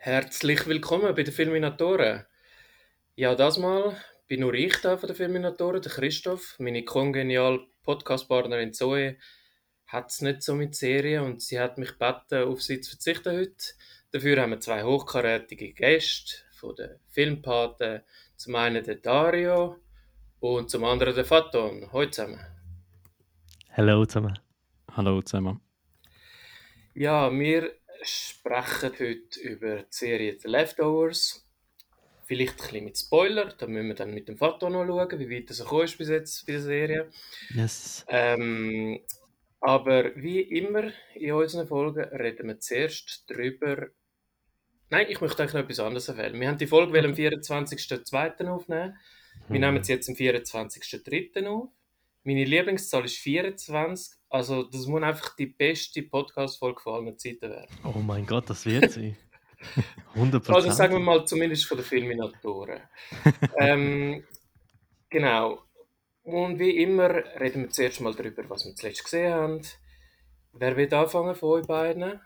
Herzlich willkommen bei den Filminatoren. Ja, das Mal bin nur ich da von den Filminatoren, der Christoph. Meine kongenial Podcastpartnerin Zoe hat es nicht so mit Serien und sie hat mich gebeten, auf sie zu verzichten heute. Dafür haben wir zwei hochkarätige Gäste von den Filmpaten. Zum einen der Dario und zum anderen der Faton. Hallo zusammen. Hallo zusammen. Hallo zusammen. Ja, wir sprechen heute über die Serie The Leftovers. Vielleicht ein bisschen mit Spoiler, da müssen wir dann mit dem Fato noch schauen, wie weit es gekommen ist bis jetzt bei der Serie. Yes. Ähm, aber wie immer in unseren Folgen reden wir zuerst darüber. Nein, ich möchte eigentlich noch etwas anderes erwähnen. Wir haben die Folge am 24.02. aufnehmen. Wir nehmen es jetzt am 24.03. auf. Meine Lieblingszahl ist 24. Also, das muss einfach die beste Podcast-Folge von allen Zeiten werden. Oh mein Gott, das wird sie. 100%. Also, sagen wir mal, zumindest von den Filminatoren. ähm, genau. Und wie immer reden wir zuerst mal darüber, was wir zuletzt gesehen haben. Wer will anfangen von euch beiden?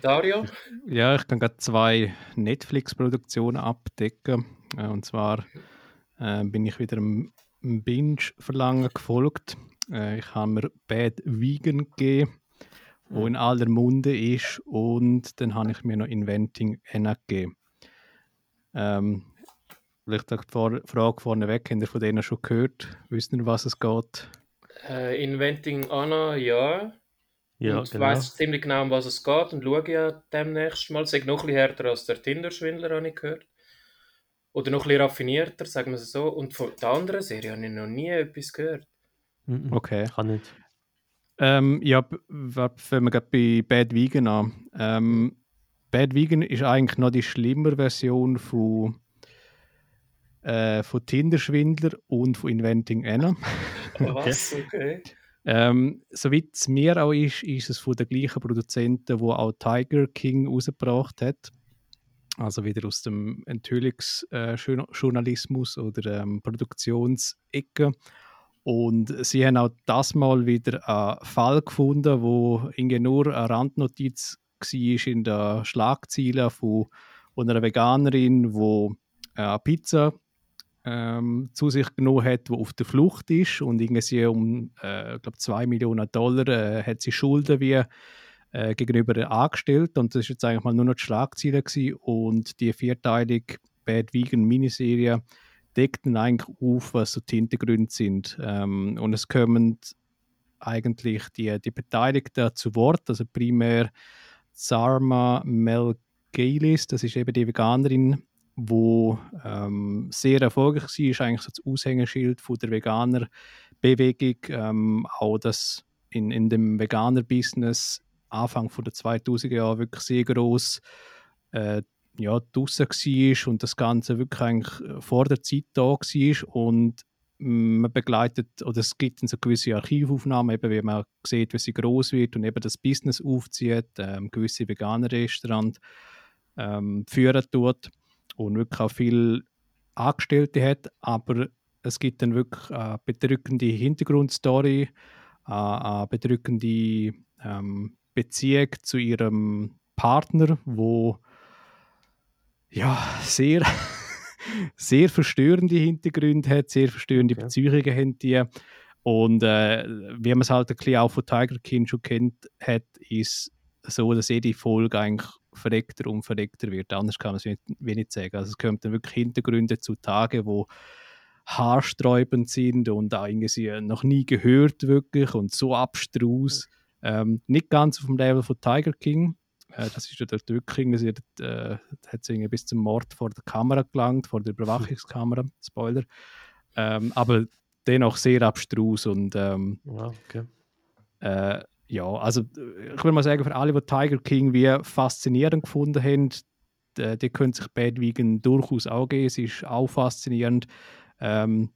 Dario? Ja, ich kann gerade zwei Netflix-Produktionen abdecken. Äh, Und zwar äh, bin ich wieder im im Binge-Verlangen gefolgt. Äh, ich habe mir Bad Vegan gegeben, wo in aller Munde ist. Und dann habe ich mir noch Inventing Anna gegeben. Ähm, vielleicht die Frage vorneweg, habt ihr von denen schon gehört? Wisst ihr, um was es geht? Äh, Inventing Anna, ja. ja, und genau. weiss ziemlich genau, um was es geht und schaue ja demnächst mal. Sag noch ein bisschen härter als der Tinder-Schwindler, habe ich gehört. Oder noch ein bisschen raffinierter, sagen wir es so. Und von der anderen Serie habe ich noch nie etwas gehört. Mhm. Okay. Kann nicht. Ähm, ja, fangen wir gerade bei Bad Vegan an. Ähm, Bad Vegan ist eigentlich noch die schlimmere Version von, äh, von Tinder-Schwindler und von Inventing Anna. Was? Okay. ähm, Soweit es mir auch ist, ist es von den gleichen Produzenten, wo auch Tiger King rausgebracht hat. Also wieder aus dem Enthüllungsjournalismus oder ähm, Produktionsecke. Und sie haben auch das Mal wieder einen Fall gefunden, wo nur eine Randnotiz war in den Schlagzeilen von, einer Veganerin, die eine Pizza ähm, zu sich genommen hat, die auf der Flucht ist und irgendwie um, äh, glaube 2 Millionen Dollar äh, hat sie Schulden wie äh, gegenüber den Angestellten und das ist jetzt eigentlich mal nur noch die Schlagzeile gewesen. und die vierteilige Bad Vegan Miniserie deckt dann eigentlich auf, was so die Hintergründe sind. Ähm, und es kommen eigentlich die, die Beteiligten zu Wort, also primär Sarma Melgalis, das ist eben die Veganerin, wo ähm, sehr erfolgreich war, ist eigentlich so das Aushängeschild von der Veganer-Bewegung, ähm, auch das in, in dem Veganer-Business Anfang von der 2000er Jahre wirklich sehr groß äh, ja, draussen war und das Ganze wirklich eigentlich äh, vor der Zeit da war und man begleitet, oder es gibt dann so gewisse Archivaufnahmen, eben wie man sieht, wie sie groß wird und eben das Business aufzieht, ähm, gewisse veganer Restaurants ähm, führen tut und wirklich auch viel Angestellte hat, aber es gibt dann wirklich eine bedrückende Hintergrundstory, eine bedrückende ähm, Beziehung zu ihrem Partner, wo ja sehr sehr verstörende Hintergründe hat, sehr verstörende Okay. Beziehungen haben die und äh, wie man es halt ein bisschen auch von Tiger King schon kennt hat, ist so, dass jede Folge eigentlich verreckter und verreckter wird. Anders kann man es nicht, wie nicht sagen. Also es kommt dann wirklich Hintergründe zutage, wo haarsträubend sind und auch irgendwie noch nie gehört wirklich und so abstrus. Ähm, nicht ganz auf dem Level von Tiger King. Äh, das ist ja wirklich, irgendwie, sie hat, äh, hat irgendwie bis zum Mord vor der Kamera gelangt, vor der Überwachungskamera, Spoiler. Ähm, aber dennoch sehr abstrus und ähm, Ja, okay. äh, ja, also ich würde mal sagen, für alle, die Tiger King wie faszinierend gefunden haben, die, die können sich Bad Vegan durchaus auch geben. Es ist auch faszinierend. Ähm,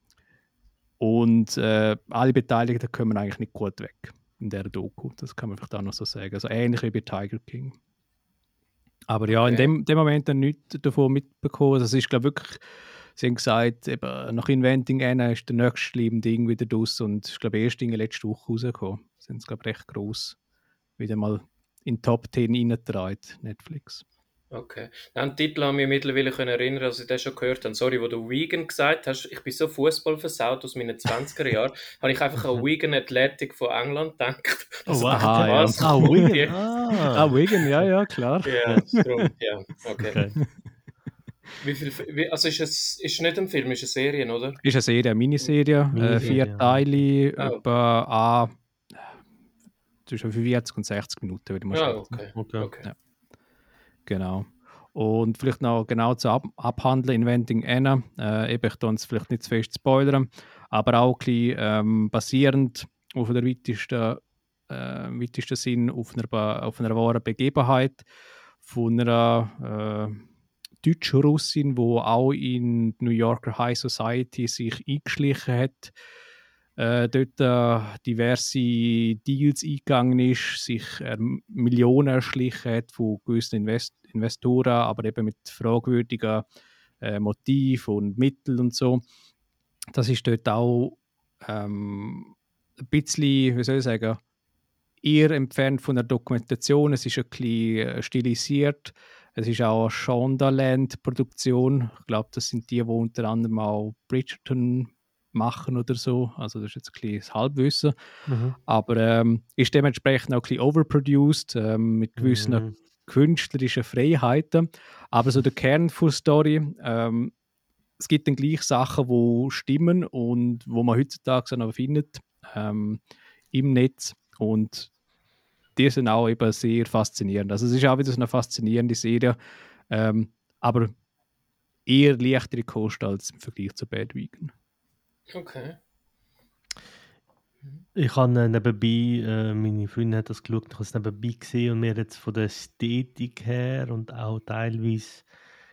und äh, alle Beteiligten kommen eigentlich nicht gut weg in der Doku. Das kann man vielleicht auch noch so sagen. Also ähnlich wie bei Tiger King. Aber ja, in Okay. dem, dem Moment dann nichts davon mitbekommen. Also es ist, glaube wirklich, sie haben gesagt, eben, nach Inventing Anna ist der nächste schlimme Ding wieder draus und ich glaube, erst in der letzten Woche rausgekommen. Sind es, glaube ich, recht gross wieder mal in die Top 10 reingetragen, Netflix. Okay. An den Titel haben wir mittlerweile können erinnern, als ich das schon gehört habe. Sorry, wo du Vegan gesagt hast. Ich bin so Fußball versaut aus meinen 20er Jahren. habe ich einfach an Vegan Athletic von England gedacht. Oh, wow. Aha, ja. was? Ah, Ja. Wigan. Ah. Ah, Wigan, ja, ja, klar. Ja, darum, ja, okay. Okay. Wie viel, wie, also ist es ist nicht ein Film, ist eine Serie, oder? Ist eine Serie, eine Miniserie, äh, Miniserie, vier ja. Teile, Oh. etwa ah, zwischen 45 und 60 Minuten, würde ich mal Ja, schätzen. okay. Okay. okay. Genau. Und vielleicht noch genau zu ab abhandeln, Inventing Anna. Äh, eben, ich uns vielleicht nicht zu fest spoilern, aber auch ein bisschen, ähm, basierend auf der weitesten, äh, weitesten Sinn auf einer, auf einer wahren Begebenheit von einer äh, Deutsch-Russin, die auch in New Yorker High Society sich eingeschlichen hat, äh, dort äh, diverse Deals eingegangen ist, sich ähm, Millionen erschlichen hat von gewissen Invest Investoren, aber eben mit fragwürdigen äh, Motiven und Mitteln und so. Das ist dort auch ähm, ein bisschen, wie soll ich sagen, eher entfernt von der Dokumentation. Es ist ein bisschen äh, stilisiert. Es ist auch eine Shondaland-Produktion. Ich glaube, das sind die, die unter anderem auch Bridgerton machen oder so. Also das ist jetzt ein bisschen das Halbwissen. Mhm. Aber ähm, ist dementsprechend auch ein bisschen overproduced, ähm, mit gewissen Mhm. künstlerischen Freiheiten. Aber so der Kern der Story, ähm, es gibt dann gleich Sachen, wo stimmen und wo man heutzutage noch findet ähm, im Netz. Und die sind auch eben sehr faszinierend. Also es ist auch wieder so eine faszinierende Serie, ähm, aber eher leichtere Kost als im Vergleich zu Bad Vegan. Okay. Ich habe äh, nebenbei, äh, meine Freundin hat das geschaut, ich habe es nebenbei gesehen und mir jetzt von der Ästhetik her und auch teilweise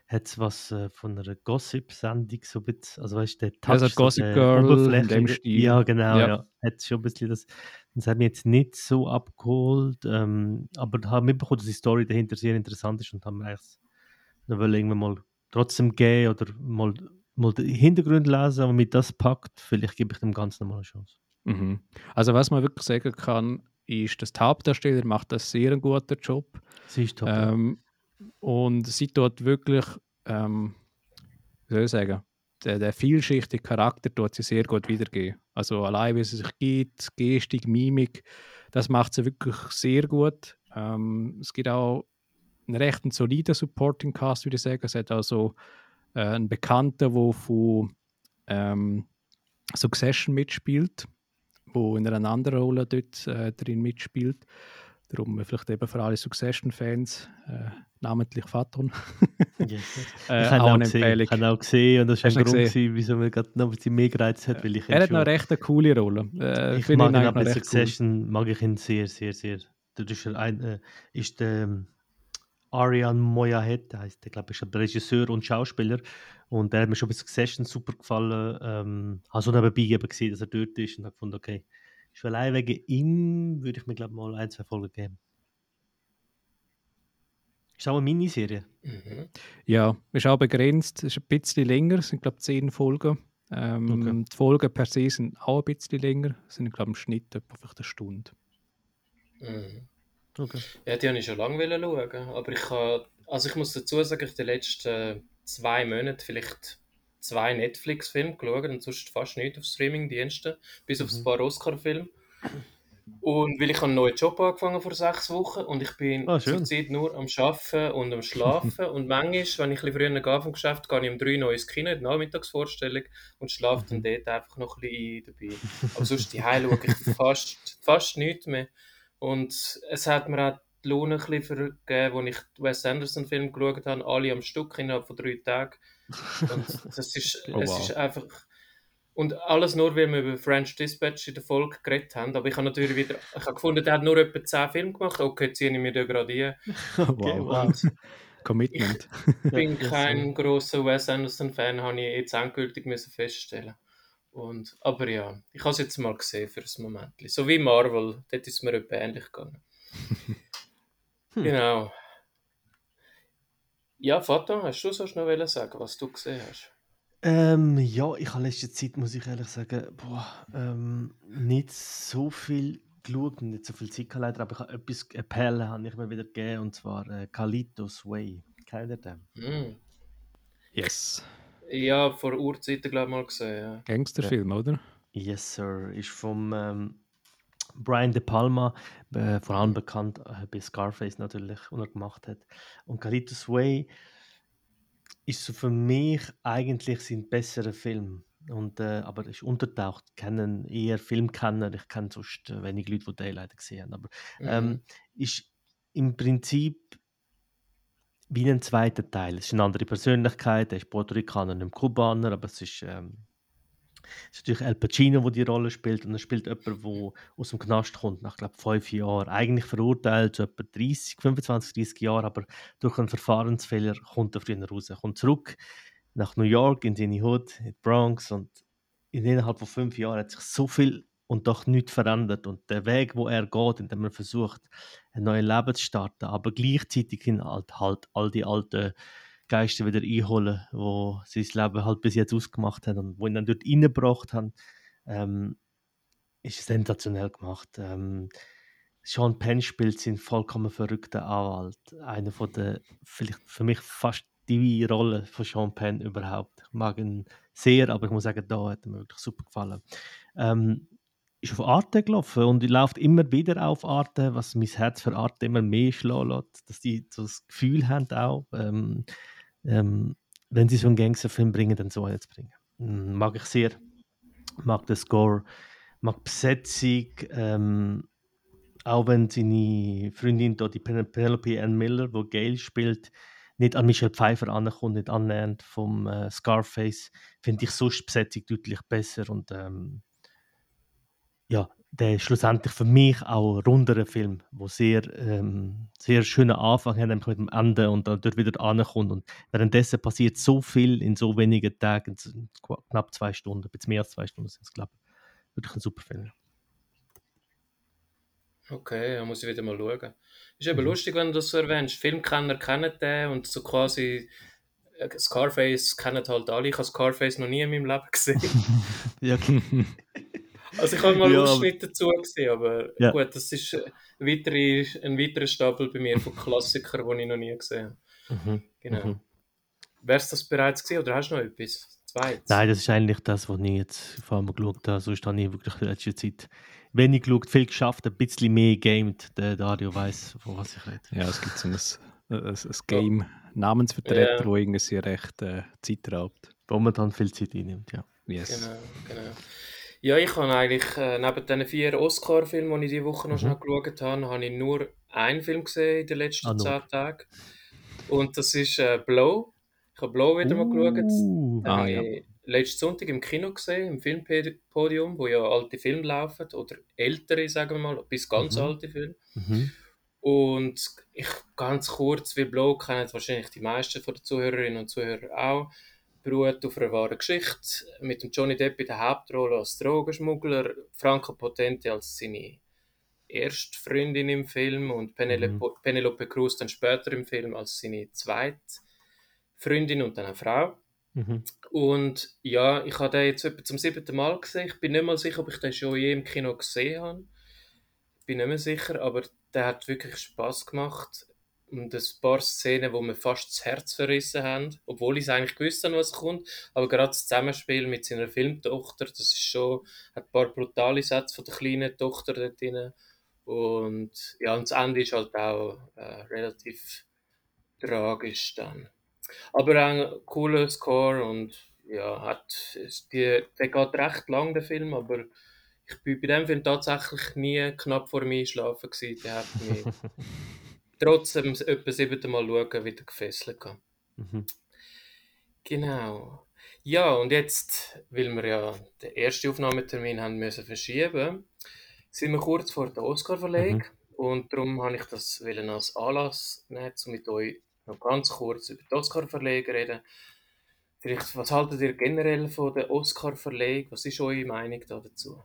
hat es was äh, von einer Gossip-Sendung so ein bisschen, also weißt du, der Touch, Also so Gossip der Girl in dem Stil. Ja, genau, Ja. ja. Hat schon ein bisschen das, das hat mich jetzt nicht so abgeholt, ähm, aber habe mitbekommen, dass die Story dahinter sehr interessant ist und haben mir eigentlich noch wollen irgendwann mal trotzdem gehen oder mal, mal den Hintergrund lesen, aber mit das packt, vielleicht gebe ich dem Ganzen mal eine Chance. Mhm. Also was man wirklich sagen kann, ist, dass die Hauptdarsteller macht einen sehr guten Job. Sie ist top. Ähm, und sie tut wirklich, ähm, wie soll ich sagen, der, der vielschichtige Charakter tut sie sehr gut wiedergeben. Also allein, wie sie sich gibt, Gestik, Mimik, das macht sie wirklich sehr gut. Ähm, es gibt auch einen recht soliden Supporting Cast, würde ich sagen. Es hat also äh, einen Bekannten, der von ähm, Succession mitspielt, wo in einer anderen Rolle dort äh, drin mitspielt. Darum vielleicht eben für alle Succession-Fans, äh, namentlich Vaton. Yes. Äh, ich habe auch habe auch gesehen und das war ein Grund, gewesen, wieso mir gerade noch ein bisschen mehr gereizt hat, weil ich ihn Er hat noch recht eine coole Rolle. Äh, ich finde mag ihn bei noch recht cool. Succession, mag ich ihn sehr, sehr, sehr. Das ist, ein, äh, ist der ähm, Arian Moyahed, heißt der, glaube ich, ist ein Regisseur und Schauspieler und der hat mir schon bei Succession super gefallen. Ähm, habe so nebenbei eben gesehen, dass er dort ist und habe gefunden, okay, schon allein wegen ihm würde ich mir, glaube ich, mal ein, zwei Folgen geben. Ist auch eine Miniserie. Mhm. Ja, ist auch begrenzt. Es ist ein bisschen länger, es sind glaube ich zehn Folgen. Ähm, Okay. Die Folgen per se sind auch ein bisschen länger. Es sind glaube ich im Schnitt etwa vielleicht eine Stunde. Mhm. Okay. Ja, die wollte ich schon lange schauen. Aber ich habe, also ich muss dazu sagen, ich habe die letzten zwei Monate vielleicht zwei Netflix-Filme geschaut und sonst fast nicht auf Streaming-Diensten, bis auf ein Mhm. paar Oscar-Filme. Und weil ich einen neuen Job angefangen vor sechs Wochen und ich bin Ah, schön. zurzeit nur am Arbeiten und am Schlafen und manchmal, wenn ich ein früher gehe vom Geschäft, gehe ich um drei Uhr ins Kino, in die Nachmittagsvorstellung und schlafe dann Mhm. dort einfach noch ein bisschen ein dabei. Aber sonst die schaue ich fast, fast nichts mehr. Und es hat mir auch die Lohne ein bisschen vergeben, als ich den Wes Anderson-Film geschaut habe, alle am Stück innerhalb von drei Tagen. Und das ist, Oh, es wow. ist einfach. Und alles nur, weil wir über French Dispatch in der Folge geredet haben. Aber ich habe natürlich wieder. Ich habe gefunden, der hat nur etwa 10 Filme gemacht. Okay, ziehe ich mir den gerade ein. Okay, wow. wow. Commitment. Ich bin kein großer Wes Anderson-Fan, habe ich jetzt endgültig müssen feststellen. Und, aber ja, ich habe es jetzt mal gesehen für ein Moment. So wie Marvel, dort ist es mir etwa ähnlich gegangen. Hm. Genau. Ja, Vater, hast du sonst noch wollen sagen, was du gesehen hast? Ähm, ja, ich habe letzte Zeit, muss ich ehrlich sagen, boah, ähm, nicht so viel geschaut und nicht so viel Zeit leider, aber ich habe etwas, eine Perle habe ich mir wieder gegeben und zwar äh, Kalitos Way. Kennt ihr den? Mm. Yes. Ja, vor Urzeiten, glaube ich, mal gesehen. Ja. Gangsterfilm, oder? Yes, sir. Ist vom ähm, Brian De Palma, äh, vor allem bekannt äh, bei Scarface natürlich, was er gemacht hat. Und Kalitos Way ist so für mich eigentlich sein besserer Film. Und, äh, aber ist untertaucht, kennen eher Filmkenner, ich kenne sonst äh, wenig Leute, die leider gesehen haben. Aber Mhm. ähm, ist im Prinzip wie ein zweiter Teil. Es ist eine andere Persönlichkeit, er ist Puerto Ricaner, nicht Kubaner, aber es ist, ähm, es ist natürlich Al Pacino, der die Rolle spielt und er spielt jemanden, der aus dem Knast kommt, nach glaube fünf Jahren, eigentlich verurteilt, so etwa 30, 25, 30 Jahre, aber durch einen Verfahrensfehler kommt er früher raus, Er kommt zurück nach New York, in seine Hood, in die Bronx und in innerhalb von fünf Jahren hat sich so viel und doch nichts verändert und der Weg, wo er geht, indem er versucht, ein neues Leben zu starten, aber gleichzeitig halt, halt all die alten Geister wieder einholen, wo sein Leben halt bis jetzt ausgemacht haben und wo ihn dann dort reingebracht haben, ähm, ist sensationell gemacht. Ähm, Sean Penn spielt seinen vollkommen verrückten Anwalt. Einer von der, vielleicht für mich fast die Rolle von Sean Penn überhaupt. Ich mag ihn sehr, aber ich muss sagen, da hat er mir wirklich super gefallen. Ähm, ist auf Arte gelaufen und die läuft immer wieder auf Arte, was mein Herz für Arte immer mehr schlagen lässt, dass die so das Gefühl haben auch, ähm, ähm, wenn sie so einen Gangsterfilm bringen, dann so einen zu bringen. Mm, Mag ich sehr. Mag den Score, mag die Besetzung, ähm, auch wenn seine Freundin da, die Pen- Penelope Ann Miller, wo Gail spielt, nicht an Michelle Pfeiffer ankommt, nicht annähernd vom äh, Scarface, finde ich sonst die Besetzung deutlich besser und ähm, ja, der ist schlussendlich für mich auch ein runderer Film, wo sehr, ähm, sehr schönen Anfang hat nämlich mit dem Ende und dann dort wieder ankommt und währenddessen passiert so viel in so wenigen Tagen, knapp zwei Stunden, ein bisschen mehr als zwei Stunden sind es, glaube ich. Wirklich ein super Film. Okay, da muss ich wieder mal schauen. Ist eben Mhm. lustig, wenn du das so erwähnst. Filmkenner kennen den und so quasi äh, Scarface kennen halt alle. Ich habe Scarface noch nie in meinem Leben gesehen. Ja, Also ich habe mal Ja, einen aber- Ausschnitt dazu gesehen, aber Ja. gut, das ist äh, weitere, ein weiterer Stapel bei mir von Klassikern, die ich noch nie gesehen habe. mhm. Genau. Mhm. Wär's das bereits gesehen oder hast du noch etwas? Zweites? Nein, das ist eigentlich das, was ich jetzt vor allem geschaut habe. Sonst habe ich wirklich in letzter Zeit wenig geschaut, viel geschafft, ein bisschen mehr gamed. Der Dario weiß, von was ich rede. Ja, es gibt so ein, ein, ein Game Namensvertreter, Ja. wo irgendwie recht äh, Zeit raubt. Wo man dann viel Zeit einnimmt, ja. Yes. Genau, genau. Ja, ich habe eigentlich äh, neben diesen vier Oscar-Filmen, die ich diese Woche noch Mhm. schnell geschaut habe, habe ich nur einen Film gesehen in den letzten Ah, zehn Tagen. Und das ist äh, Blow. Ich habe Blow wieder mal geschaut. Uh, Den Ah, habe ja. ich letzten Sonntag im Kino gesehen, im Filmpodium, wo ja alte Filme laufen, oder ältere, sagen wir mal, bis ganz Mhm. alte Filme. mhm. Und ich ganz kurz, wie Blow kennen wahrscheinlich die meisten von den Zuhörerinnen und Zuhörer auch, beruht auf einer wahren Geschichte mit dem Johnny Depp in der Hauptrolle als Drogenschmuggler, Franco Potente als seine erste Freundin im Film und Penelope, Penelope Cruz dann später im Film als seine zweite Freundin und dann eine Frau. Mhm. Und ja, ich habe den jetzt etwa zum siebten Mal gesehen. Ich bin nicht mal sicher, ob ich den schon je im Kino gesehen habe. Ich bin nicht mehr sicher, aber der hat wirklich Spaß gemacht. Und ein paar Szenen, wo mir fast das Herz verrissen haben, obwohl ich es eigentlich gewusst habe, was kommt. Aber gerade das Zusammenspiel mit seiner Filmtochter, das ist schon, hat ein paar brutale Sätze von der kleinen Tochter dort drin. Und ja, und das Ende ist halt auch äh, relativ tragisch dann. Aber ein cooler Score und ja, hat, die, der geht recht lang, der Film, aber ich bin bei dem Film tatsächlich nie knapp vor dem Einschlafen gewesen. Der hat mich trotzdem etwa siebten Mal schauen wieder gefesselt. gehabt. Mhm. Genau. Ja, und jetzt, weil wir ja den ersten Aufnahmetermin haben müssen verschieben, sind wir kurz vor der Oscar-Verleihung Mhm. und darum habe ich das wollen als Anlass nehmen, um mit euch noch ganz kurz über die Oscar-Verleihung zu reden. Vielleicht, was haltet ihr generell von der Oscar-Verleihung? Was ist eure Meinung da dazu?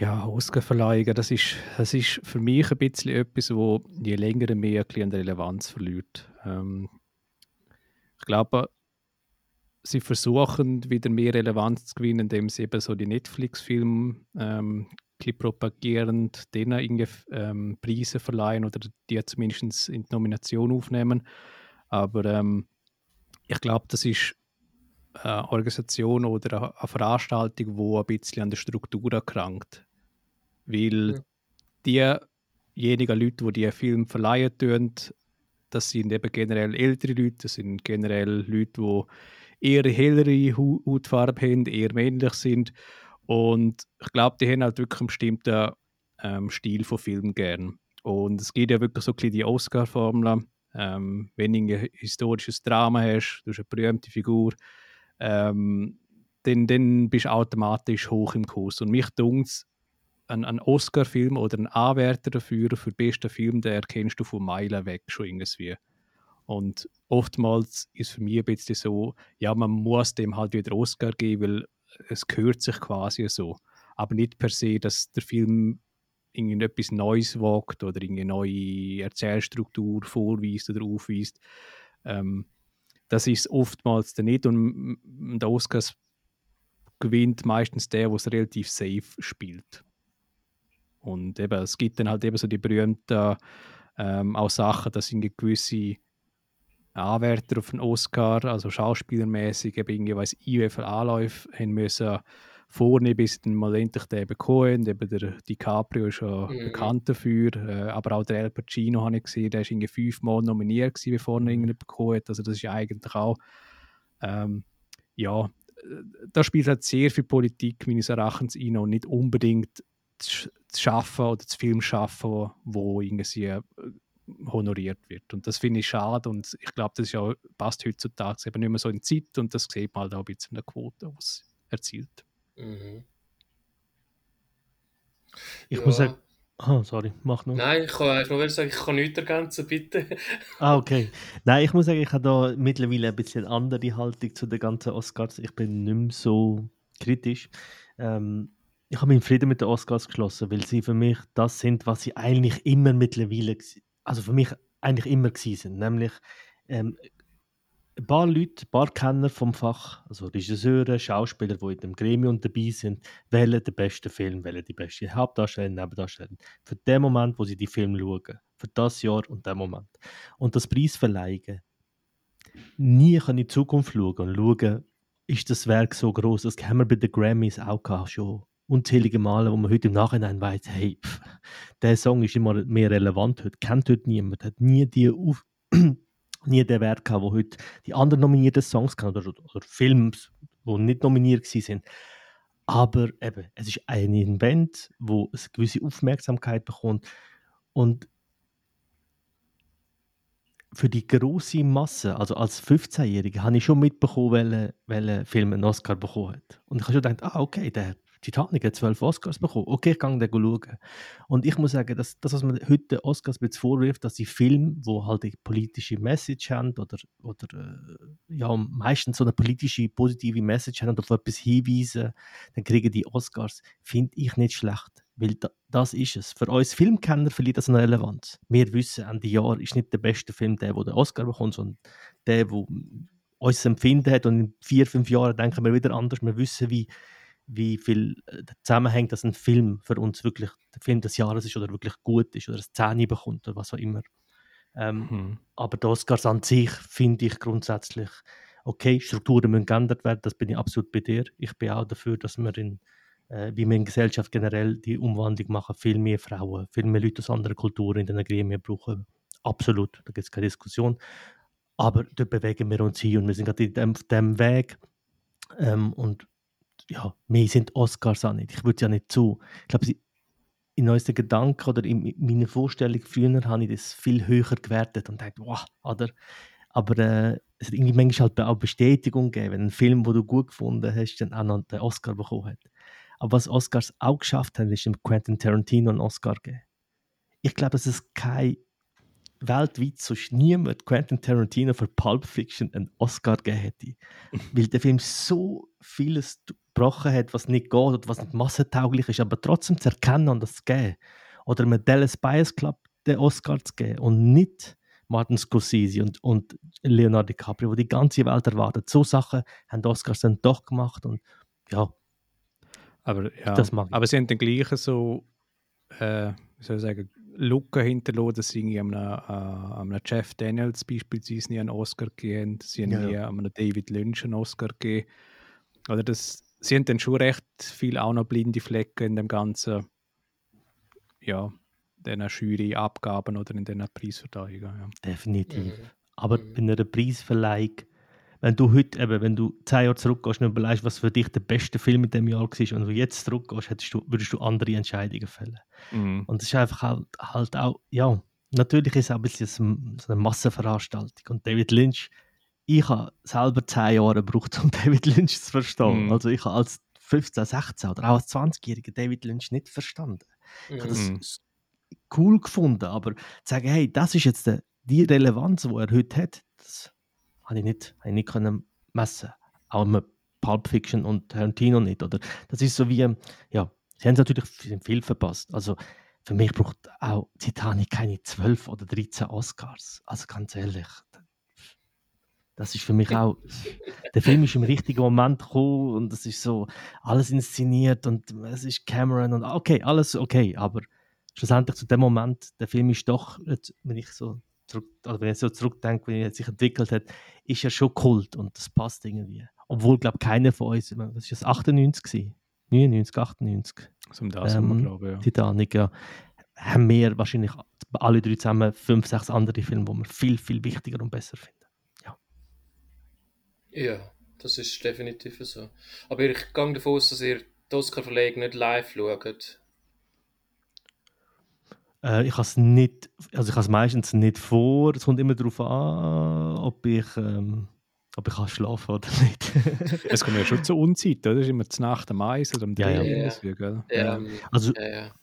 Ja, Oscarverleihungen, das ist, das ist für mich ein bisschen etwas, wo je länger mehr an Relevanz verliert. Ähm, ich glaube, sie versuchen wieder mehr Relevanz zu gewinnen, indem sie eben so die Netflix-Filme ähm, propagierend denen irgendwie ähm, Preise verleihen oder die zumindest in die Nomination aufnehmen. Aber ähm, ich glaube, das ist eine Organisation oder eine Veranstaltung, die ein bisschen an der Struktur erkrankt. Weil ja. diejenigen Leute, die diesen Film verleihen tun, das sind eben generell ältere Leute, das sind generell Leute, die eher hellere Hautfarbe haben, eher männlich sind. Und ich glaube, die haben halt wirklich einen bestimmten ähm, Stil von Film gern. Und es gibt ja wirklich so ein bisschen die Oscar-Formel. Ähm, wenn du ein historisches Drama hast, du hast eine berühmte Figur, ähm, dann, dann bist du automatisch hoch im Kurs. Und mich dunkt ein, ein Oscar-Film oder ein Anwärter dafür, für den besten Film, den erkennst du von Meilen weg schon irgendwie. Und oftmals ist für mich ein bisschen so, ja, man muss dem halt wieder Oscar geben, weil es gehört sich quasi so. Aber nicht per se, dass der Film irgendetwas Neues wagt oder eine neue Erzählstruktur vorweist oder aufweist. Ähm, das ist oftmals der nicht. Und der Oscars gewinnt meistens der, der es relativ safe spielt. Und eben, es gibt dann halt eben so die berühmten ähm, auch Sachen, dass irgendwie gewisse Anwärter auf den Oscar, also schauspielermäßig, eben irgendwie, weil IWF Anläufe haben müssen vorne bis dann mal endlich den bekommen. Eben der DiCaprio ist ja mhm. bekannt dafür, äh, aber auch der El Pacino habe ich gesehen, der ist irgendwie fünfmal nominiert gewesen, bevor er mhm. irgendeinen bekommen hat. Also das ist eigentlich auch, ähm, ja, äh, da spielt halt sehr viel Politik meines Erachtens rein und nicht unbedingt zu, schaffen oder zu Film schaffen, wo irgendwie äh, honoriert wird. Und das finde ich schade und ich glaube, das ist ja, passt heutzutage eben nicht mehr so in Zeit und das sieht man halt auch ein bisschen in der Quote, die es erzielt. Mhm. Ich ja. muss sagen, Ah, sorry, mach nur. Nein, ich kann eigentlich nur sagen, ich kann nichts ergänzen, bitte. ah, okay. Nein, ich muss sagen, ich habe da mittlerweile ein bisschen andere Haltung zu den ganzen Oscars. Ich bin nicht mehr so kritisch. Ähm, ich habe meinen Frieden mit den Oscars geschlossen, weil sie für mich das sind, was sie eigentlich immer mittlerweile, also für mich eigentlich immer gewesen sind. Nämlich ähm, ein paar Leute, ein paar Kenner vom Fach, also Regisseure, Schauspieler, die in dem Gremium dabei sind, wählen den besten Film, wählen die beste Hauptdarsteller, Nebendarsteller. Für den Moment, wo sie die Film schauen. Für das Jahr und den Moment. Und das Preis verleihen. Nie kann in die Zukunft schauen und schauen, ist das Werk so groß. Das haben wir bei den Grammys auch schon unzählige Male, wo man heute im Nachhinein weiß, hey, pff, der Song ist immer mehr relevant heute, kennt heute niemand, hat nie die auf nie den Wert gehabt, wo heute die anderen nominierten Songs kann oder, oder Films, die nicht nominiert sind. Aber eben, es ist ein Event, wo es eine gewisse Aufmerksamkeit bekommt und für die große Masse, also als 15-Jähriger, habe ich schon mitbekommen, welcher welche Film einen Oscar bekommen hat. Und ich habe schon gedacht, ah, okay, der Titanic hat zwölf Oscars bekommen. Okay, ich kann den schauen. Und ich muss sagen, dass das, was man heute Oscars vorwirft, dass die Filme, wo halt eine politische Message haben oder, oder äh, ja, meistens so eine politische, positive Message haben und auf etwas hinweisen, dann kriegen die Oscars, finde ich nicht schlecht. Weil da, das ist es. Für uns Filmkenner verliert das eine Relevanz. Wir wissen, Ende Jahr ist nicht der beste Film der, der den Oscar bekommt, sondern der, der uns Empfinden hat und in vier, fünf Jahren denken wir wieder anders. Wir wissen, wie wie viel äh, zusammenhängt, dass ein Film für uns wirklich der Film des Jahres ist oder wirklich gut ist oder eine 10 bekommt oder was auch immer. Ähm, mhm. Aber die Oscars an sich finde ich grundsätzlich okay, Strukturen müssen geändert werden, das bin ich absolut bei dir. Ich bin auch dafür, dass wir in, äh, wie wir in Gesellschaft generell die Umwandlung machen, viel mehr Frauen, viel mehr Leute aus anderen Kulturen in den Gremien brauchen. Absolut, da gibt es keine Diskussion. Aber dort bewegen wir uns hin und wir sind gerade dem, dem Weg. Ähm, und ja, mehr sind Oscars auch nicht. Ich würde ja nicht zu. Ich glaube, in unseren Gedanken oder in meiner Vorstellung früher habe ich das viel höher gewertet und dachte, wow, oder? Aber äh, es hat irgendwie manchmal halt auch Bestätigung gegeben, wenn ein Film, den du gut gefunden hast, dann auch noch den Oscar bekommen hat. Aber was Oscars auch geschafft haben, ist dem Quentin Tarantino einen Oscar gegeben. Ich glaube, dass es kein weltweit sonst niemand Quentin Tarantino für Pulp Fiction einen Oscar gegeben hätte. Weil der Film so vieles gebrochen hat, was nicht geht oder was nicht massentauglich ist, aber trotzdem zu erkennen und das zu geben. Oder mit Dallas Bias Club den Oscar zu geben und nicht Martin Scorsese und, und Leonardo DiCaprio, wo die ganze Welt erwartet. So Sachen haben die Oscars dann doch gemacht und ja. Aber, ja, das mag ich. aber sie haben den gleichen so, äh, wie soll ich sagen, Lücken hinterlassen, dass sie irgendwie einem, äh, einem Jeff Daniels beispielsweise nie einen Oscar gegeben haben, sie haben Ja, nie ja. einem David Lynch einen Oscar gegeben. Oder das, sie haben dann schon recht viel auch noch blinde Flecken in dem ganzen, ja, diesen Jury-Abgaben oder in diesen Preisverteilungen. Ja. Definitiv. Mhm. Aber Mhm. bei einer Preisverleihung, wenn du heute eben, wenn du zehn Jahre zurückgehst und überlegst, was für dich der beste Film in dem Jahr war und du jetzt zurückgehst, hättest du, würdest du andere Entscheidungen fällen. Und es ist einfach halt, halt auch, ja, natürlich ist es auch ein bisschen so eine Massenveranstaltung. Und David Lynch, ich habe selber zehn Jahre gebraucht, um David Lynch zu verstehen. Mhm. Also ich habe als 15, 16 oder auch als 20-Jähriger David Lynch nicht verstanden. Ich habe das Mhm. cool gefunden, aber zu sagen, hey, das ist jetzt der, die Relevanz, die er heute hat, das habe ich nicht, habe ich nicht können messen. Auch mit Pulp Fiction und Tarantino nicht. Oder? Das ist so wie, ähm, ja, sie haben natürlich viel verpasst. Also für mich braucht auch Titanic keine 12 oder 13 Oscars. Also ganz ehrlich, das ist für mich auch, der Film ist im richtigen Moment gekommen und es ist so alles inszeniert und es ist Cameron und okay, alles okay, aber schlussendlich zu dem Moment, der Film ist doch, wenn ich so zurück, also wenn ich so zurückdenke, wie er sich entwickelt hat, ist er schon Kult und das passt irgendwie. Obwohl, glaube keiner von uns, was ist das, 98 gewesen? 99, 98, So um das Ähm, glaube ich. Ja. Titanic, ja, haben wir wahrscheinlich alle drei zusammen fünf, sechs andere Filme, die wir viel, viel wichtiger und besser finden. Ja, das ist definitiv so. Aber ich gehe davon aus, dass ihr die Oscar-Verleihung nicht live schaut. Äh, ich habe es nicht, also ich habe es meistens nicht vor. Es kommt immer darauf an, ob ich, ähm, ob ich kann schlafen oder nicht. Es kommt ja schon zur Unzeit, oder? Das ist immer zur Nacht am Eis oder am Ja, ja. Dreh. Ja. Ja, also ja, ja.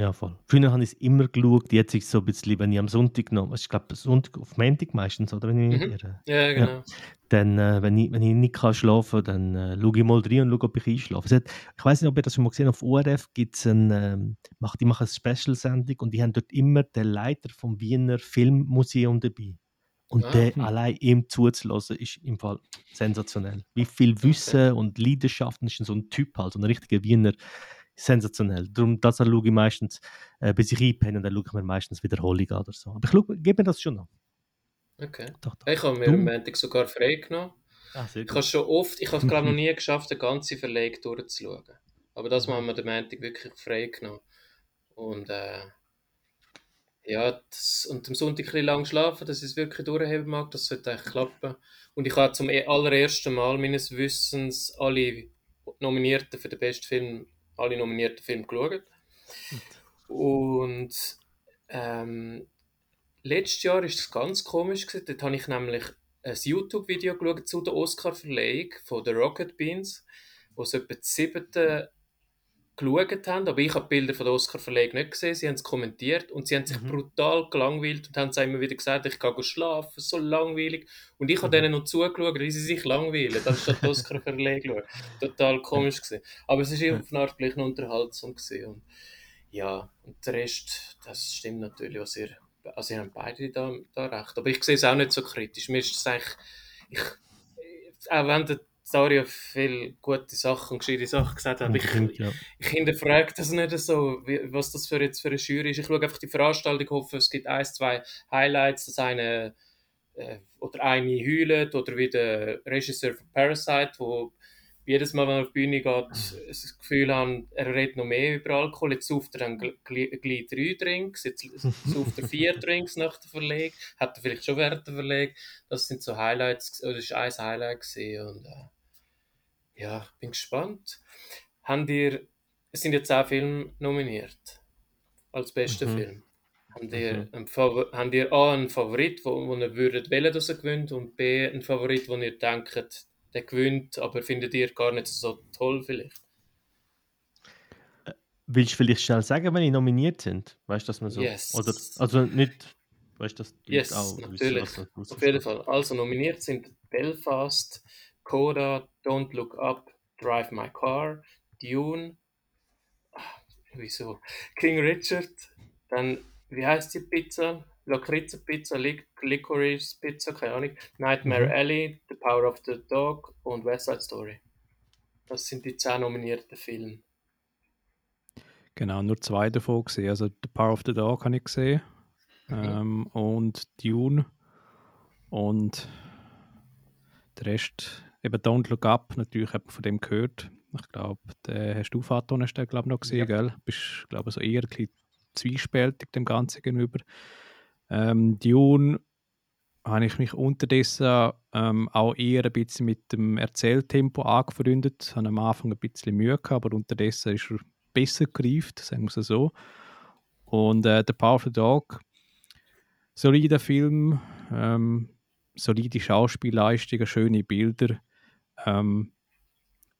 Ja, voll. Früher habe ich es immer geschaut, jetzt ist es so ein bisschen, wenn ich am Sonntag genommen, ich glaube Sonntag auf Montag meistens, oder wenn ich mich Mhm. irre. ja genau. Dann, äh, wenn, ich, wenn ich nicht kann schlafen kann, dann äh, schaue ich mal rein und schaue, ob ich einschlafe. Hat, ich weiß nicht, ob ihr das schon mal gesehen habt, auf ORF gibt es ein, ähm, macht, die machen eine Special-Sendung und die haben dort immer den Leiter vom Wiener Filmmuseum dabei. Und Ah. der Hm. allein ihm zuzulassen, ist im Fall sensationell. Wie viel Wissen und Leidenschaft, das ist so ein Typ halt, so ein richtiger Wiener, sensationell. Darum, das schaue ich meistens, äh, bis ich einpenne, und dann schaue ich mir meistens Wiederholung an oder so. Aber ich schaue, gebe mir das schon noch. Okay. Doch, doch. Ich habe mir am Montag sogar frei genommen. Ah, Ich habe schon oft, ich habe glaube noch nie geschafft, den ganzen Verleg durchzuschauen. Aber das haben wir den Montag wirklich frei genommen. Und äh, ja, das, und am Sonntag ein bisschen lang schlafen, dass ich es wirklich durchheben mag, das sollte eigentlich klappen. Und ich habe zum e- allerersten Mal meines Wissens alle Nominierten für den besten Film, alle nominierten Filme geschaut. Und ähm, letztes Jahr ist es ganz komisch gewesen. Dort habe ich nämlich ein YouTube-Video geschaut zu der Oscar-Verleihung von The Rocket Beans, wo sie etwa die siebte geschaut haben, aber ich habe die Bilder von der Oscar-Verleihung nicht gesehen, sie haben es kommentiert und sie haben sich Mhm. brutal gelangweilt und haben es immer wieder gesagt, ich gehe schlafen, so langweilig. Und ich habe Mhm. denen noch zugeschaut, wie sie sich langweilen, anstatt die Oscar-Verleihung schauen. Total komisch gewesen. Aber es war auf eine Art gleich noch unterhaltsam gewesen. Und ja, und der Rest, das stimmt natürlich, was ihr, also ihr habt beide da, da recht. Aber ich sehe es auch nicht so kritisch. Mir ist es eigentlich, ich, auch wenn der Dario viele gute Sachen und gescheite Sachen gesagt hat, ich, ja. ich hinterfrage das nicht so, was das für jetzt für eine Jury ist. Ich schaue einfach die Veranstaltung, hoffe, es gibt ein, zwei Highlights, dass eine äh, oder eine heult oder wie der Regisseur von Parasite, wo jedes Mal, wenn er auf die Bühne geht, das Gefühl haben, er redet noch mehr über Alkohol. Jetzt sauft er dann gl- gl- gleich drei Drinks, jetzt sauft er vier Drinks nach der Verlegung, hat er vielleicht schon während der Verlegung. Das sind so Highlights, oder das ist ein Highlight gewesen und äh, ja, ich bin gespannt. Habt ihr, es sind jetzt auch Filme nominiert als bester Mhm. Film. Habt ihr, Mhm. ihr A einen Favorit, wo, wo ihr würdet wählen, dass er gewinnt, und B einen Favorit, wo ihr denkt, der gewinnt, aber findet ihr gar nicht so toll vielleicht? Willst du vielleicht schnell sagen, wenn die nominiert sind? Weißt du, dass man so. Yes. Oder, also nicht. Weißt du, dass Yes, auch wissen, natürlich. da Auf jeden Fall. Also nominiert sind Belfast, Coda, Don't Look Up, Drive My Car, Dune, ah, wieso? King Richard, dann, wie heißt die Pizza? Lakritze-Pizza, Lic Licorice-Pizza, keine Ahnung, Nightmare Mhm. Alley, The Power of the Dog und West Side Story. Das sind die zehn nominierten Filme. Genau, nur zwei davon gesehen. Also The Power of the Dog habe ich gesehen. Mhm. Ähm, und Dune. Und der Rest, eben Don't Look Up, natürlich hat man von dem gehört. Ich glaube, den hast du, Faton, hast du ich, noch gesehen, Ja. gell? Bist, glaube ich, so eher ein bisschen zwiespältig dem Ganzen gegenüber. Ähm, Dune habe ich mich unterdessen ähm, auch eher ein bisschen mit dem Erzähltempo angefreundet. Habe am Anfang ein bisschen Mühe gehabt, aber unterdessen ist er besser gereift, sagen wir es so. Und äh, The Power of the Dog, solider Film, ähm, solide Schauspielleistungen, schöne Bilder, ähm,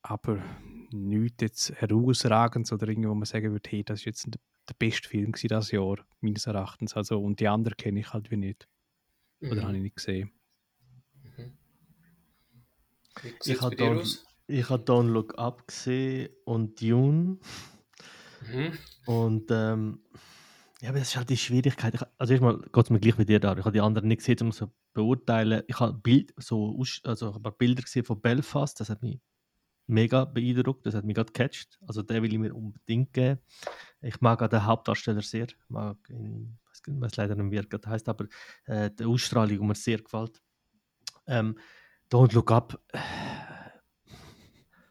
aber nichts jetzt herausragendes oder irgendwie, wo man sagen würde, hey, das ist jetzt der der beste Film dieses Jahr, meines Erachtens. Also, und die anderen kenne ich halt wie nicht. Oder Mhm. habe ich nicht gesehen. Wie Ich habe aus? ich hab Don't Look Up gesehen und Dune. Mhm. Und ähm, ja, aber das ist halt die Schwierigkeit. Ich, also erstmal geht es mir gleich wie dir da. Ich habe die anderen nicht gesehen, um so beurteilen. Ich habe Bild, so, also ich habe ein paar Bilder gesehen von Belfast, das hat mich mega beeindruckt, das hat mich gerade gecatcht. Also den will ich mir unbedingt geben. Ich mag auch den Hauptdarsteller sehr. Ich mag ihn, ich weiß leider nicht, wie er gerade heißt, aber äh, die Ausstrahlung, die mir sehr gefällt. Ähm, Don't Look Up äh,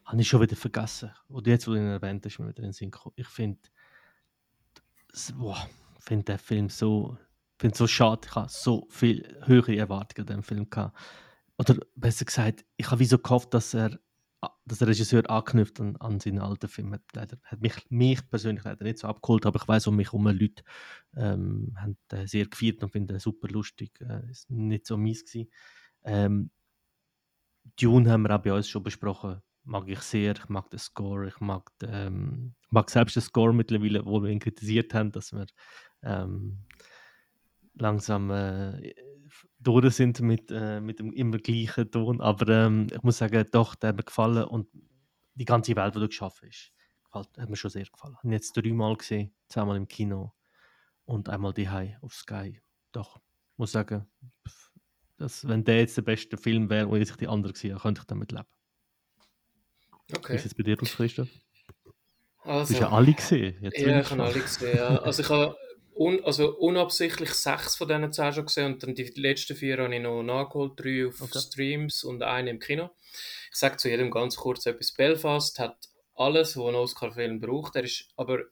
habe ich schon wieder vergessen. Und jetzt, wo du ihn erwähnt hast, ist mir wieder in den Sinn gekommen. Ich finde, boah, finde den Film so, finde so schade. Ich habe so viel höhere Erwartungen an dem Film gehabt. Oder besser gesagt, ich habe wie so gehofft, dass er, dass der Regisseur anknüpft an, an seinen alten Film. Hat, leider, hat mich, mich persönlich leider nicht so abgeholt, aber ich weiß um mich herum Leute ähm, haben den sehr gefeiert und finden den super lustig. Äh, ist nicht so mies gewesen. Ähm, Dune haben wir auch bei uns schon besprochen. Mag ich sehr. Ich mag den Score. Ich mag, ähm, mag selbst den Score mittlerweile, wo wir ihn kritisiert haben, dass wir ähm, langsam äh, durch sind mit, äh, mit dem immer gleichen Ton. Aber ähm, ich muss sagen, doch, der hat mir gefallen und die ganze Welt, die du geschaffen hast, gefällt, hat mir schon sehr gefallen. Ich habe jetzt dreimal gesehen, zweimal im Kino und einmal die auf Sky. Doch, ich muss sagen, dass, wenn der jetzt der beste Film wäre und ich die andere gesehen habe, könnte ich damit leben. Wie Okay. sieht es bei dir aus, Christoph? Du Also, hast ja alle gesehen. Jetzt ja, ich habe alle gesehen. Ja. Also ich habe un, also unabsichtlich sechs von diesen zehn schon gesehen und dann die letzten vier habe ich noch nachgeholt, drei auf Okay. Streams und einen im Kino. Ich sage zu jedem ganz kurz etwas. Belfast hat alles, was ein Oscar-Film braucht. Er ist aber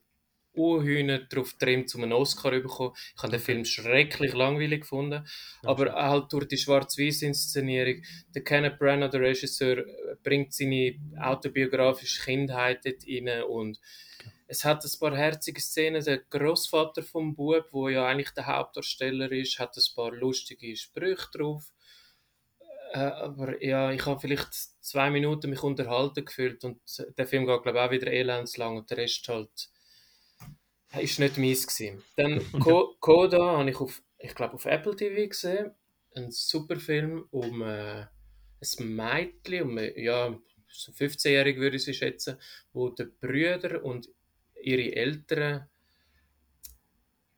unhühner darauf getrimmt, um einen Oscar zu bekommen. Ich habe den Film schrecklich langweilig gefunden. Ja, aber halt durch die Schwarz-Weiß-Inszenierung. Der Kenneth Branagh, der Regisseur, bringt seine autobiografische Kindheit dort rein und es hat ein paar herzige Szenen. Der Großvater vom Bub, wo ja eigentlich der Hauptdarsteller ist, hat ein paar lustige Sprüche drauf. Äh, aber ja, ich habe vielleicht zwei Minuten mich unterhalten gefühlt und der Film geht glaube ich auch wieder elendslang und der Rest halt äh, ist nicht meins gewesen. Dann Co Coda habe ich auf, ich glaube auf Apple TV gesehen, ein super Film um äh, ein Mädchen, um äh, ja so 15-jährig würde ich sie schätzen, wo die Brüder und ihre Eltern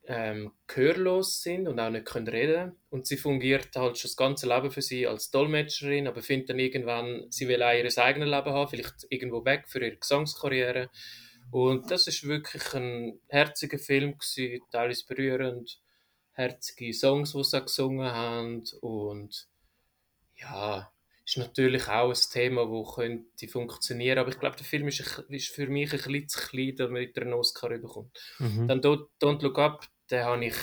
ähm, gehörlos sind und auch nicht können reden. Und sie fungiert halt schon das ganze Leben für sie als Dolmetscherin, aber findet dann irgendwann, sie will auch ihr eigenes Leben haben, vielleicht irgendwo weg für ihre Gesangskarriere. Und das ist wirklich ein herziger Film gewesen, teilweise berührend, herzige Songs, die sie gesungen haben und ja, ist natürlich auch ein Thema, das könnte funktionieren, aber ich glaube, der Film ist, ein- ist für mich ein bisschen zu klein, damit er einen Oscar bekommt. Mhm. Dann Don't, Don't Look Up, den habe ich,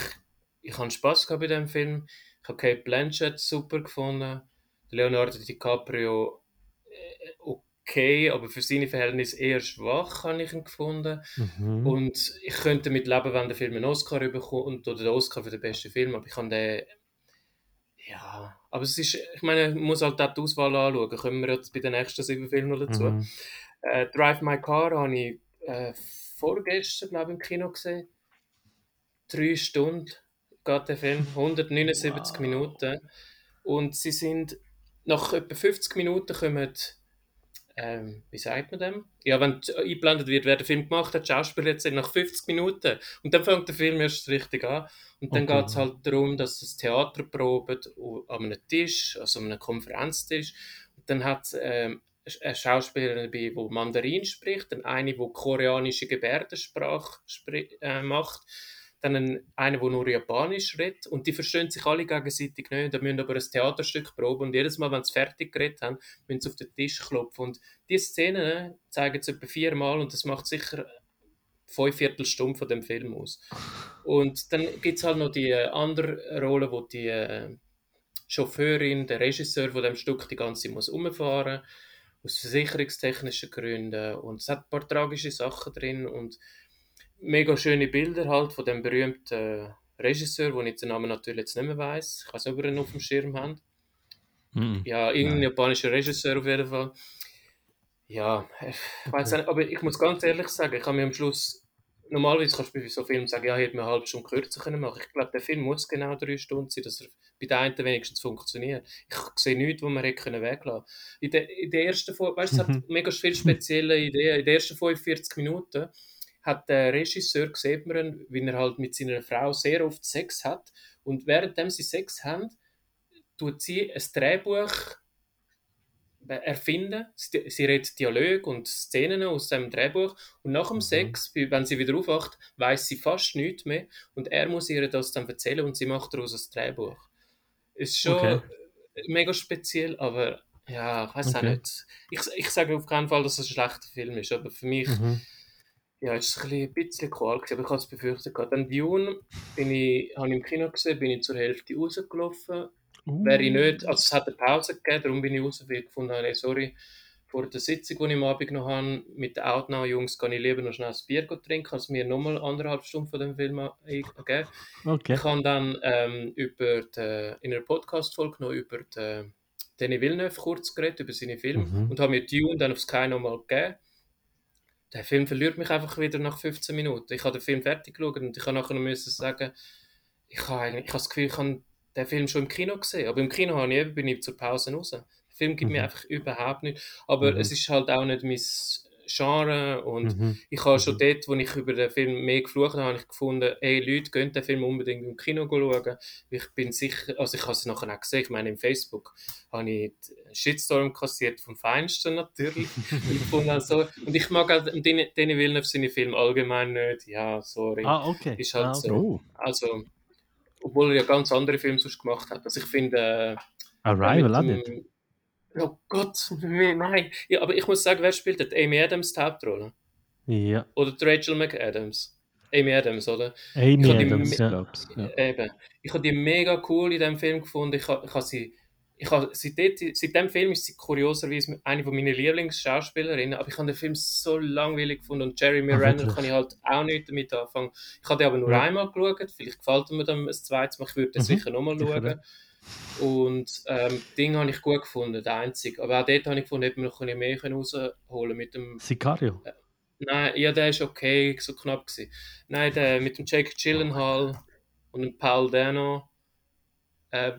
ich habe Spass gehabt bei dem Film. Ich habe Kate Blanchett super gefunden. Leonardo DiCaprio äh, okay, aber für seine Verhältnisse eher schwach, habe ich ihn gefunden. Mhm. Und ich könnte damit leben, wenn der Film einen Oscar bekommt oder den Oscar für den besten Film, aber ich habe den ja, aber es ist, ich meine, man muss halt auch die Auswahl anschauen. Kommen wir jetzt bei den nächsten sieben Filmen noch dazu. Mhm. Äh, Drive My Car habe ich äh, vorgestern, glaube ich, im Kino gesehen. Drei Stunden geht der Film, 179 Wow. Minuten. Und sie sind, nach etwa 50 Minuten kommen ähm, wie sagt man dem? Ja, wenn eingeblendet wird, wer der Film gemacht hat, Schauspieler jetzt nach 50 Minuten. Und dann fängt der Film erst richtig an. Und dann okay. geht es halt darum, dass das Theater probt an einem Tisch, also an einem Konferenztisch. Und dann hat es ähm, eine Schauspielerin dabei, die Mandarin spricht, dann eine, die koreanische Gebärdensprache äh, macht dann einer, der nur Japanisch redet und die verstehen sich alle gegenseitig nicht. Da müssen aber ein Theaterstück proben und jedes Mal, wenn sie fertig geredet haben, müssen sie auf den Tisch klopfen. Und diese Szenen zeigen sie etwa viermal und das macht sicher fünf Viertelstunde von dem Film aus. Und dann gibt es halt noch die andere Rolle, wo die äh, Chauffeurin, der Regisseur von dem Stück die ganze Zeit muss umfahren aus versicherungstechnischen Gründen und es hat ein paar tragische Sachen drin und mega schöne Bilder halt von dem berühmten äh, Regisseur, wo ich den Namen natürlich jetzt nicht mehr weiß. Ich weiß nicht, ob ihr ihn auf dem Schirm habt. Mm, ja, irgendein japanischer Regisseur auf jeden Fall. Ja, ich weiß nicht, aber ich muss ganz ehrlich sagen, ich habe mir am Schluss, normalerweise kannst du bei so Filmen sagen, ja, ich hätte mir eine halbe Stunde kürzer können machen. Ich glaube, der Film muss genau drei Stunden sein, dass er bei den einen wenigstens funktioniert. Ich sehe nichts, wo man hätte können weglassen in der, in der ersten, weißt du, es hat mega viele spezielle Ideen. In den ersten 45 Minuten hat der Regisseur sieht man, wie er halt mit seiner Frau sehr oft Sex hat und währenddem sie Sex haben, tut sie ein Drehbuch erfinden. Sie, sie redet Dialog und Szenen aus dem Drehbuch und nach dem mhm. Sex, wenn sie wieder aufwacht, weiß sie fast nichts mehr und er muss ihr das dann erzählen und sie macht daraus ein Drehbuch. Ist schon okay. mega speziell, aber ja, ich weiß okay. auch nicht. Ich, ich sage auf keinen Fall, dass es ein schlechter Film ist, aber für mich mhm ja, es war ein bisschen qual, aber ich habe es befürchtet. Dann Dune bin ich, habe ich im Kino gesehen, bin ich zur Hälfte rausgelaufen. Uh. Wäre ich nicht, also es hat eine Pause gegeben, darum bin ich raus, weil ich gefunden habe, sorry, vor der Sitzung, die ich am Abend noch habe, mit den Outnow-Jungs, kann ich lieber noch schnell ein Bier trinken, als mir nochmal anderthalb Stunden von dem Film gegeben. Okay. Ich habe dann ähm, über die, in einer Podcast-Folge noch über die, Danny Villeneuve kurz geredet, über seine Filme mhm. und habe mir Dune dann auf Sky nochmal gegeben der Film verliert mich einfach wieder nach 15 Minuten. Ich habe den Film fertig geschaut und ich habe nachher müssen sagen, ich habe, eigentlich, ich habe das Gefühl, ich habe den Film schon im Kino gesehen. Aber im Kino habe ich eben, bin ich zur Pause raus. Der Film gibt mhm. mir einfach überhaupt nichts. Aber mhm. es ist halt auch nicht mein Genre und mhm. ich habe schon mhm. dort, wo ich über den Film mehr geflucht habe, habe ich gefunden, ey Leute, könnt den Film unbedingt im Kino schauen. Ich bin sicher, also ich habe es nachher auch gesehen, ich meine im Facebook habe ich einen Shitstorm kassiert vom Feinsten natürlich. und, also, und ich mag auch Danny Villeneuve seine Filme allgemein nicht, ja, sorry. Ah, okay. Ist halt ah, okay. so. Also, obwohl er ja ganz andere Filme sonst gemacht hat. Also ich finde... Äh, Arrival auch nicht? Oh Gott, nein. Ja, aber ich muss sagen, wer spielt das? Amy Adams die Hauptrolle? Ja. Oder Rachel McAdams? Amy Adams, oder? Amy Adams, ja. ja. Eben. Ich habe die mega cool in diesem Film gefunden. Ich habe, ich habe sie... Ich habe, seit, seit dem Film ist sie kurioserweise eine von meinen Lieblingsschauspielerinnen, aber ich habe den Film so langweilig gefunden und Jerry Miranda kann ich halt auch nicht damit anfangen. Ich habe den aber nur ja. einmal geschaut, vielleicht gefällt mir dann ein zweites Mal, ich würde den mhm. sicher nochmal schauen. Und ähm, Ding habe ich gut gefunden, der einzige. Aber auch dort habe ich gefunden, hätte man noch ein mehr rausholen mit dem. Sicario? Äh, nein, ja, der ist okay, so knapp gewesen. Nein, der mit dem Jake Gyllenhaal und dem Paul Dano. Äh,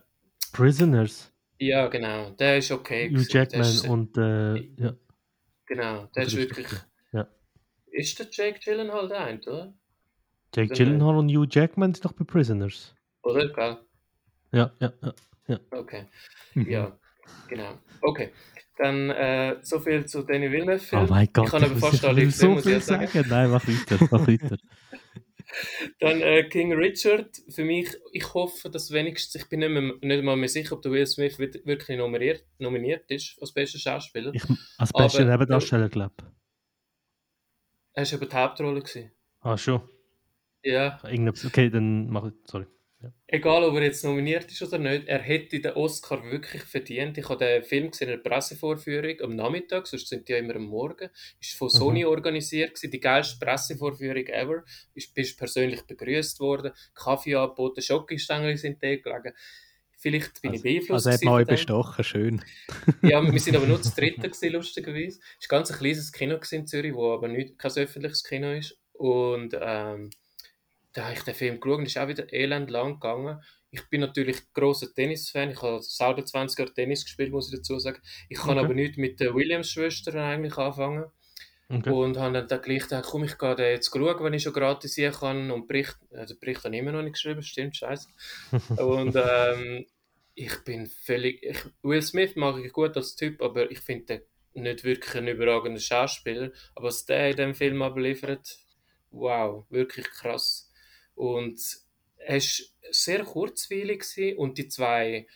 Prisoners? Ja, genau, der ist okay. Hugh Jackman ist, und. Äh, ja. Genau, der ist wirklich. Ja. Ist der Jake Gyllenhaal der eine, oder? Jake Gyllenhaal und Hugh Jackman sind doch bei Prisoners. Oder, gell? Ja, ja, ja. ja. Okay. Mhm. Ja, genau. Okay. Dann äh, so viel zu Danny Villeneuve Film. Oh mein Gott, ich kann aber fast alle so viel sagen. sagen. Nein, mach weiter, mach weiter. Dann äh, King Richard, für mich, ich hoffe, dass wenigstens, ich bin nicht, mehr, nicht mal mehr sicher, ob der Will Smith wirklich nominiert, nominiert ist als bester Schauspieler. Ich, als bester Nebendarsteller, glaube ich. Er war aber die Hauptrolle. Gewesen. Ah, schon? Ja. Okay, dann mach ich, sorry. Ja. Egal, ob er jetzt nominiert ist oder nicht, er hätte den Oscar wirklich verdient. Ich habe den Film gesehen in der Pressevorführung am Nachmittag, sonst sind die ja immer am Morgen. Ist von Sony mhm. organisiert, gewesen, die geilste Pressevorführung ever. Ist, bist persönlich begrüßt worden, Kaffee angeboten, Schokostängel sind da gelegen. Vielleicht bin also, ich beeinflusst. Also hat man euch bestochen, schön. ja, wir sind aber nur zu dritten gewesen, lustigerweise. Es war ganz ein kleines Kino in Zürich, wo aber nicht kein öffentliches Kino ist. Und ähm, da habe ich den Film geschaut und ist auch wieder elend lang gegangen. ich bin natürlich großer Tennisfan. Ich habe selber 20 Jahre Tennis gespielt, muss ich dazu sagen. Ich kann Okay. aber nicht mit den Williams-Schwestern eigentlich anfangen. Okay. Und habe dann gleich gedacht, komm, ich gehe den jetzt schauen, wenn ich schon gratis hier kann. Und Bericht, also Bericht habe ich immer noch nicht geschrieben, stimmt, scheiße. Und ähm, ich bin völlig. Ich, Will Smith mag ich gut als Typ, aber ich finde den nicht wirklich ein überragender Schauspieler. Aber was der in dem Film abliefert, wow, wirklich krass. Und er war sehr kurzweilig gewesen und die zwei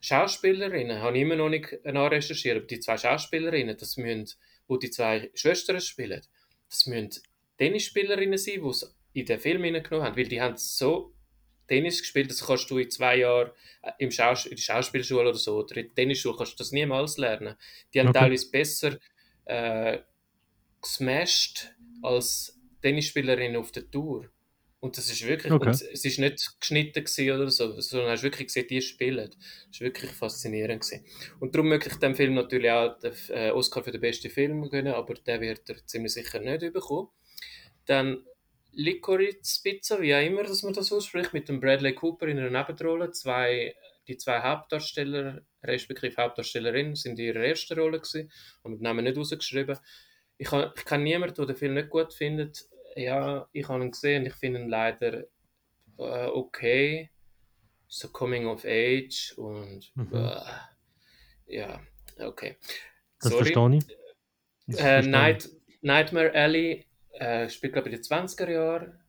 Schauspielerinnen, habe ich immer noch nicht nachrecherchiert, aber die zwei Schauspielerinnen, das müssen, wo die zwei Schwestern spielen, das müssen Tennisspielerinnen sein, die es in den Film hineingenommen haben, weil die haben so Tennis gespielt, das kannst du in zwei Jahren äh, im Schaus in der Schauspielschule oder so, oder in der Tennisschule kannst du das niemals lernen. Die haben Okay. teilweise besser äh, gesmashed als Tennisspielerinnen auf der Tour. Und das ist wirklich, Okay. es ist nicht geschnitten oder so, sondern hast wirklich gesehen, die spielen. Das war wirklich faszinierend. Gewesen. Und darum möchte ich dem Film natürlich auch den äh, Oscar für den besten Film gönnen, aber den wird er ziemlich sicher nicht bekommen. Dann Licorice Pizza, wie auch immer, dass man das ausspricht, mit dem Bradley Cooper in einer Nebenrolle. Zwei, die zwei Hauptdarsteller, respektive Hauptdarstellerinnen, sind in ihrer ersten Rolle gewesen und den Namen nicht rausgeschrieben. Ich, ha- ich kenne niemanden, der den Film nicht gut findet. Ja, ich habe ihn gesehen und ich finde ihn leider äh, okay. So Coming of Age und Mhm. äh, ja, okay. Das Sorry. verstehe ich. Das Äh, verstehe. Night, Nightmare Alley äh, spielt, glaube ich, in den 20er Jahren.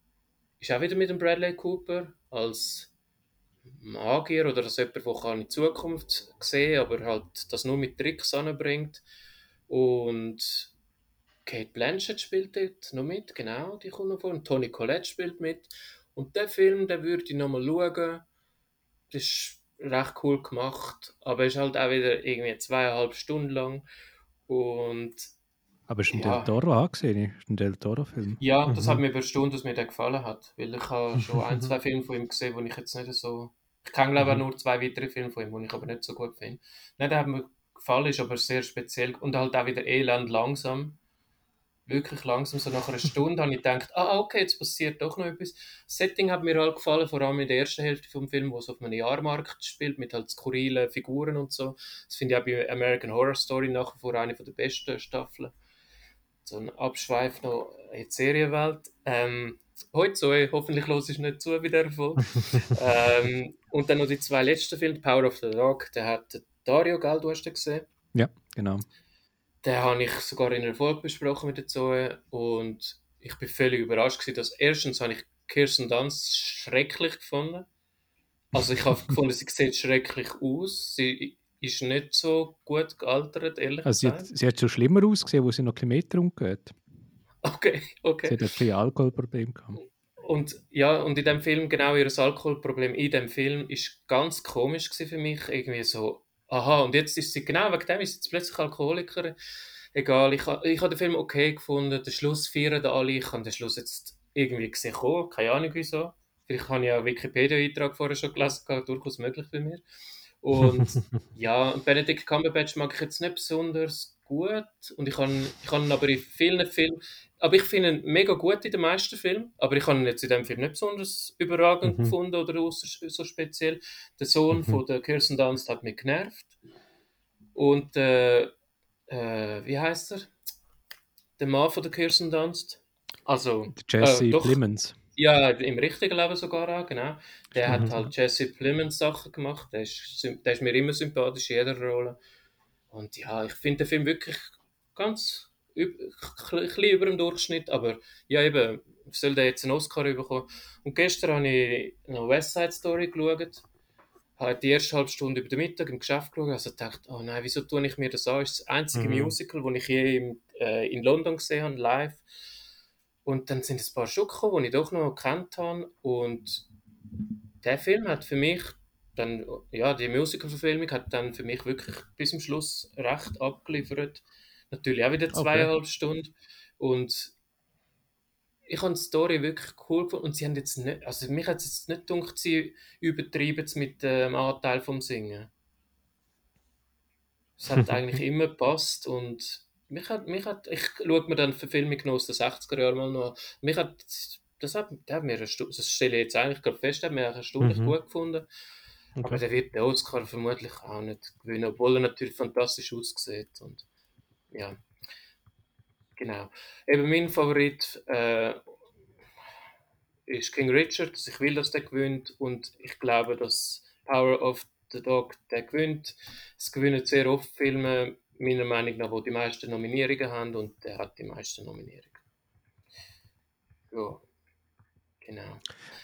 Ist auch wieder mit dem Bradley Cooper als Magier oder als jemand, der kann in die Zukunft sehen aber halt das nur mit Tricks anbringt. Und Kate Blanchett spielt dort noch mit, genau, die kommt noch vor. Und Toni Collette spielt mit. Und der Film, den würde ich nochmal schauen. Das ist recht cool gemacht, aber ist halt auch wieder irgendwie zweieinhalb Stunden lang. Und Aber ist ein Ja. Del Toro angesehen? Ist ein Del Toro-Film? Ja, das Mhm. hat mich überstundet, dass mir der gefallen hat. Weil ich habe schon ein, zwei Filme von ihm gesehen, die ich jetzt nicht so. Ich kenne glaube ich Mhm. nur zwei weitere Filme von ihm, die ich aber nicht so gut finde. Nein, der hat mir gefallen, ist aber sehr speziell und halt auch wieder elend langsam. Wirklich langsam, so nach einer Stunde habe ich gedacht, ah, okay, jetzt passiert doch noch etwas. Das Setting hat mir halt gefallen, vor allem in der ersten Hälfte vom Film, wo es auf einem Jahrmarkt spielt, mit halt skurrilen Figuren und so. Das finde ich auch bei American Horror Story nach wie vor eine der besten Staffeln so ein Abschweif noch in die Serienwelt. Ähm, heute so, hoffentlich los ich nicht zu bei der Folge. ähm, und dann noch die zwei letzten Filme, Power of the Dog, der hat Dario, gell, du hast den gesehen? Ja, genau. Den habe ich sogar in einer Folge besprochen mit der Zoe und ich bin völlig überrascht gewesen, dass erstens habe ich Kirsten Dunst schrecklich gefunden. Also ich habe gefunden, sie sieht schrecklich aus. Sie ist nicht so gut gealtert, ehrlich Also sie, hat, gesagt. sie hat schon schlimmer ausgesehen, wo sie noch Kilometer umgeht. Okay, okay. Sie hat ein bisschen Alkoholproblem gehabt. Und ja, und in dem Film, genau ihr Alkoholproblem in dem Film, ist ganz komisch für mich. Irgendwie so, aha, und jetzt ist sie, genau wegen dem ist sie jetzt plötzlich Alkoholikerin. Egal, ich, ich habe den Film okay gefunden. Den Schluss feiern alle. Ich habe den Schluss jetzt irgendwie gesehen, keine Ahnung wieso. Vielleicht habe ich ja einen Wikipedia-Eintrag vorher schon gelesen, durchaus möglich bei mir. Und ja, Benedict Cumberbatch mag ich jetzt nicht besonders gut. Und ich habe ich habe ihn aber in vielen Filmen, aber ich finde ihn mega gut in den meisten Filmen, aber ich habe ihn jetzt in dem Film nicht besonders überragend Mhm. gefunden oder so speziell. Der Sohn Mhm. von der Kirsten Dunst hat mich genervt. Und äh, äh, wie heißt er? Der Mann von der Kirsten Dunst? Also, Jesse äh, doch. Plemons. ja, im richtigen Leben sogar auch, genau. Der hat Mhm. halt Jesse Plemons Sachen gemacht. Der ist, der ist mir immer sympathisch in jeder Rolle. Und ja, ich finde den Film wirklich ganz bisschen über dem Durchschnitt, aber ja, eben, soll der jetzt einen Oscar bekommen. Und gestern habe ich noch West Side Story geschaut. Habe die erste halbe Stunde über den Mittag im Geschäft geschaut. Also dachte, oh nein, wieso tue ich mir das an? Das ist das einzige Mhm. Musical, das ich je im, äh, in London gesehen habe, live. Und dann sind ein paar Stücke gekommen, die ich doch noch gekannt habe. Und der Film hat für mich dann, ja, die Musical-Verfilmung hat dann für mich wirklich bis zum Schluss recht abgeliefert. Natürlich auch wieder Okay. zweieinhalb Stunden. Und ich habe die Story wirklich cool gefunden. Und sie haben jetzt nicht, also mich hat es jetzt nicht gedacht, sie übertreiben es mit dem Anteil vom Singen. Es hat eigentlich immer gepasst und mich hat, mich hat, ich schaue mir dann Verfilmung aus den 60er Jahren mal noch an. Mich hat das hat, der hat mir, das stelle ich jetzt eigentlich gerade fest, hat mir erstaunlich mhm. gut gefunden. Okay. Aber der wird den Oscar vermutlich auch nicht gewinnen, obwohl er natürlich fantastisch aussieht. Und, ja. Genau. Eben mein Favorit äh, ist King Richard. Ich will, dass der gewinnt und ich glaube, dass Power of the Dog der gewinnt. Es gewinnen sehr oft Filme, meiner Meinung nach, die die meisten Nominierungen haben und der hat die meisten Nominierungen. Ja, genau.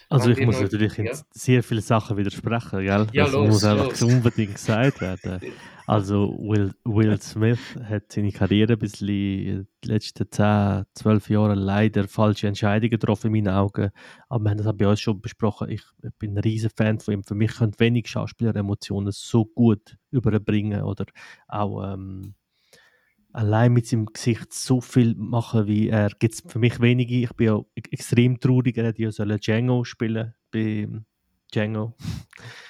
Also ich muss noch, natürlich ja? sehr viele Sachen widersprechen, gell? Ja, das los, muss einfach unbedingt gesagt werden. Also Will, Will Smith hat seine Karriere bisschen die letzten 10, 12 Jahre leider falsche Entscheidungen getroffen in meinen Augen. Aber wir haben das bei uns schon besprochen. Ich bin ein riesen Fan von ihm. Für mich können wenig Schauspieler Emotionen so gut überbringen oder auch ähm, allein mit seinem Gesicht so viel machen wie er. Gibt es für mich wenige. Ich bin ja extrem traurig, er hätte ja Django spielen bei Django.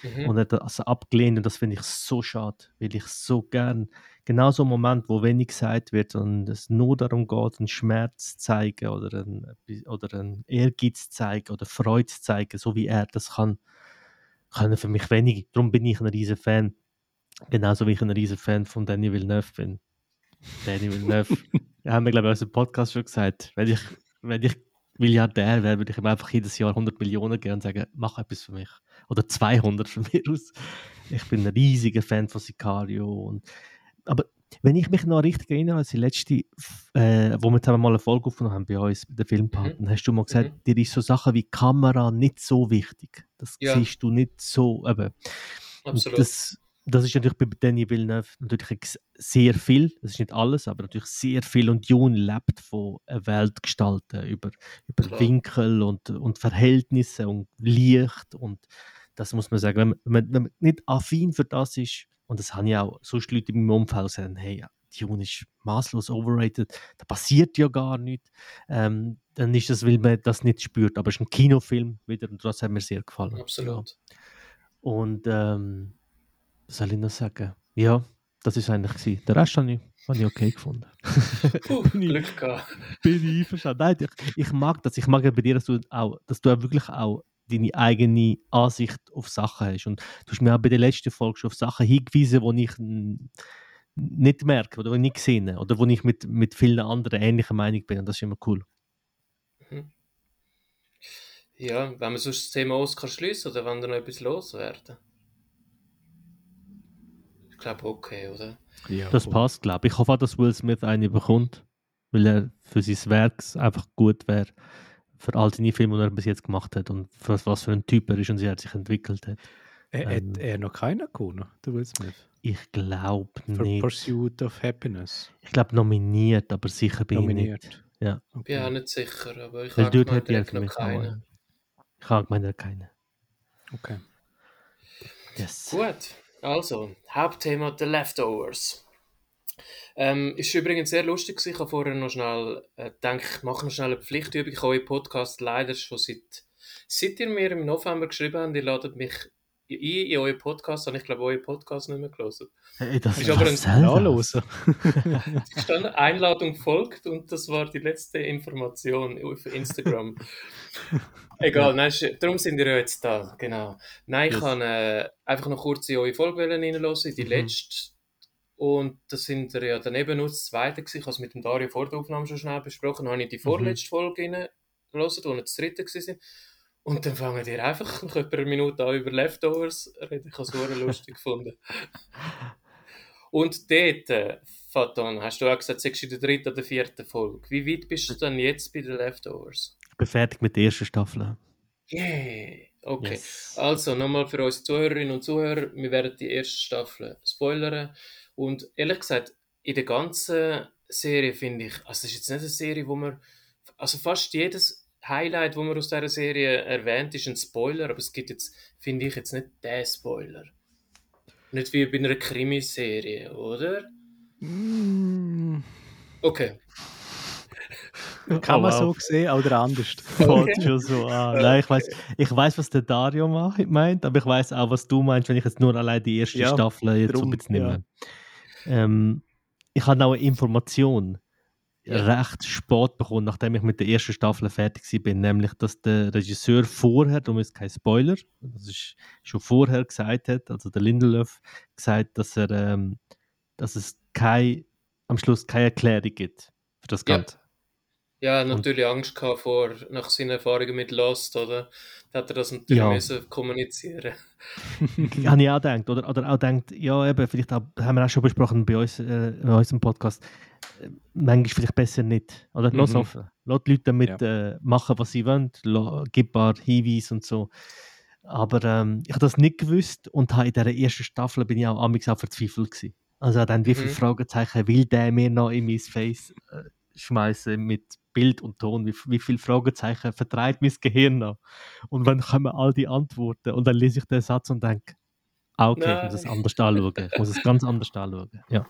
Mhm. Und hat das abgelehnt und das finde ich so schade, weil ich so gern genau so ein Moment, wo wenig gesagt wird und es nur darum geht, einen Schmerz zu zeigen oder einen, oder einen Ehrgeiz zu zeigen oder Freude zu zeigen, so wie er das kann, können für mich wenige. Darum bin ich ein riesen Fan. Genauso wie ich ein riesen Fan von Danny Villeneuve bin. Danny Villeneuve. haben wir, glaube ich, aus dem Podcast schon gesagt. Wenn ich, wenn ich Milliardär wäre, würde ich ihm einfach jedes Jahr 100 Millionen geben und sagen, mach etwas für mich. Oder 200 von mir aus. Ich bin ein riesiger Fan von Sicario. Und, aber wenn ich mich noch richtig erinnere, als die letzte, äh, wo wir zusammen mal eine Folge aufgenommen haben bei uns, bei den Filmpartnern, mhm. hast du mal gesagt, mhm. dir ist so Sachen wie Kamera nicht so wichtig. Das ja. siehst du nicht so. Eben. Absolut. Das, das ist natürlich bei Danny Villeneuve natürlich sehr viel, das ist nicht alles, aber natürlich sehr viel und Jun lebt von Welt gestalten, über, über Winkel und, und Verhältnisse und Licht und das muss man sagen, wenn man, wenn man nicht affin für das ist, und das haben ja auch sonst Leute in meinem Umfeld gesagt, hey, Dune ist maßlos overrated, da passiert ja gar nichts, ähm, dann ist das, weil man das nicht spürt, aber es ist ein Kinofilm wieder und das hat mir sehr gefallen. Absolut. Ja. Und ähm, was soll ich noch sagen? Ja, das ist eigentlich gewesen. Der Rest habe ich, habe ich okay gefunden. Puh, Glück gehabt. Bin ich einverstanden. Nein, ich, ich, mag das. Ich mag ja bei dir, dass du auch, dass du auch wirklich auch deine eigene Ansicht auf Sachen hast. Und du hast mir auch bei der letzten Folge schon auf Sachen hingewiesen, die ich nicht merke oder nicht gesehen oder wo ich mit, mit vielen anderen ähnlicher Meinung bin. Und das ist immer cool. Mhm. Ja, wenn wir sonst das Thema Oscar schließen oder wenn da noch etwas loswerden? Glaube okay, oder? Ja, das passt, glaube ich. Ich hoffe auch, dass Will Smith eine bekommt, weil er für sein Werk einfach gut wäre. Für all seine Filme, die er bis jetzt gemacht hat und für was für ein Typ er ist und wie er sich entwickelt hat. Er, ähm, hat er noch keinen gewonnen, der Will Smith? Ich glaube nicht. Pursuit of Happiness. Ich glaube nominiert, aber sicher bin nominiert. ich nicht. Ja. Okay. Bin auch nicht sicher, aber ich habe gemeint, er hat noch keinen. Ich habe gemeint, er hat keinen. Okay. Yes. Gut. Also, Hauptthema The Leftovers. Ähm, ist übrigens sehr lustig. Ich habe vorher noch schnell äh, ich mache noch schnell eine Pflichtübung. Ich habe euren Podcast leider schon seit, seit ihr mir im November geschrieben habt, ihr ladet mich ein in euren Podcast, habe ich glaube euren Podcast nicht mehr gelesen. Hey, das ist aber ein dann eine Einladung folgt und das war die letzte Information auf Instagram. Egal, nein, darum sind wir ja jetzt da, genau. Nein, ich yes. kann äh, einfach noch kurz in eure Folge reinlassen, die mhm. letzte. Und das sind wir ja daneben nur das zweite gewesen. Ich habe es mit dem Dario vor der Aufnahme schon schnell besprochen. Dann habe ich die mhm. vorletzte mhm. Folge reingelassen, wo wir das dritte waren. Und dann fangen die einfach nach etwa einer Minute an über Leftovers reden. Ich habe es lustig gefunden. Und dort, äh, Faton, hast du auch gesagt, du in der dritten oder vierten Folge. Wie weit bist du dann jetzt bei den Leftovers? Ich bin fertig mit der ersten Staffel. Yeah, okay. Yes. Also nochmal für unsere Zuhörerinnen und Zuhörer, wir werden die erste Staffel spoilern. Und ehrlich gesagt, in der ganzen Serie finde ich, also es ist jetzt nicht eine Serie, wo man, also fast jedes Highlight, wo man aus dieser Serie erwähnt, ist ein Spoiler, aber es gibt jetzt, finde ich, jetzt nicht den Spoiler. Nicht wie bei einer Krimiserie, oder? Mm. Okay. Kann oh, man wow. so sehen oder anders? Okay. schon so an. Nein, ich weiß, ich weiß, was der Dario meint, aber ich weiß auch, was du meinst, wenn ich jetzt nur allein die erste ja, Staffel jetzt drum, so ein bisschen nehme. Ja. Ähm, ich habe auch eine Information. Recht spät bekommen, nachdem ich mit der ersten Staffel fertig war, nämlich, dass der Regisseur vorher, darum ist kein Spoiler, das ist schon vorher gesagt hat, also der Lindelöf gesagt, dass er, ähm, dass es kein, am Schluss keine Erklärung gibt für das Ganze. Ja, ja natürlich und, Angst gehabt vor, nach seinen Erfahrungen mit Lost, oder? Da hat er das natürlich ja. müssen kommunizieren. Habe ich auch gedacht, oder, oder auch gedacht, ja eben, vielleicht auch, haben wir auch schon besprochen bei uns, äh, bei unserem Podcast, manchmal vielleicht besser nicht. Oder mhm. lass offen. Lass die Leute damit ja. äh, machen, was sie wollen. Gib ein paar Hinweise und so. Aber ähm, ich habe das nicht gewusst und in dieser ersten Staffel bin ich auch amigs auch verzweifelt gewesen. Also dann, wie viele mhm. Fragezeichen will der mir noch in mein Face schmeißen mit Bild und Ton? Wie, wie viele Fragezeichen vertreibt mein Gehirn noch? Und wann kommen all die Antworten? Und dann lese ich den Satz und denke, ah, okay, Nein. ich muss es anders anschauen. Ich muss es ganz anders anschauen. Ja.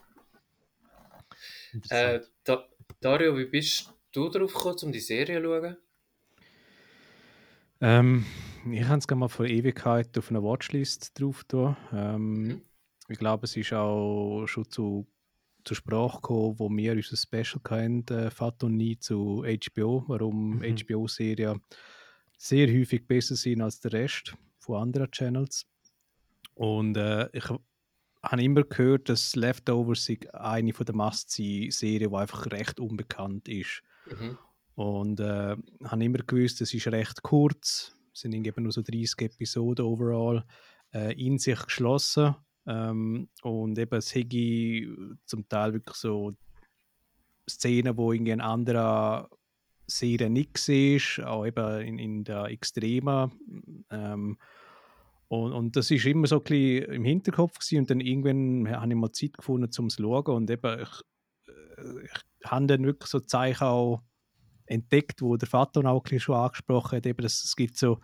Äh, da, Dario, wie bist du darauf gekommen, um die Serie zu schauen? Ähm, ich habe es mal vor Ewigkeit auf einer Watchlist drauf. Ähm, mhm. Ich glaube, es ist auch schon zu, zur Sprache gekommen, wo wir unser Special kennen, äh, Fat und nie zu HBO, warum mhm. HBO-Serien sehr häufig besser sind als der Rest von anderen Channels. Und äh, ich habe immer gehört, dass Leftovers eine von der Must-See-Serien, die einfach recht unbekannt ist. Mhm. Und äh, habe immer gewusst, es ist recht kurz, es sind eben nur so 30 Episoden overall, äh, in sich geschlossen. Ähm, und eben es hätte zum Teil wirklich so Szenen, wo irgendwie ein anderer Serie nicht war, auch eben in, in der Extremen. Ähm, und, und das ist immer so ein bisschen im Hinterkopf gewesen. und dann irgendwann habe ich mal Zeit gefunden, um es zu schauen und eben ich, äh, ich habe dann wirklich so Zeichen auch entdeckt, wo der Vater auch schon angesprochen hat, eben, dass es gibt so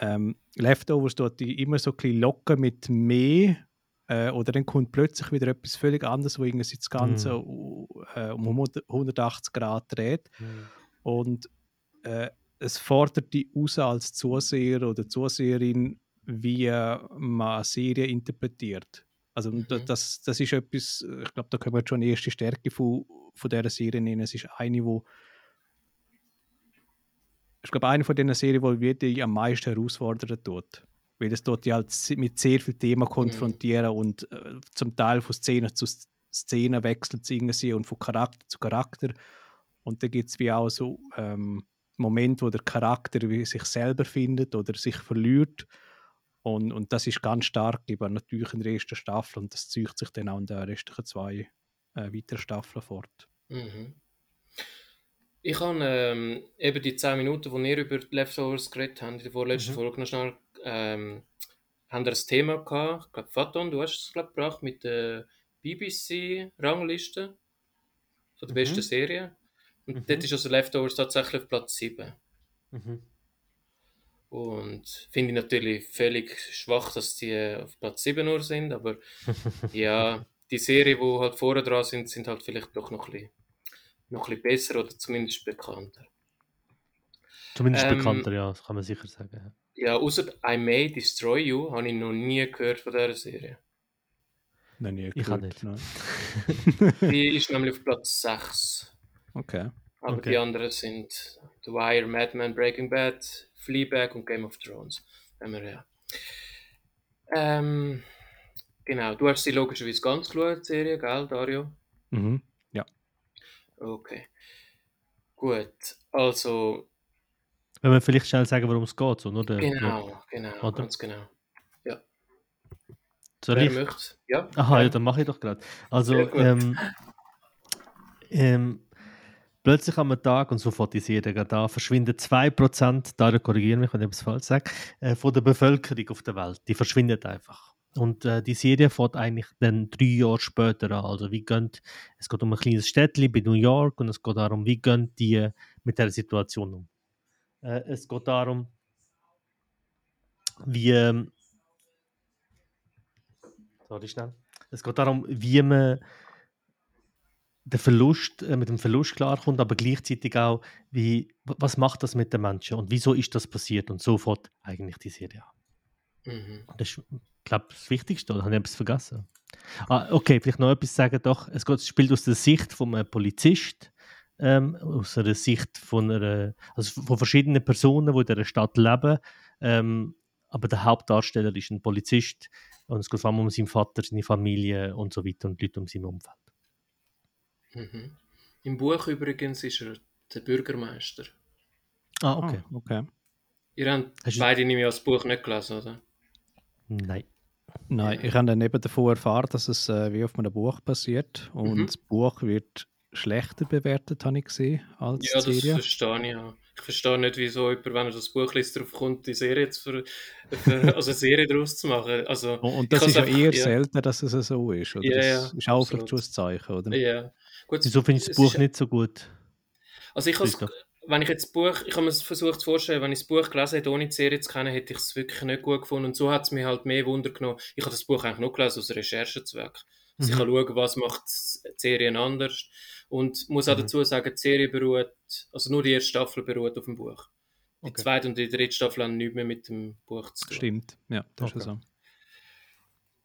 ähm, Leftovers dort die immer so ein bisschen locker mit mehr äh, oder dann kommt plötzlich wieder etwas völlig anderes, wo irgendwie das Ganze mm. äh, um 180 Grad dreht mm. und äh, es fordert die raus als Zuseher oder Zuseherin, wie man eine Serie interpretiert. Also mhm. das, das ist etwas, ich glaube, da können wir schon die erste Stärke von, von dieser Serie nennen. Es ist eine, wo ich glaube, eine von diesen Serien, die dich am meisten herausfordern tut. Weil es dort ja halt mit sehr vielen Themen mhm. konfrontieren mhm. und äh, zum Teil von Szene zu Szene wechselt sie und von Charakter zu Charakter. Und da gibt es wie auch so ähm, Moment, wo der Charakter sich selber findet oder sich verliert. Und, und das ist ganz stark eben natürlich in der ersten Staffel und das zieht sich dann auch in den restlichen zwei äh, weiteren Staffeln fort. Mhm. Ich habe ähm, eben die 10 Minuten, wo wir über Leftovers geredet haben, in der vorletzten mhm. Folge noch schnell, ähm, haben wir ein Thema gehabt. Ich glaube, Faton, du hast es glaub, gebracht mit der BBC-Rangliste von der mhm. besten Serie. Und mhm. dort ist also Leftovers tatsächlich auf Platz 7. Mhm. Und finde ich natürlich völlig schwach, dass die auf Platz 7 nur sind, aber ja, die Serie, die halt vorne dran sind, sind halt vielleicht doch noch ein bisschen, noch ein bisschen besser oder zumindest bekannter. Zumindest ähm, bekannter, ja, das kann man sicher sagen. Ja, außer I May Destroy You habe ich noch nie gehört von dieser Serie. Nein, nie gehört. Ich nicht. die ist nämlich auf Platz 6. Okay. Aber okay. die anderen sind The Wire, Mad Men, Breaking Bad, Fleabag und Game of Thrones. Ja. Ähm, genau, du hast sie logischerweise ganz geschaut, die Serie, gell, Dario? Mhm. Okay. Gut, also. Wenn wir vielleicht schnell sagen, worum es geht, so, nur der, Genau, genau, oder? ganz genau. Ja. Soll Wer ich? möchte? Ja. Aha, ja, dann mache ich doch gerade. Also, ähm, ähm, Plötzlich am Tag, und sofort ist jeder da, verschwinden 2%, da korrigieren mich, wenn ich etwas falsch sage, äh, von der Bevölkerung auf der Welt. Die verschwindet einfach. Und äh, die Serie fährt eigentlich dann drei Jahre später an. Also wie gönnt, es geht um ein kleines Städtchen bei New York und es geht darum, wie gehen die mit der Situation um. Äh, es geht darum, wie ähm, sorry schnell. Es geht darum, wie man der Verlust, äh, mit dem Verlust klarkommt, aber gleichzeitig auch, wie, was macht das mit den Menschen und wieso ist das passiert und sofort eigentlich die Serie Mhm. Das ist, glaube das Wichtigste, oder habe ich etwas vergessen? Ah, okay, vielleicht noch etwas sagen. Doch, es geht- es spielt aus der Sicht von einem Polizist, ähm, aus der Sicht von, einer, also von verschiedenen Personen, die in dieser Stadt leben. Ähm, aber der Hauptdarsteller ist ein Polizist und es geht vor allem um seinen Vater, seine Familie und so weiter und die Leute um sein Umfeld. Mhm. Im Buch übrigens ist er der Bürgermeister. Ah, okay. Ah, okay. Ihr habt Hast du- beide nämlich das Buch nicht gelesen, oder? Nein. Nein, Ja. ich habe dann eben davon erfahren, dass es äh, wie auf einem Buch basiert. Und Mhm. das Buch wird schlechter bewertet, habe ich gesehen, als Ja, die das Serie. verstehe ich ja. Ich verstehe nicht, wieso jemand, wenn er das Buch liest, darauf kommt, die Serie zu ver für, also eine Serie daraus zu machen. Also, Und ich das ist ja einfach- eher ja. selten, dass es so ist. Oder? Ja, das ja, ist auch vielleicht schon ein Zeichen, oder? ja. Gut, Wieso findest du es das Buch ist- nicht so gut? Also ich Christoph? Wenn ich jetzt das Buch, ich habe mir versucht zu vorstellen, wenn ich das Buch gelesen hätte, ohne die Serie zu kennen, hätte ich es wirklich nicht gut gefunden. Und so hat es mir halt mehr Wunder genommen. Ich habe das Buch eigentlich nur gelesen aus Recherchezweck. Also ich Mhm. kann schauen, was macht die Serie anders. Und muss auch Mhm. dazu sagen, die Serie beruht, also nur die erste Staffel beruht auf dem Buch. Die Okay. zweite und die dritte Staffel haben nichts mehr mit dem Buch zu tun. Stimmt, ja, das ist Okay. ja so.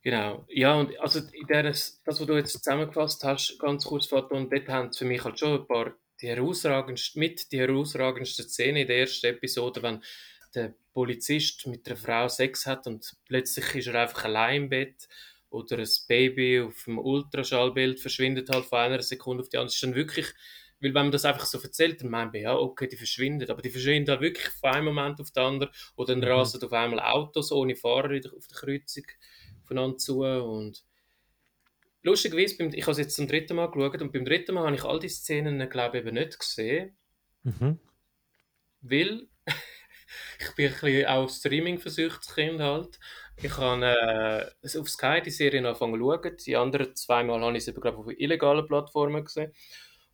Genau. Ja, und also in der, das, was du jetzt zusammengefasst hast, ganz kurz, Vater, und dort haben für mich halt schon ein paar die herausragendsten, mit die herausragendste Szene in der ersten Episode, wenn der Polizist mit einer Frau Sex hat und plötzlich ist er einfach allein im Bett oder ein Baby auf dem Ultraschallbild verschwindet halt von einer Sekunde auf die andere. Das ist dann wirklich, weil wenn man das einfach so erzählt, dann meint man, ja, okay, die verschwindet, aber die verschwinden halt wirklich von einem Moment auf den anderen oder dann Mhm. rasen auf einmal Autos ohne Fahrer der- auf der Kreuzung aufeinander zu und lustigerweise, beim, ich habe es jetzt zum dritten Mal geschaut und beim dritten Mal habe ich all die Szenen, glaube ich, eben nicht gesehen, Mhm. weil ich bin ein bisschen auch Streaming versucht Kind halt. Ich habe äh, auf Sky die Serie angefangen zu schauen. Die anderen zweimal habe ich sie, glaube ich, auf illegalen Plattformen gesehen.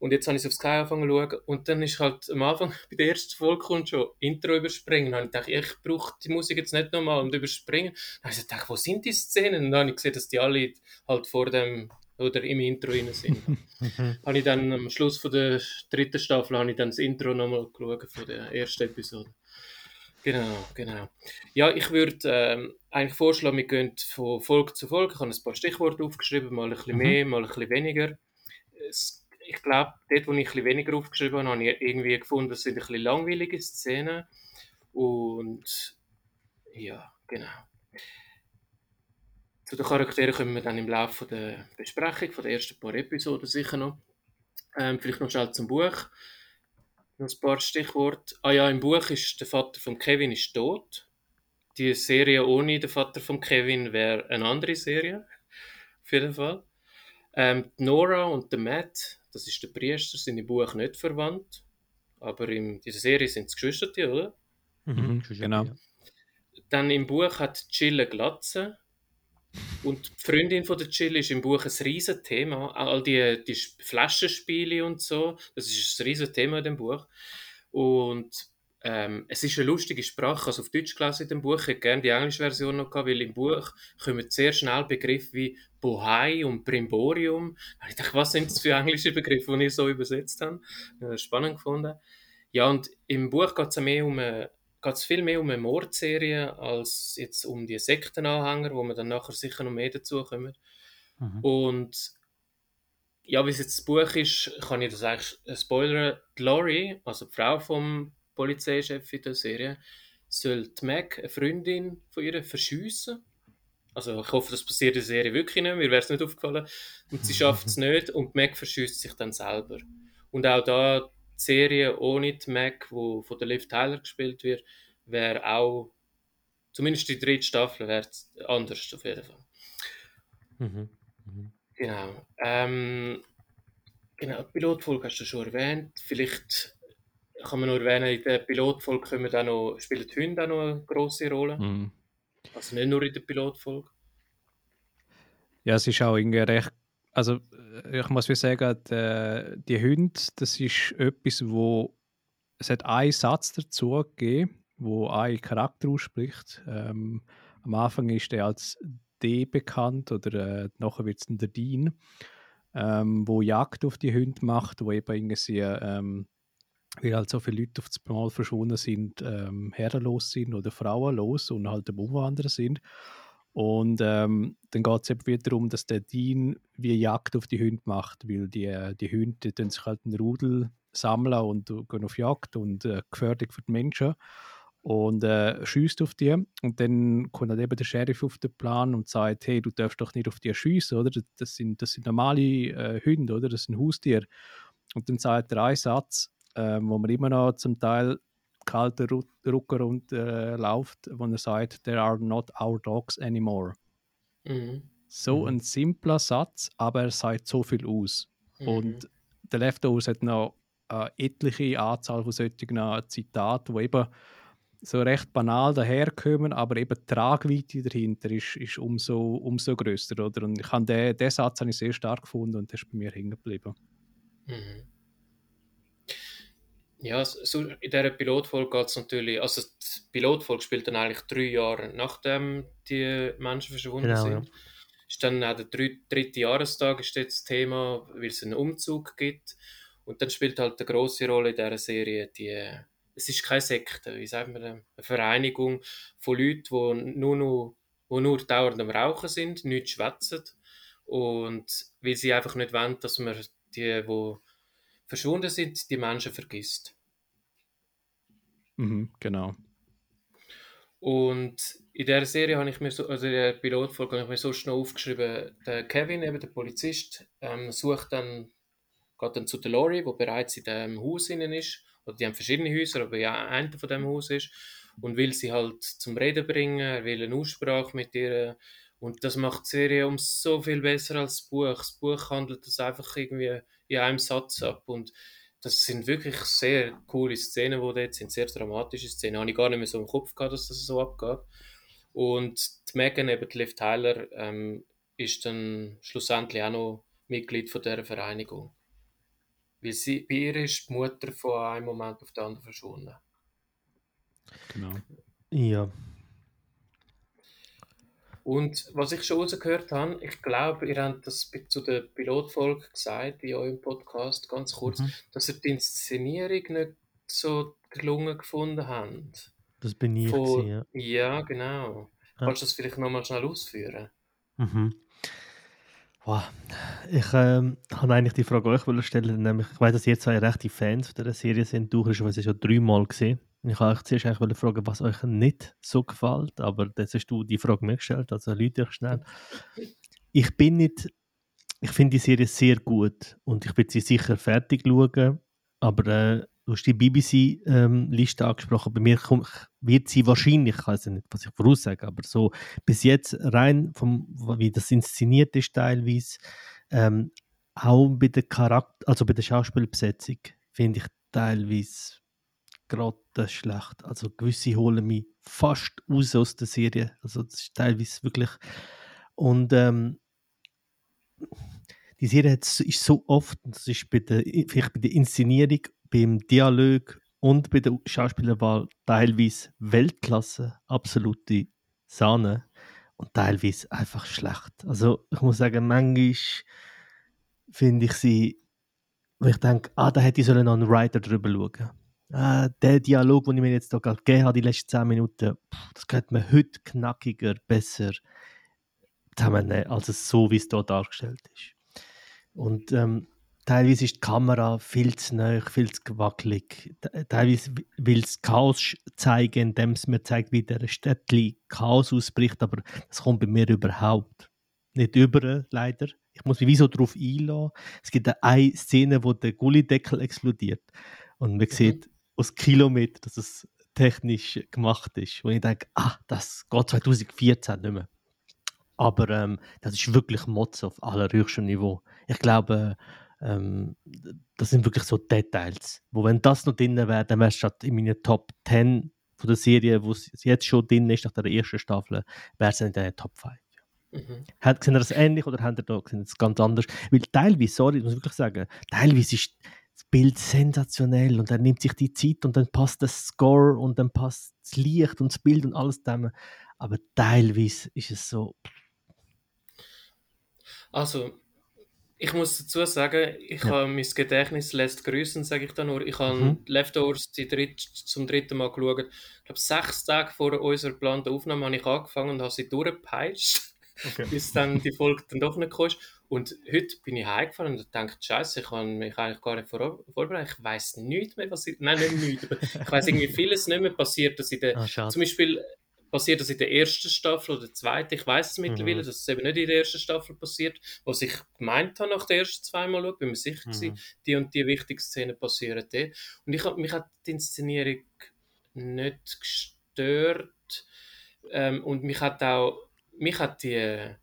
Und jetzt habe ich es auf Sky angefangen zu schauen. Und dann ist halt am Anfang, bei der ersten Folge kommt schon Intro überspringen. Dann habe ich gedacht, ich brauche die Musik jetzt nicht nochmal und überspringen. Dann habe ich gedacht, wo sind die Szenen? Und dann habe ich gesehen, dass die alle halt vor dem oder im Intro drin sind. Habe ich dann am Schluss von der dritten Staffel habe ich dann das Intro nochmal geschaut von der ersten Episode. Genau, genau. Ja, ich würde ähm, eigentlich vorschlagen, wir gehen von Folge zu Folge. Ich habe ein paar Stichworte aufgeschrieben, mal ein bisschen Mhm. mehr, mal ein bisschen weniger. Es, ich glaube, dort, wo ich ein weniger aufgeschrieben habe, habe ich irgendwie gefunden, das sind ein bisschen langweilige Szenen. Und ja, genau. Zu den Charakteren kommen wir dann im Laufe der Besprechung von den ersten paar Episoden sicher noch. Ähm, vielleicht noch schnell zum Buch. Noch ein paar Stichworte. Ah ja, im Buch ist der Vater von Kevin ist tot. Die Serie ohne den Vater von Kevin wäre eine andere Serie. Auf jeden Fall. Ähm, Nora und Matt, das ist der Priester, sind im Buch nicht verwandt. Aber in dieser Serie sind es Geschwister, oder? Mhm, Schon genau. ja. Dann im Buch hat eine Glatze. Und die Freundin von der Jill ist im Buch ein riesen Thema. All die, die Sp- Flaschenspiele und so, das ist ein riesen Thema in dem Buch. Und ähm, es ist eine lustige Sprache. Also auf Deutsch gelesen in dem Buch. Ich hätte gerne die englische Version noch gehabt, weil im Buch kommen sehr schnell Begriffe wie Bohai und habe Ich dachte, was sind das für englische Begriffe, die ich so übersetzt habe? Ja, spannend gefunden. Ja, und im Buch geht es mehr um eine geht es viel mehr um eine Mordserie als jetzt um die Sektenanhänger, wo wir dann nachher sicher noch mehr dazu kommen. Mhm. Und ja, wie es jetzt das Buch ist, kann ich das eigentlich äh, spoilern. Die Lori, also die Frau vom Polizeichef in der Serie, soll die Meg, eine Freundin von ihr, verschiessen. Also ich hoffe, das passiert in der Serie wirklich nicht, mir wäre es nicht aufgefallen. Und sie schafft es nicht und Meg verschießt sich dann selber. Und auch da die Serie ohne die Meg, wo von der Liv Tyler gespielt wird, wäre auch, zumindest die dritte Staffel, wäre anders auf jeden Fall. Mhm. Mhm. Genau. Ähm, genau, die Pilotfolge hast du schon erwähnt. Vielleicht kann man noch erwähnen, in der Pilotfolge kommen auch noch, spielen die Hunde auch noch eine grosse Rolle. Mhm. Also nicht nur in der Pilotfolge. Ja, es ist auch irgendwie recht. Also, äh, ich muss wie sagen, die, die Hunde, das ist etwas, wo. Es hat einen Satz dazu gegeben, wo ein Charakter ausspricht. Ähm, am Anfang ist er als D bekannt oder äh, nachher wird es der Dean, ähm, wo Jagd auf die Hunde macht, wo eben irgendwie, ähm, weil halt so viele Leute auf das Mal verschwunden sind, ähm, herrenlos sind oder frauenlos und halt am Umwandern sind. Und ähm, dann geht es eben wieder darum, dass der Dean wie Jagd auf die Hunde macht, weil die, die Hunde die sich halt einen Rudel sammeln und gehen auf Jagd und äh, gefährlich für die Menschen und äh, schießt auf die. Und dann kommt halt eben der Sheriff auf den Plan und sagt: Hey, du darfst doch nicht auf die schießen, oder? Das sind, das sind normale äh, Hunde, oder? Das sind Haustiere. Und dann sagt er einen Satz, äh, wo man immer noch zum Teil kalter Rucker und äh, läuft, wo er sagt: There are not our dogs anymore. Mhm. So mhm. ein simpler Satz, aber er sagt so viel aus. Mhm. Und der Leftovers hat noch eine etliche Anzahl von solchen Zitaten, die eben so recht banal daherkommen, aber eben die Tragweite dahinter ist, ist umso, umso grösser. Oder? Und ich habe den, den Satz habe ich sehr stark gefunden und der ist bei mir hängen geblieben. Mhm. Ja, so in dieser Pilotfolge geht es natürlich, also die Pilotfolge spielt dann eigentlich drei Jahre nachdem die Menschen verschwunden genau, sind. Ja. Ist dann auch der dritte Jahrestag ist jetzt das Thema, weil es einen Umzug gibt. Und dann spielt halt eine große Rolle in dieser Serie die es ist keine Sekte, wie sagt man, eine Vereinigung von Leuten, die nur, noch, die nur dauernd am Rauchen sind, nichts schwätzen und weil sie einfach nicht wollen, dass man die, die verschwunden sind, die Menschen vergisst. Mhm, genau. Und in der Serie habe ich mir so, also in der Pilotfolge habe ich mir so schnell aufgeschrieben, der Kevin, eben der Polizist, ähm, sucht dann, geht dann zu der Lori, wo bereits in dem Haus innen ist oder die haben verschiedene Häuser, aber ja, einer von dem Haus ist und will sie halt zum Reden bringen, er will eine Aussprache mit ihr und das macht die Serie um so viel besser als das Buch. Das Buch handelt das einfach irgendwie in einem Satz ab und das sind wirklich sehr coole Szenen, die dort sind, sehr dramatische Szenen. Habe ich gar nicht mehr so im Kopf gehabt, dass das so abgeht. Und die Megan, eben die Liv Tyler, ähm, ist dann schlussendlich auch noch Mitglied von dieser Vereinigung. Weil sie, bei ihr ist die Mutter von einem Moment auf den anderen verschwunden. Genau. Ja. Und was ich schon rausgehört habe, ich glaube, ihr habt das zu der Pilotfolge gesagt, in eurem Podcast, ganz kurz, mhm. dass ihr die Inszenierung nicht so gelungen gefunden habt. Das bin ich, Von, gewesen, ja. Ja, genau. Ja. Kannst du das vielleicht nochmal schnell ausführen? Mhm. Wow. Ich ähm, habe eigentlich die Frage euch stellen, nämlich, ich weiß, dass ihr zwei rechte Fans der Serie sind. Du hast schon dreimal gesehen. Ich habe euch zuerst eigentlich fragen, was euch nicht so gefällt, aber das hast du die Frage mir gestellt, also Leute euch schnell. Ich bin nicht, ich finde die Serie sehr gut und ich bin sie sicher fertig schauen, aber äh, du hast die BBC-Liste ähm, angesprochen. Bei mir kommt, wird sie wahrscheinlich, ich weiß nicht, was ich voraussage, aber so bis jetzt rein, vom, wie das inszeniert ist teilweise, ähm, auch bei der Charakter, also bei der Schauspielbesetzung, finde ich teilweise gerade schlecht. Also gewisse holen mich fast raus aus der Serie. Also das ist teilweise wirklich und ähm, die Serie ist so oft, das ist bei der, vielleicht bei der Inszenierung beim Dialog und bei der Schauspielerwahl teilweise Weltklasse, absolute Sahne und teilweise einfach schlecht. Also ich muss sagen, manchmal finde ich sie, wo ich denke, ah, da hätte ich sollen noch einen Writer drüber schauen. Ah, der Dialog, den ich mir jetzt hier gerade gegeben habe, die letzten 10 Minuten, das könnte man heute knackiger, besser zusammennehmen, als es so, wie es hier dargestellt ist. Und ähm, teilweise ist die Kamera viel zu nah, viel zu wackelig. Teilweise will es Chaos zeigen, indem es mir zeigt, wie der Städtli Chaos ausbricht, aber das kommt bei mir überhaupt nicht über, leider. Ich muss mich wie so darauf einlassen. Es gibt eine Szene, wo der Gullideckel explodiert und man mhm. sieht aus Kilometern, dass es technisch gemacht ist. Und ich denke, ah, das geht 2014 nicht mehr. Aber ähm, das ist wirklich Motz auf allerhöchstem Niveau. Ich glaube, ähm, das sind wirklich so Details. Wo wenn das noch drin wäre, dann wäre es statt in meinen Top 10 von der Serie, wo es jetzt schon drin ist, nach der ersten Staffel, wäre es in den Top 5. Mhm. Hat, sehen ihr das ähnlich oder habt ihr da das ganz anders? Weil teilweise, sorry, ich muss wirklich sagen, teilweise ist das Bild sensationell und er nimmt sich die Zeit und dann passt der Score und dann passt das Licht und das Bild und alles zusammen. Aber teilweise ist es so. Also, ich muss dazu sagen, ich Ja. habe mein Gedächtnis lässt grüßen, sage ich da nur. Ich habe Mhm. Leftovers dritt, zum dritten Mal geschaut. Ich glaube, sechs Tage vor unserer geplanten Aufnahme habe ich angefangen und habe sie durchgepeitscht, Okay. bis dann die Folge dann doch nicht gekommen ist. Und heute bin ich heimgefahren und dachte, Scheiße, ich habe mich eigentlich gar nicht vor vorbereitet. Ich weiß nichts mehr, was ich. Nein, nicht nichts, aber ich weiß irgendwie vieles nicht mehr passiert, dass in der Ah, zum Beispiel passiert das in der ersten Staffel oder der zweiten. Ich weiß es mittlerweile, Mhm. dass es eben nicht in der ersten Staffel passiert, was ich gemeint habe nach der ersten zweimal schauen, bin mir sicher Mhm. gewesen, die und die wichtigen Szenen passieren dort. Und ich mich hat die Inszenierung nicht gestört ähm, und mich hat auch mich hat die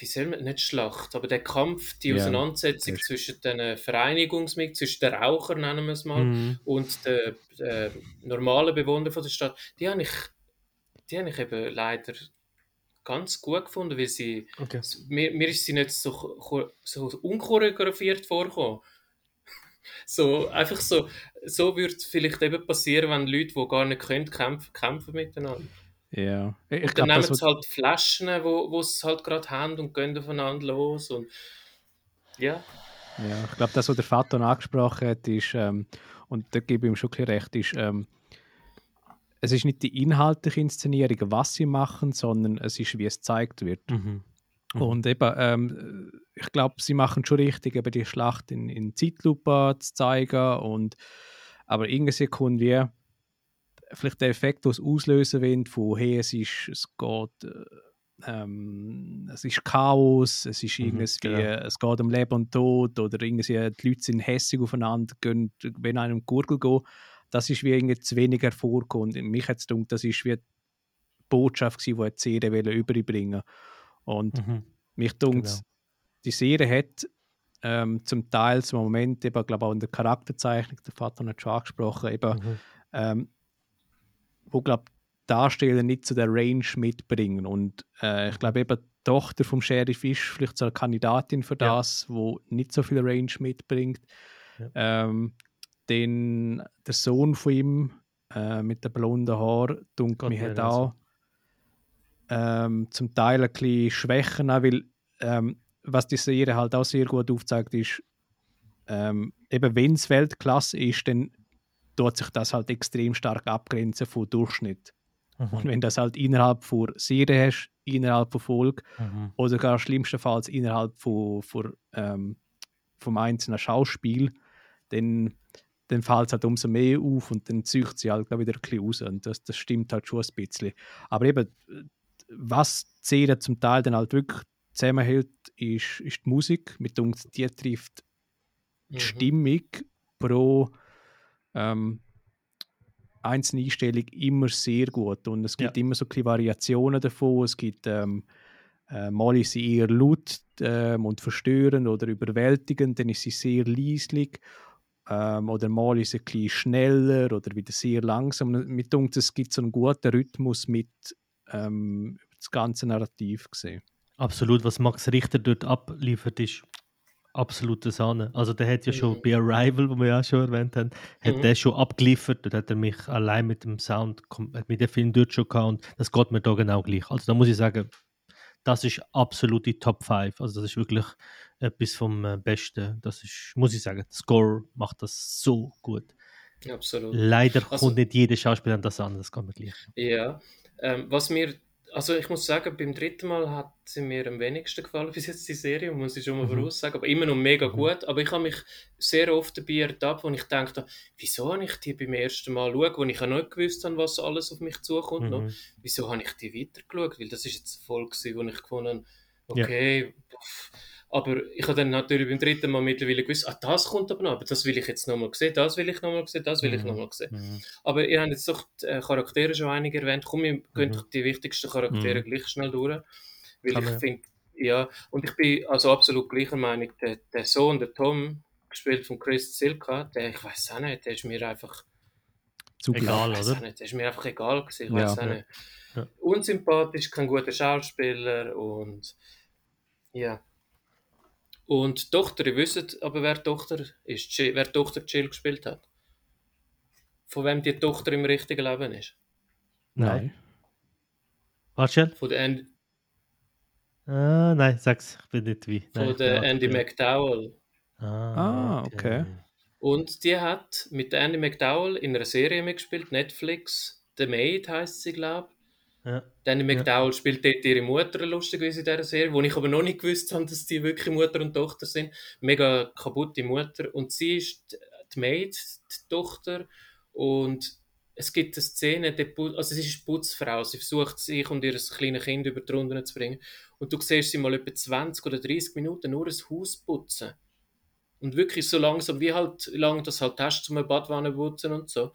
wie soll man, nicht Schlacht, aber der Kampf, die Ja, Auseinandersetzung zwischen den Vereinigungsmitgliedern, zwischen den Rauchern, nennen wir es mal, Mhm. und der äh, normalen Bewohner von der Stadt, die habe ich, die habe ich eben leider ganz gut gefunden, weil sie, Okay. mir, mir ist sie nicht so, so unchoreografiert vorgekommen. So, einfach so, so würde es vielleicht eben passieren, wenn Leute, die gar nicht können, kämpfen, kämpfen miteinander. Ja. Ich, ich Dann glaube, nehmen sie halt Flaschen, wo, wo sie halt gerade haben und gehen aufeinander los und ja. Ja, ich glaube, das, was der Vater angesprochen hat, ist, ähm, und da gebe ich ihm schon recht, ist, ähm, es ist nicht die inhaltliche Inszenierung, was sie machen, sondern es ist, wie es gezeigt wird. Mhm. Mhm. Und eben, ähm, ich glaube, sie machen schon richtig, eben die Schlacht in, in Zeitlupe zu zeigen. Und, aber irgendeine Sekunde wie vielleicht der Effekt, den es auslösen will, von hey, es ist, es geht, äh, ähm, es ist Chaos, es ist Mhm, irgendwie, genau. es geht um Leben und Tod oder irgendwie die Leute sind hässig aufeinander, gehen, wenn einem um die Gurgel geht, das ist wie irgendwie zu wenig hervorgekommen. Und Mich hat es gedacht, das ist wie die Botschaft die die Serie überbringen Und Mhm. mich dunkt, Genau. die Serie hat ähm, zum Teil zum Moment, eben, glaube auch in der Charakterzeichnung, der Vater hat schon angesprochen, eben, Mhm. ähm, wo glaube Darsteller nicht zu der Range mitbringen. Und äh, ich glaube eben, die Tochter vom Sheriff ist vielleicht so eine Kandidatin für Ja. das, wo nicht so viel Range mitbringt. Ja. Ähm, den, der Sohn von ihm äh, mit den blonden Haaren, dunkel mich hat auch ähm, zum Teil ein bisschen Schwächen, weil ähm, was die Serie halt auch sehr gut aufzeigt, ist, ähm, eben wenn es Weltklasse ist, dann tut sich das halt extrem stark abgrenzen vom Durchschnitt. Und Mhm. wenn das halt innerhalb von Serie hast, innerhalb von Folge Mhm. oder gar schlimmstenfalls innerhalb von, von, ähm, vom einzelnen Schauspiel, dann, dann fällt es halt umso mehr auf und dann zieht sie halt wieder ein bisschen raus. Und das, das stimmt halt schon ein bisschen. Aber eben, was die Serie zum Teil dann halt wirklich zusammenhält, ist, ist die Musik. Mit uns, die trifft die Mhm. Stimmung pro ähm, einzelne Einstellung immer sehr gut. Und es gibt Ja. immer so ein bisschen Variationen davon. Es gibt ähm, äh, mal ist sie eher laut ähm, und verstörend oder überwältigend, dann ist sie sehr leislich. Ähm, oder mal ist sie ein bisschen schneller oder wieder sehr langsam. Mit uns, es gibt so einen guten Rhythmus mit ähm, das ganze Narrativ gesehen. Absolut, was Max Richter dort abliefert, ist absolute Sahne. Also der hat ja schon Mhm. bei Arrival, wo wir ja schon erwähnt haben, hat Mhm. der schon abgeliefert. Dort hat er mich allein mit dem Sound, hat mit dem Film dort schon gehabt und das geht mir da genau gleich. Also da muss ich sagen, das ist absolut die Top 5. Also das ist wirklich etwas vom äh, Besten. Das ist, muss ich sagen, Score macht das so gut. Absolut. Leider Also- kommt nicht jeder Schauspieler an das an, das geht mir gleich. Ja, ähm, was mir, also ich muss sagen, beim dritten Mal hat sie mir am wenigsten gefallen bis jetzt die Serie, muss ich schon mal Mhm. voraus sagen, aber immer noch mega Mhm. gut. Aber ich habe mich sehr oft dabei ertappt, wo ich dachte, wieso habe ich die beim ersten Mal geschaut, wo ich ja nicht gewusst habe, was alles auf mich zukommt. noch. Mhm. Wieso habe ich die weitergeschaut? Weil das ist jetzt Folge, gewesen, wo ich gefunden habe, Ja. okay, pff. Aber ich habe dann natürlich beim dritten Mal mittlerweile gewusst, ah, das kommt aber noch, aber das will ich jetzt nochmal sehen, das will ich nochmal sehen, das will ich Mhm. nochmal sehen. Mhm. Aber ihr habt jetzt doch die äh, Charaktere schon einige erwähnt. Komm, wir gehen Mhm. doch die wichtigsten Charaktere Mhm. gleich schnell durch. Weil Kann ich man. finde, ja, und ich bin also absolut gleicher Meinung, der, der Sohn, der Tom, gespielt von Chris Zilka, der, ich weiß auch nicht, der ist mir einfach, Zu Egal, ich oder? nicht, der ist mir einfach egal gewesen, ich Ja. weiß auch Ja. nicht. Ja. Unsympathisch, kein guter Schauspieler und ja. Und die Tochter, ihr wisst aber, wer die Tochter ist, wer die Tochter Jill gespielt hat. Von wem die Tochter im richtigen Leben ist. Nein. Warte, schnell. Von der And Ah, nein, sag's, ich bin nicht wie. Nein, von der Andy. McDowell. Ah, okay. Und die hat mit der Andy McDowell in einer Serie mitgespielt, Netflix. The Maid heißt sie, glaube ich. Ja. Die Andy McDowell spielt dort ihre Mutter lustigerweise in dieser Serie, wo ich aber noch nicht gewusst habe, dass die wirklich Mutter und Tochter sind. Mega kaputte Mutter. Und sie ist die- Maid, die Tochter. Und es gibt eine Szene, also sie ist Putzfrau, sie versucht sich und ihr kleines Kind über die Runden zu bringen. Und du siehst sie mal etwa 20 oder 30 Minuten nur ein Haus putzen. Und wirklich so langsam, wie halt lang das halt hast, zum Badwanne putzen und so.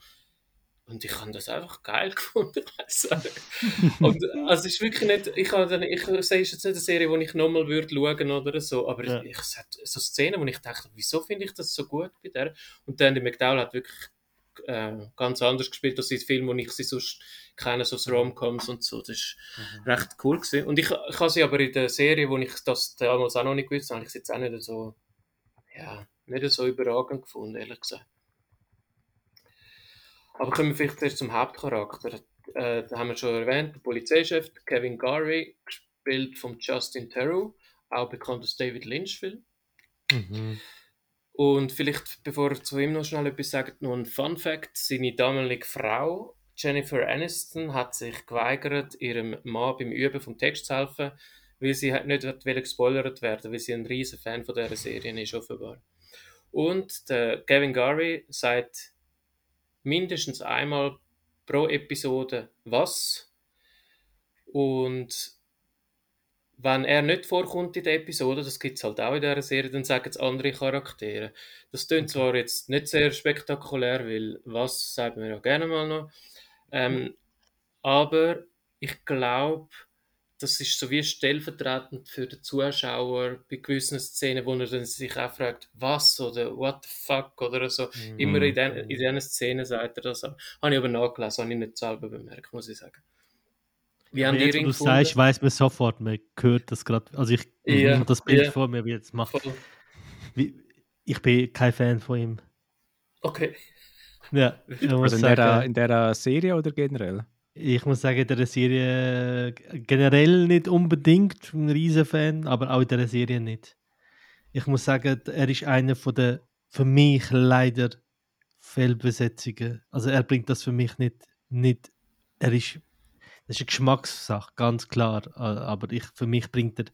Und ich habe das einfach geil gefunden. nicht. und, also es ist wirklich nicht, ich, habe dann, ich sehe jetzt nicht eine Serie, die ich nochmal würde schauen oder so, aber Ja. ich, es hat so Szenen, wo ich dachte, wieso finde ich das so gut bei der? Und dann die McDowell hat wirklich äh, ganz anders gespielt als in Filmen, wo ich sie sonst kenne, so Rom-Coms und so. Das ist recht cool gewesen. Und ich, ich habe sie aber in der Serie, wo ich das damals auch noch nicht gewusst habe, habe ich sie jetzt auch nicht so, ja, nicht so überragend gefunden, ehrlich gesagt. Aber kommen wir vielleicht zuerst zum Hauptcharakter. Äh, da haben wir schon erwähnt, der Polizeichef Kevin Garvey, gespielt von Justin Theroux, auch bekannt als David Lynch-Film. Mhm. Und vielleicht, bevor ich zu ihm noch schnell etwas sage, noch ein Fun Fact: Seine damalige Frau, Jennifer Aniston, hat sich geweigert, ihrem Mann beim Üben vom Text zu helfen, weil sie nicht gespoilert werden, weil sie ein riesen Fan von dieser Serie ist, offenbar. Und der Kevin Garvey sagt mindestens einmal pro Episode was. Und wenn er nicht vorkommt in der Episode, das gibt es halt auch in dieser Serie, dann sagen es andere Charaktere. Das klingt zwar jetzt nicht sehr spektakulär, weil was sagen wir ja gerne mal noch. Ähm, aber ich glaube, das ist so wie stellvertretend für den Zuschauer bei gewissen Szenen, wo er dann sich auch fragt, was oder what the fuck oder so. Mhm. Immer in, den, in diesen Szenen sagt er das. Habe ich aber nachgelesen, habe ich nicht selber bemerkt, muss ich sagen. Wie haben jetzt, wo du gefunden? sagst, weiß man sofort, man hört das gerade. Also ich Ja, das Bild ja. vor mir, wie jetzt macht. Wie, ich bin kein Fan von ihm. Okay. Ja, Also in der, in der Serie oder generell? Ich muss sagen, in der Serie generell nicht unbedingt ein riesen Fan, aber auch in der Serie nicht. Ich muss sagen, er ist einer von der für mich leider Fehlbesetzungen. Also er bringt das für mich nicht, nicht er ist, das ist eine Geschmackssache, ganz klar. Aber ich, für mich bringt er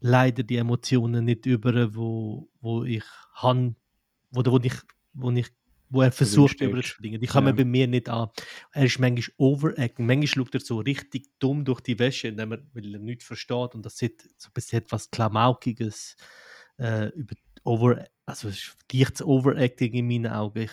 leider die Emotionen nicht über, wo, wo ich han, wo, wo ich, wo ich, wo er versucht überzuspringen. Die kommen Ja. bei mir nicht an. Er ist manchmal overacting. Manchmal schaut er so richtig dumm durch die Wäsche, indem er, weil er nichts versteht. Und das sieht so ein bisschen etwas Klamaukiges äh, über over, also es ist leichtes Overacting in meinen Augen. Ich,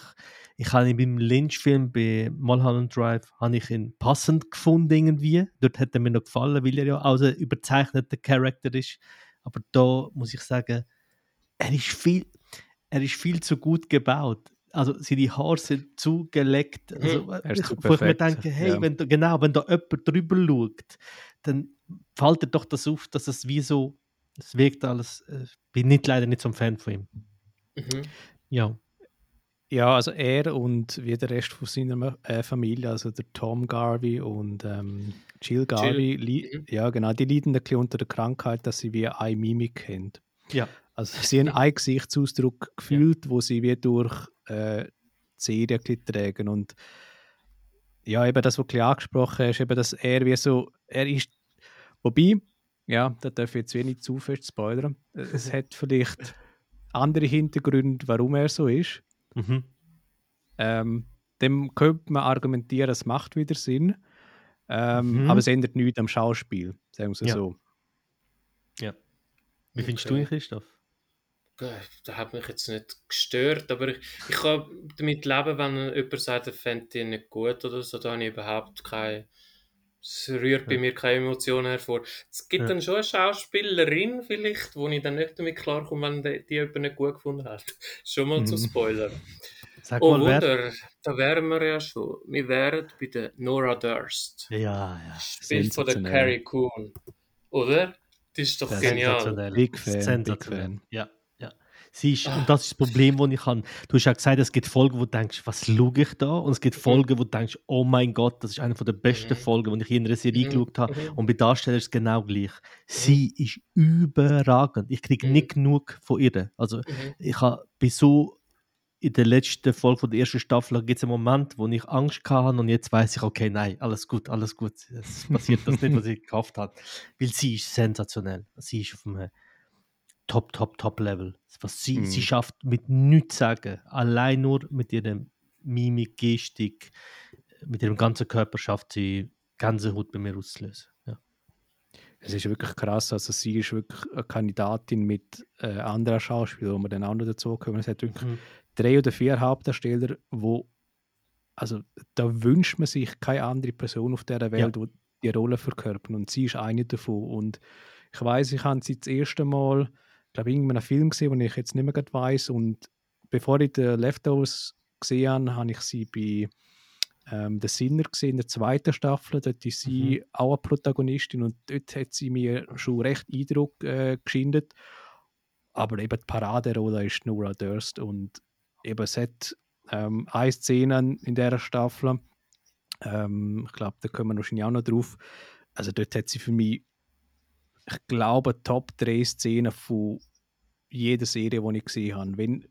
ich habe ihn beim Lynch-Film bei Mulholland Drive habe ich ihn passend gefunden irgendwie. Dort hat er mir noch gefallen, weil er ja auch ein überzeichneter Charakter ist. Aber da muss ich sagen, er ist viel, er ist viel zu gut gebaut. Also seine Haare sind zu geleckt. Also, Er ist ich, zu wo ich mir denke, hey, ja. wenn da, genau, wenn da jemand drüber schaut, dann fällt dir doch das auf, dass es wie so, es wirkt alles, äh, bin nicht leider nicht so ein Fan von ihm. Mhm. Ja. Ja, also er und wie der Rest von seiner äh, Familie, also der Tom Garvey und ähm, Jill Garvey, li- Mhm. ja genau, die leiden ein bisschen unter der Krankheit, dass sie wie eine Mimik haben. Ja. Also sie haben einen Gesichtsausdruck gefühlt, wo sie wie durch äh, die Serie ein bisschen tragen und ja, eben das, was du angesprochen hast, eben, dass er wie so, er ist, wobei, ja, da darf ich jetzt wenig zu fest spoilern, es hat vielleicht andere Hintergründe, warum er so ist. Mhm. Ähm, dem könnte man argumentieren, es macht wieder Sinn. Ähm, Mhm. Aber es ändert nichts am Schauspiel, sagen wir es Ja. so. Wie findest Okay. du ihn, Christoph? Das hat mich jetzt nicht gestört, aber ich, ich kann damit leben, wenn jemand sagt, er fände ihn nicht gut oder so, da habe ich überhaupt keine. Es rührt bei Ja. mir keine Emotionen hervor. Es gibt Ja. dann schon eine Schauspielerin, vielleicht, wo ich dann nicht damit klarkomme, wenn die, die jemand nicht gut gefunden hat. Schon mal zu Mhm. spoilern. Sag Oh, mal, wer. Wunder, da wären wir ja schon. Wir wären bei der Nora Durst. Ja, ja. Spielt von der. Carrie Coon. Oder? Das ist doch Das genial. Sensationell. Big Fan, Sensationell. Big Fan. Ja, ja. Sie ist, und das ist das Problem, das ich habe. Du hast ja gesagt, es gibt Folgen, wo du denkst, was schaue ich da? Und es gibt Mhm. Folgen, wo du denkst, oh mein Gott, das ist eine der besten Mhm. Folgen, die ich in einer Serie Mhm. geschaut habe. Und bei Darsteller ist es genau gleich. Sie ist überragend. Ich kriege nicht genug von ihr. Also ich habe bei so in der letzten Folge von der ersten Staffel gibt es einen Moment, wo ich Angst hatte und jetzt weiß ich, okay, nein, alles gut, alles gut. Es passiert das nicht, was ich gehofft habe. Weil sie ist sensationell. Sie ist auf einem Top, Top, Top-Level. Was sie, Mhm. sie schafft mit nichts sagen. Allein nur mit ihrer Mimik, Gestik, mit ihrem ganzen Körper schafft sie Gänsehaut bei mir auszulösen. Ja. Es ist wirklich krass. Also sie ist wirklich eine Kandidatin mit äh, anderen Schauspielern, wo wir dann auch noch dazu kommen. Es hat wirklich Mhm. drei oder vier Hauptdarsteller, wo also da wünscht man sich keine andere Person auf dieser Welt, die die Rolle verkörpern. Und sie ist eine davon. Und ich weiß, ich habe sie das erste Mal, glaube, in einem Film gesehen, den ich jetzt nicht mehr weiß. Und bevor ich den Leftovers gesehen habe, habe ich sie bei ähm, The Sinner gesehen, in der zweiten Staffel. Dort ist sie auch eine Protagonistin und dort hat sie mir schon recht Eindruck äh, geschindet. Aber eben die Paraderolle ist Nora Durst und eben es hat ähm, eine Szene in dieser Staffel, ähm, ich glaube, da kommen wir wahrscheinlich auch noch drauf. Also dort hat sie für mich, ich glaube, Top 3 Szenen von jeder Serie, die ich gesehen habe. Wenn,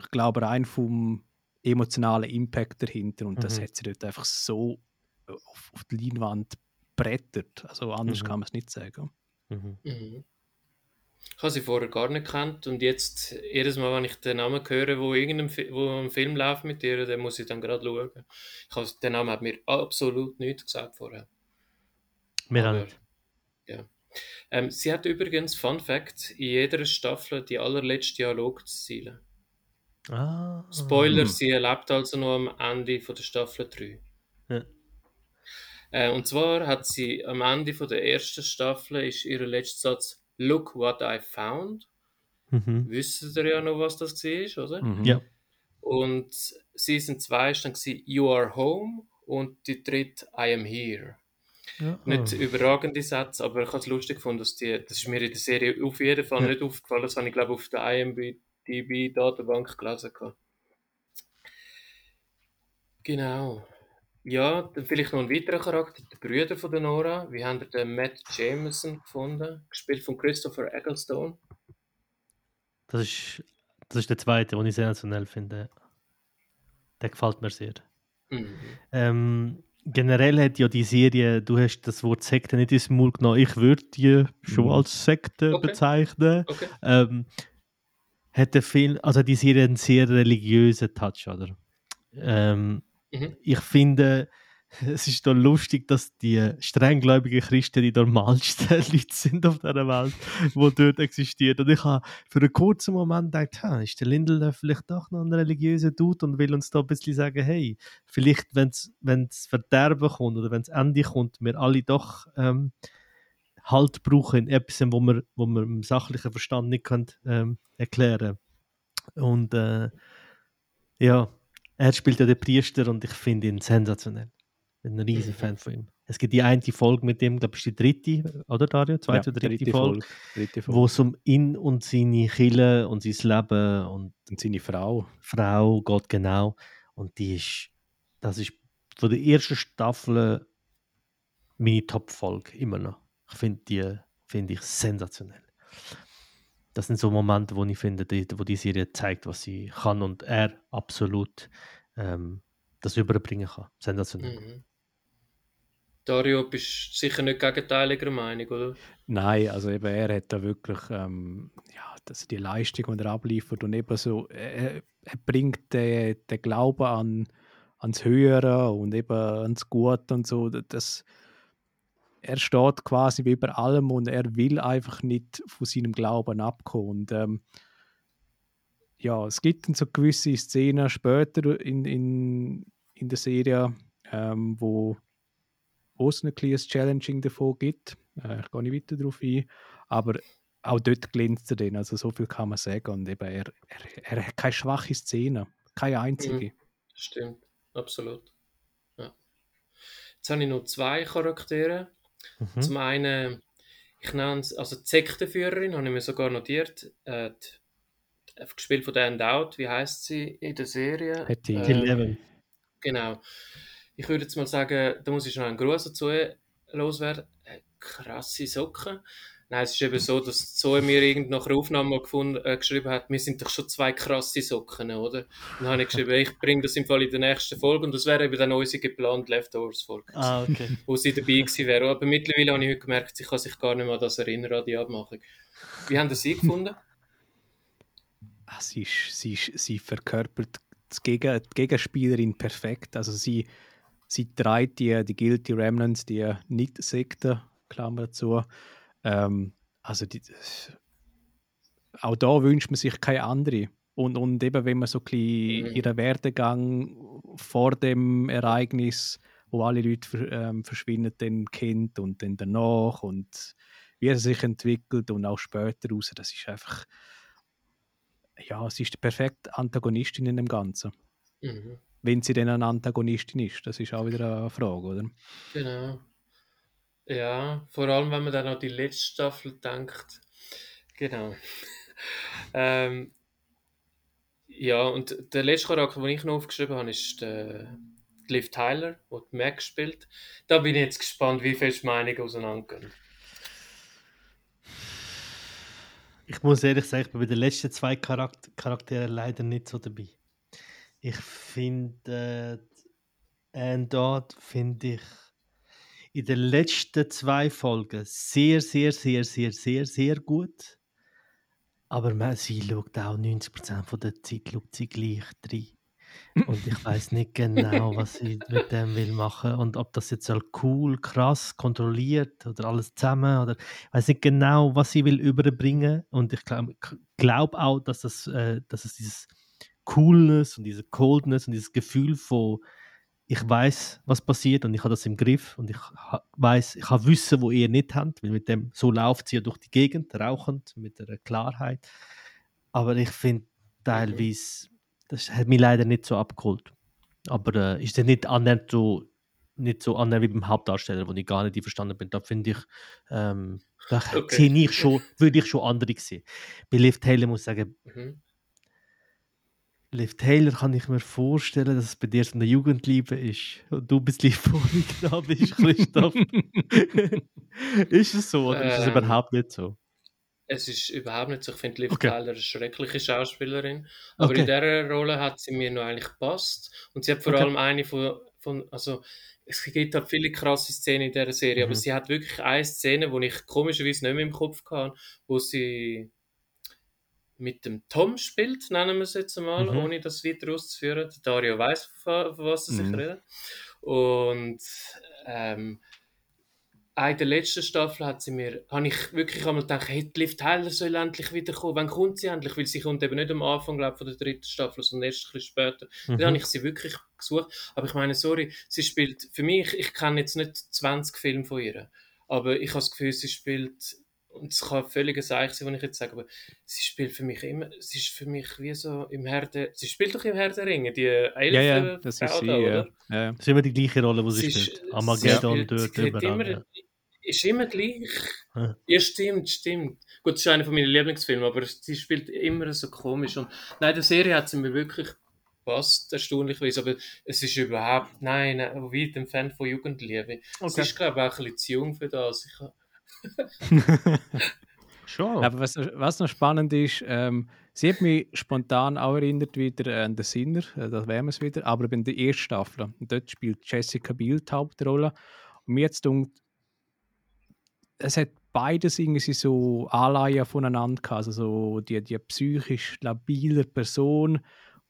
ich glaube, rein vom emotionalen Impact dahinter und das Mhm. hat sie dort einfach so auf, auf die Leinwand brettert. Also anders Mhm. kann man es nicht sagen. Mhm. Mhm. Ich habe sie vorher gar nicht gekannt und jetzt, jedes Mal, wenn ich den Namen höre, wo, irgendein wo ein Film läuft mit ihr, dann muss ich dann gerade schauen. Ich habe, der Name hat mir absolut nichts gesagt vorher. Mir auch nicht. Ähm, sie hat übrigens, Fun Fact, in jeder Staffel die allerletzte Dialogziele. Ah. Spoiler, Hm. sie erlebt also noch am Ende von der Staffel 3. Ja. Äh, und zwar hat sie am Ende von der ersten Staffel ist ihr letzter Satz Look what I found. Mhm. Wisst ihr ja noch, was das war, oder? Mhm. Ja. Und Season 2 ist dann gewesen, You are home und die dritte I am here. Ja. Nicht überragende Sätze, aber ich habe es lustig gefunden, dass die, das ist mir in der Serie auf jeden Fall Ja. nicht aufgefallen, das habe ich glaube auf der IMDb-Datenbank gelesen. gehabt. Genau. Ja, dann vielleicht noch ein weiterer Charakter, der Brüder von der Nora. Wie haben ihr den Matt Jameson gefunden? Gespielt von Christopher Egglestone. Das ist, das ist der zweite, den ich sensationell finde. Der gefällt mir sehr. Mhm. Ähm, generell hat ja die Serie, du hast das Wort Sekte nicht ins Maul genommen. Ich würde die schon Mhm. als Sekte Okay. bezeichnen. Okay. Ähm, hat der Film, also die Serie einen sehr religiösen Touch, oder? Ähm, Mhm. Ich finde, es ist doch lustig, dass die strenggläubigen Christen die normalsten Leute sind auf dieser Welt, die dort existieren. Und ich habe für einen kurzen Moment gedacht, ha, ist der Lindelöf vielleicht doch noch ein religiöser Dude und will uns da ein bisschen sagen, hey, vielleicht, wenn es Verderben kommt oder wenn das Ende kommt, wir alle doch ähm, Halt brauchen in etwas, wo wir, wo wir im sachlichen Verstand nicht können, ähm, erklären Und äh, ja, er spielt ja den Priester und ich finde ihn sensationell. Ich bin ein riesen Mhm. Fan von ihm. Es gibt die eine Folge mit ihm, glaube ich, die dritte, oder Dario? Zweite oder dritte, Folge, Dritte wo Folge. es um ihn und seine Kille und sein Leben und Und seine Frau. Frau geht genau. Und die ist, das ist von der ersten Staffel meine Top-Folge immer noch. Ich finde die finde ich sensationell. Das sind so Momente, wo ich finde, die, wo die Serie zeigt, was sie kann und er absolut ähm, das überbringen kann. Sensationell. Mhm. Dario, bist sicher nicht gegenteiliger Meinung, oder? Nein, also eben er hat da wirklich ähm, ja, das, die Leistung, die er abliefert und eben so, er, er bringt den, den Glauben an, ans Höhere und eben ans Gute und so, das, er steht quasi wie über allem und er will einfach nicht von seinem Glauben abkommen und ähm, ja, es gibt dann so gewisse Szenen später in, in, in der Serie, ähm, wo wo es ein kleines Challenging davon gibt. Äh, ich gehe nicht weiter darauf ein. Aber auch dort glänzt er dann. Also so viel kann man sagen. Und eben, er, er, er hat keine schwache Szene. Keine einzige. Stimmt, absolut. Ja. Jetzt habe ich noch zwei Charaktere. Mhm. Zum einen, ich nenne es, also die Sektenführerin, habe ich mir sogar notiert, äh, die gespielt von Dan Dowd. Wie heißt sie in der Serie? Hetty. Äh, Eleven. Genau. Ich würde jetzt mal sagen, da muss ich noch einen Gruß dazu loswerden. Äh, Krasse Socken. Nein, es ist eben so, dass Zoe mir irgend nach einer Aufnahme gefunden, äh, geschrieben hat, wir sind doch schon zwei krasse Socken, oder? Und dann habe ich geschrieben, ich bringe das im Fall in der nächsten Folge und das wäre eben dann unsere geplante Leftovers-Folge, Ah, okay. wo sie dabei gewesen wäre. Aber mittlerweile habe ich heute gemerkt, ich kann sich gar nicht mehr an das erinnern, an die Abmachung. Wie haben Sie gefunden? Ah, sie, ist, sie, ist, sie verkörpert das Gegen, die Gegenspielerin perfekt. Also sie, sie trägt die, die Guilty Remnants, die Nicht-Sekten, Klammer zu. Ähm, also die, auch da wünscht man sich keine andere. Und, und eben, wenn man so ein bisschen Mhm. ihren Werdegang vor dem Ereignis, wo alle Leute ähm, verschwinden, dann kennt und dann danach und wie er sich entwickelt und auch später raus, das ist einfach ja, sie ist die perfekte Antagonistin in dem Ganzen. Mhm. Wenn sie denn eine Antagonistin ist, das ist auch wieder eine Frage, oder? Genau. Ja, vor allem, wenn man dann an die letzte Staffel denkt. Genau. ähm, ja, und der letzte Charakter, den ich noch aufgeschrieben habe, ist der Liv Tyler, der die Mac spielt. Da bin ich jetzt gespannt, wie fest Meinungen auseinandergehen. Ich muss ehrlich sagen, ich bin bei den letzten zwei Charakter Charakteren leider nicht so dabei. Ich finde, äh, Anne Dodd finde ich in den letzten zwei Folgen sehr, sehr, sehr, sehr, sehr, sehr gut. Aber man, sie schaut auch 90% von der Zeit schaut sie gleich rein. Und ich weiß nicht genau, was sie mit dem will machen und ob das jetzt cool, krass, kontrolliert oder alles zusammen oder ich weiß nicht genau, was sie will überbringen. Und ich glaube glaub auch, dass das, äh, dass es dieses Coolness und diese Coldness und dieses Gefühl von ich weiß, was passiert und ich habe das im Griff und ich weiß, ich habe Wissen, wo ihr nicht habt, weil mit dem so läuft sie ja durch die Gegend, rauchend, mit der Klarheit. Aber ich finde teilweise, das hat mich leider nicht so abgeholt. Aber äh, ist das nicht annähernd so, nicht so annähernd wie beim Hauptdarsteller, wo ich gar nicht verstanden bin. Da finde ich, ähm, da Okay. sehe ich schon, würde ich schon andere sehen. Bei Liv Taylor muss ich sagen, Mhm. Liv Taylor kann ich mir vorstellen, dass es bei dir so eine Jugendliebe ist. Und du bist lieb genau bist, Christoph. ist es so oder ist es Ähm, überhaupt nicht so? Es ist überhaupt nicht so. Ich finde Liv Okay. Tyler eine schreckliche Schauspielerin. Aber Okay. in dieser Rolle hat sie mir noch eigentlich gepasst. Und sie hat vor Okay. allem eine von, von, also es gibt halt viele krasse Szenen in dieser Serie, aber Mhm. sie hat wirklich eine Szene, die ich komischerweise nicht mehr im Kopf hatte, wo sie mit dem Tom spielt, nennen wir es jetzt einmal, Mhm. ohne das weiter auszuführen. Der Dario weiß, von von was er sich Mhm. redet. Und ähm, in der letzten Staffel hat sie mir, habe ich wirklich einmal gedacht, hey, Liv Tyler soll endlich wiederkommen. Wann kommt sie endlich? Weil sie kommt eben nicht am Anfang, glaube von der dritten Staffel, sondern erst ein bisschen später. Mhm. Dann habe ich sie wirklich gesucht. Aber ich meine, sorry, sie spielt, für mich, ich kenne jetzt nicht 20 Filme von ihr, aber ich habe das Gefühl, sie spielt, und es kann völlig ein Seich sein, was ich jetzt sage, aber sie spielt für mich immer, sie ist für mich wie so im Herr der, sie spielt doch im Herr der Ringe, die Elfe Ja, ja, das ist Frau sie, da, ja. ja. Das ist immer die gleiche Rolle, die sie, Sie ist- spielt. sie Armageddon spielt- dort sie hat überall. immer, ja. Ist immer gleich. Ja. Ja, stimmt, stimmt. Gut, das ist einer von meinen Lieblingsfilmen, aber sie spielt immer so komisch. Und nein, der Serie hat sie mir wirklich passt, erstaunlicherweise. Aber es ist überhaupt, nein, nein weit entfernt von Jugendliebe. Sie Okay. ist, glaube ich, auch ein bisschen zu jung für das. Ich, Schon. Aber was, noch- was noch spannend ist, ähm, sie hat mich spontan auch erinnert wieder an den Sinner, äh, da wären wir es wieder, aber in der ersten Staffel. Und dort spielt Jessica Biel die Hauptrolle. Und mir jetzt es hat beides irgendwie so Anleihen voneinander gehabt. Also so die, die psychisch labile Person,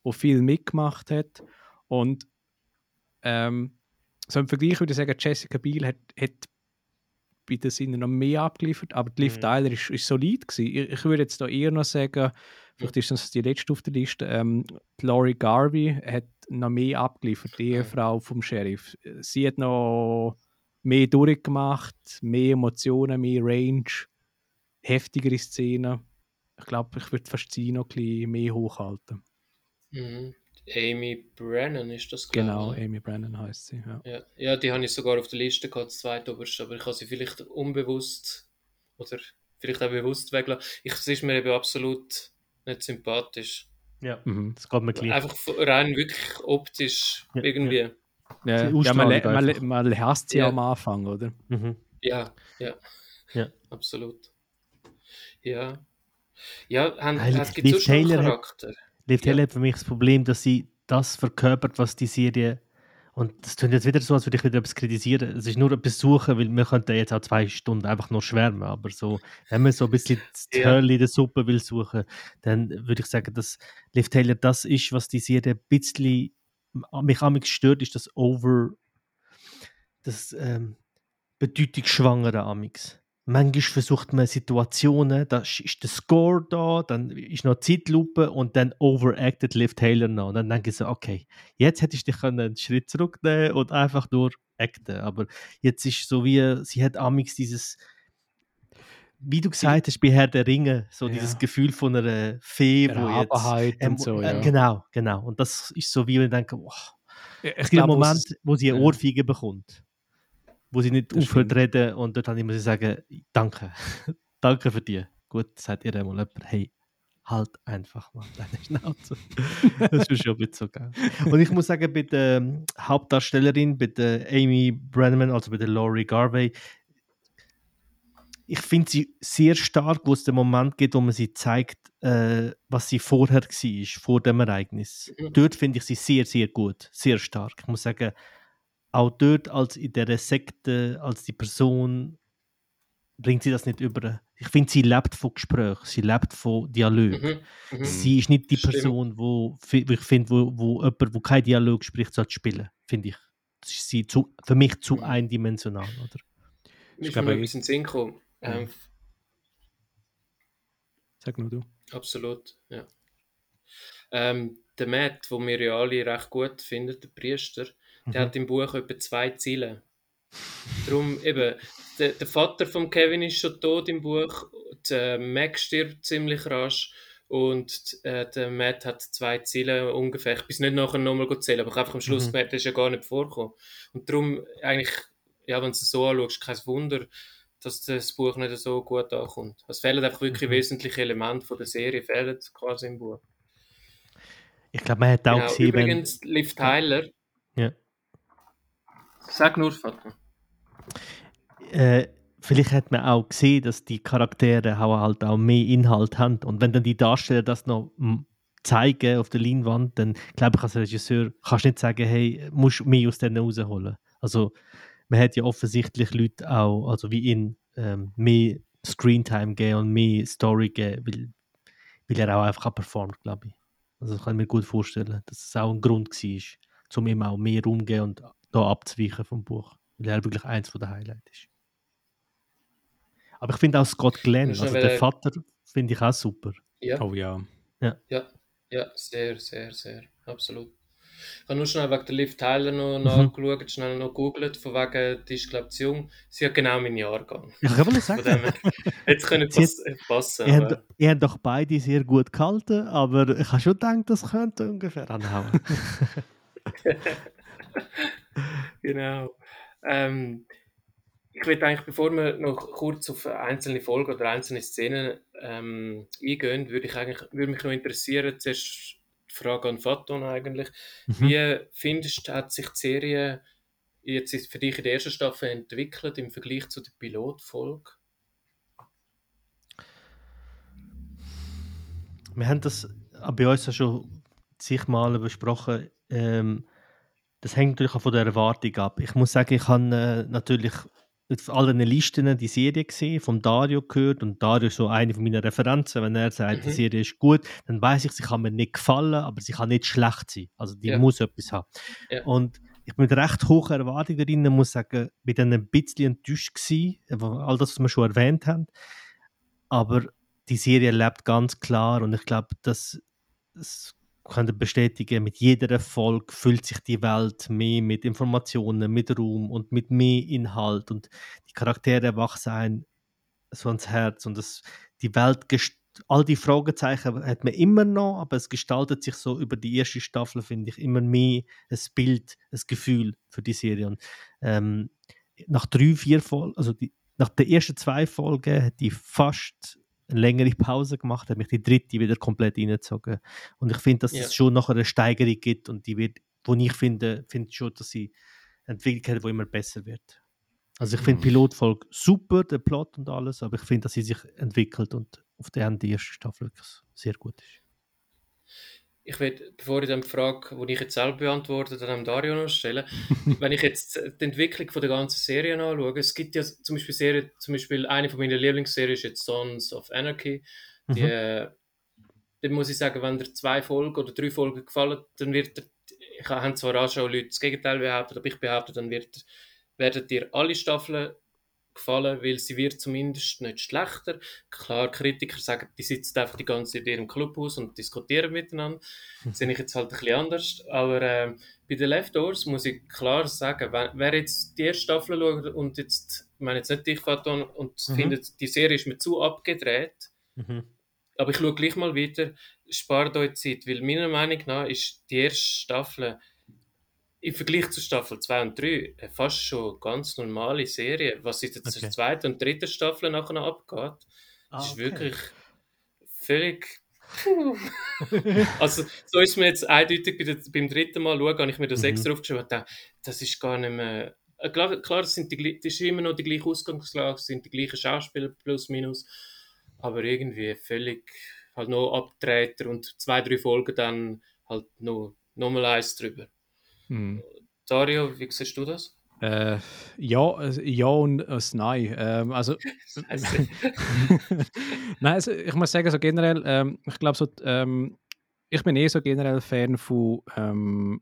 die viel mitgemacht hat. Und ähm, so im Vergleich würde ich sagen, Jessica Biel hat, hat bei den Sinnen noch mehr abgeliefert, aber die Liv Mhm. Tyler ist, ist solid gewesen. Ich, ich würde jetzt da eher noch sagen, vielleicht ist das die letzte auf der Liste, ähm, Laurie Garvey hat noch mehr abgeliefert, die Ehefrau vom Sheriff. Sie hat noch mehr durchgemacht, mehr Emotionen, mehr Range, heftigere Szenen. Ich glaube, ich würde fast sie noch ein bisschen mehr hochhalten. mhm. Amy Brennan ist das, Genau, glaube ich. Amy Brennan heißt sie. Ja. Ja, ja, die habe ich sogar auf der Liste gehabt, das zweitoberste, aber ich habe sie vielleicht unbewusst oder vielleicht auch bewusst weggelassen. Ich, es ist mir eben absolut nicht sympathisch. Ja, mhm. das geht mir gleich. Einfach rein wirklich optisch ja, irgendwie. Ja. Ja, ja man, man, man hasst sie ja. am Anfang, oder? Mhm. Ja, ja, ja. Absolut. Ja. Ja, haben, Weil es gibt Liv so Taylor Charakter. Hat, Liv Taylor hat für mich das Problem, dass sie das verkörpert, was die Serie und das klingt jetzt wieder so, als würde ich wieder etwas kritisieren. Es ist nur ein Besuchen, weil wir könnten jetzt auch zwei Stunden einfach nur schwärmen. Aber so, wenn man so ein bisschen das ja. in der Suppe will suchen, dann würde ich sagen, dass Liv Taylor das ist, was die Serie ein bisschen mich mich stört, ist das Over, das ähm, bedeutungsschwangere Amix manchmal versucht man Situationen, da ist der Score da, dann ist noch Zeitlupe und dann overacted Liv Taylor noch. Und dann denke ich so, okay, jetzt hättest du dich einen Schritt zurücknehmen und einfach nur acten. Aber jetzt ist so wie, sie hat amix dieses, wie du gesagt hast, bei Herr der Ringe, so ja. dieses Gefühl von einer Fee, wo jetzt, ähm, und so, äh, ja. Genau, genau. Und das ist so wie, wenn ich denke, oh, es gibt einen Moment, wo sie eine Ohrfeige bekommt wo sie nicht das aufhört zu reden und dort muss ich sagen, danke, danke für die. Gut, sagt ihr einmal jemand, hey, halt einfach mal deine Schnauze. das ist schon ein bisschen so geil. Und ich muss sagen, bei der Hauptdarstellerin, bei der Amy Brenneman, also bei der Laurie Garvey, ich finde sie sehr stark, wo es den Moment geht, wo man sie zeigt, äh, was sie vorher war, vor dem Ereignis. Mhm. Dort finde ich sie sehr, sehr gut, sehr stark. Ich muss sagen, auch dort als in der Sekte, als die Person, bringt sie das nicht über. Ich finde, sie lebt von Gesprächen, sie lebt von Dialog. Mhm, mhm. Sie ist nicht die Stimmt. Person, wo, wo ich finde, wo, wo jemand, wo kein Dialog spricht, sollte spielen, finde ich. Das ist sie zu, für mich zu mhm. eindimensional, oder? Ich glaube, ein bisschen Sinn kommen. Ähm, Sag nur du. Absolut, ja. Ähm, der Matt, den wir ja alle recht gut finden, der Priester, der mhm. hat im Buch etwa zwei Ziele. Darum eben, der, der, Vater von Kevin ist schon tot im Buch, der Mac stirbt ziemlich rasch und äh, der Matt hat zwei Ziele ungefähr. Ich bin nicht nachher nochmal zählen, aber einfach am Schluss, mhm. Matt ist ja gar nicht vorgekommen. Und darum eigentlich, ja, wenn du es so anschaust, kein Wunder, dass das Buch nicht so gut ankommt. Es fehlen einfach wirklich mhm. wesentliche Elemente von der Serie, fehlen quasi im Buch. Ich glaube, man hat auch genau. gesehen, Übrigens, Liv Tyler, ja. Sag nur, Vater. Äh, vielleicht hat man auch gesehen, dass die Charaktere halt auch mehr Inhalt haben. Und wenn dann die Darsteller das noch zeigen auf der Leinwand, dann glaube ich, als Regisseur kannst du nicht sagen, hey, musst du mehr aus denen rausholen. Also man hat ja offensichtlich Leute auch, also wie ihn, ähm, mehr Screentime geben und mehr Story geben, weil, weil er auch einfach performt, glaube ich. Also das kann ich mir gut vorstellen, dass es auch ein Grund war, um ihm auch mehr geben und da abzuweichen vom Buch, weil er wirklich eins der Highlights ist. Aber ich finde auch Scott Glenn, also der Vater, finde ich auch super. Ja. Oh ja. Ja, ja, ja sehr, sehr, sehr, absolut. Ich habe nur schnell wegen der Liv Tyler noch mhm. nachgeschaut, schnell noch gegoogelt, von wegen, die ist glaube ich jung. Sie hat genau meinen Jahrgang. Ja, kann man sagen. Jetzt können pass passen. Ihr habt, ihr habt doch beide sehr gut gehalten, aber ich habe schon gedacht, das könnte ungefähr anhauen. genau. Ähm, ich würde eigentlich, bevor wir noch kurz auf einzelne Folgen oder einzelne Szenen ähm, eingehen, würde ich eigentlich, würde mich noch interessieren, zuerst die Frage an Faton eigentlich. Mhm. Wie findest du, hat sich die Serie jetzt für dich in der ersten Staffel entwickelt im Vergleich zu der Pilotfolge? Wir haben das bei uns ja schon zigmal besprochen. Ähm, das hängt natürlich auch von der Erwartung ab. Ich muss sagen, ich habe äh, natürlich auf allen Listen die Serie gesehen, von Dario gehört und Dario ist so eine von meinen Referenzen. Wenn er sagt, mhm. die Serie ist gut, dann weiß ich, sie kann mir nicht gefallen, aber sie kann nicht schlecht sein. Also die ja. muss etwas haben. Ja. Und ich bin mit recht hohen Erwartungen drin, muss sagen, bin dann ein bisschen enttäuscht gewesen, all das, was wir schon erwähnt haben. Aber die Serie lebt ganz klar und ich glaube, dass es kann bestätigen, mit jeder Erfolg füllt sich die Welt mehr mit Informationen, mit Raum und mit mehr Inhalt und die Charaktere wachsen ein so ans Herz und das, die Welt all die Fragezeichen hat man immer noch, aber es gestaltet sich so über die erste Staffel, finde ich, immer mehr ein Bild, ein Gefühl für die Serie. Und ähm, nach drei, vier Folgen, also die, nach den ersten zwei Folgen hat die fast eine längere Pause gemacht, hat mich die dritte wieder komplett reingezogen. Und ich finde, dass Ja. es schon nachher eine Steigerung gibt und die wird, wo ich finde, finde schon, dass sie entwickelt hat, die immer besser wird. Also ich finde Mhm. Pilotfolge super, der Plot und alles, aber ich finde, dass sie sich entwickelt und auf der Ende die erste Staffel wirklich sehr gut ist. Ich will, bevor ich dann die Frage, die ich jetzt selber beantworte, dann Dario noch stellen. Wenn ich jetzt die Entwicklung von der ganzen Serie anschaue, es gibt ja zum Beispiel Serien, zum Beispiel eine von meiner Lieblingsserien ist jetzt Sons of Anarchy. Die, Mhm. äh, dann muss ich sagen, wenn dir zwei Folgen oder drei Folgen gefallen, dann wird dir, ich habe zwar auch schon Leute das Gegenteil behauptet, aber ich behaupte, dann wird, werden dir alle Staffeln gefallen, weil sie wird zumindest nicht schlechter. Klar, Kritiker sagen, die sitzen einfach die ganze Zeit in ihrem Clubhaus und diskutieren miteinander. Das sehe ich jetzt halt ein bisschen anders. Aber äh, bei den Leftovers muss ich klar sagen, wer, wer jetzt die erste Staffel schaut und jetzt, ich meine jetzt nicht dich, Faton, und Mhm. findet, die Serie ist mir zu abgedreht, Mhm. aber ich schaue gleich mal wieder, spart euch Zeit, weil meiner Meinung nach ist die erste Staffel im Vergleich zu Staffel 2 und 3 eine fast schon ganz normale Serie. Was in der Okay. zweiten und dritten Staffel nachher abgeht, Ah, ist okay. wirklich völlig. also, so ist mir jetzt eindeutig bei der, beim dritten Mal schauen, habe ich mir das Mhm. extra aufgeschrieben und dachte, das ist gar nicht mehr. Äh, Klar, klar das, sind die, das ist immer noch die gleiche Ausgangslage, es sind die gleichen Schauspieler plus minus, aber irgendwie völlig halt noch abgedrehter und zwei, drei Folgen dann halt noch, noch mal eins drüber. Mhm. Dario, wie siehst du das? Äh, ja, äh, ja und äh, Nein. Ähm, also. Nein, also ich muss sagen, so generell, ähm, ich glaube, so, ähm, ich bin eh so generell Fan von ähm,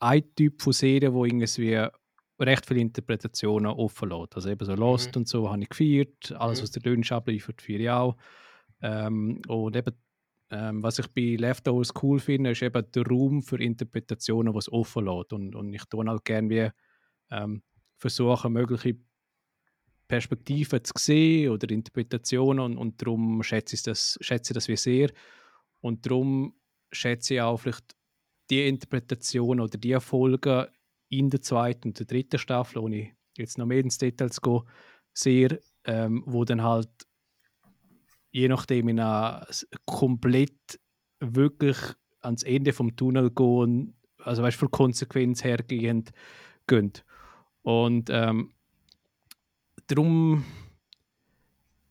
ein Typ von Serien, wo irgendwie recht viele Interpretationen offen lässt. Also eben so Lost Mhm. und so habe ich gefeiert, alles, Mhm. was der Lynch abliefert, feiere ich auch. Ähm, und eben, ähm, was ich bei Leftovers cool finde, ist eben der Raum für Interpretationen, was offen lässt. Und, und ich tue halt gerne wie ähm, versuchen, mögliche Perspektiven zu sehen oder Interpretationen und, und darum schätze ich das, schätze das wie sehr. Und darum schätze ich auch vielleicht die Interpretation oder die Folgen in der zweiten und der dritten Staffel, ohne jetzt noch mehr ins Detail zu gehen, sehr, ähm, wo dann halt je nachdem in eine s- komplett wirklich ans Ende vom Tunnel gehen, also weißt du, für Konsequenz hergehend gehen. Und ähm, darum,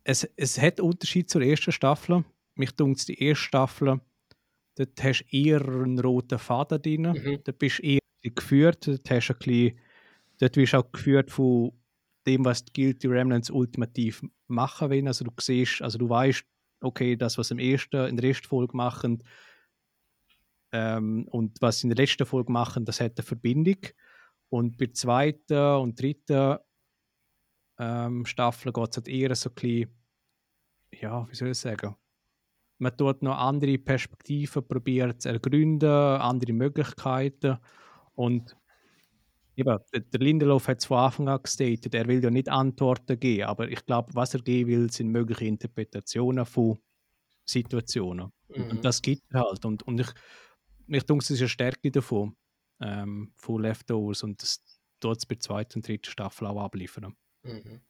es, es hat Unterschied zur ersten Staffel. Mich dunkt die erste Staffel, dort hast du eher einen roten Faden drin. Mhm. Dort bist du eher geführt. Dort, hast du ein bisschen, dort wirst du auch geführt von dem, was die Guilty Remnants ultimativ machen wollen. Also du siehst, also du weißt, okay, das, was im ersten, in der ersten Folge machen ähm, und was in der letzten Folge machen, das hat eine Verbindung. Und bei der zweiten und dritten ähm, Staffel geht es halt eher so ein bisschen, ja, wie soll ich sagen, man tut noch andere Perspektiven probiert zu ergründen, andere Möglichkeiten und eben, der- Lindelof hat es von Anfang an gestatet, er will ja nicht Antworten geben, aber ich glaube, was er geben will, sind mögliche Interpretationen von Situationen. Und, Mhm. und das gibt er halt. Und, und ich, ich denke, es ist eine Stärke davon, ähm, von Leftovers und das es bei der zweiten und dritten Staffel auch abliefern. Mhm.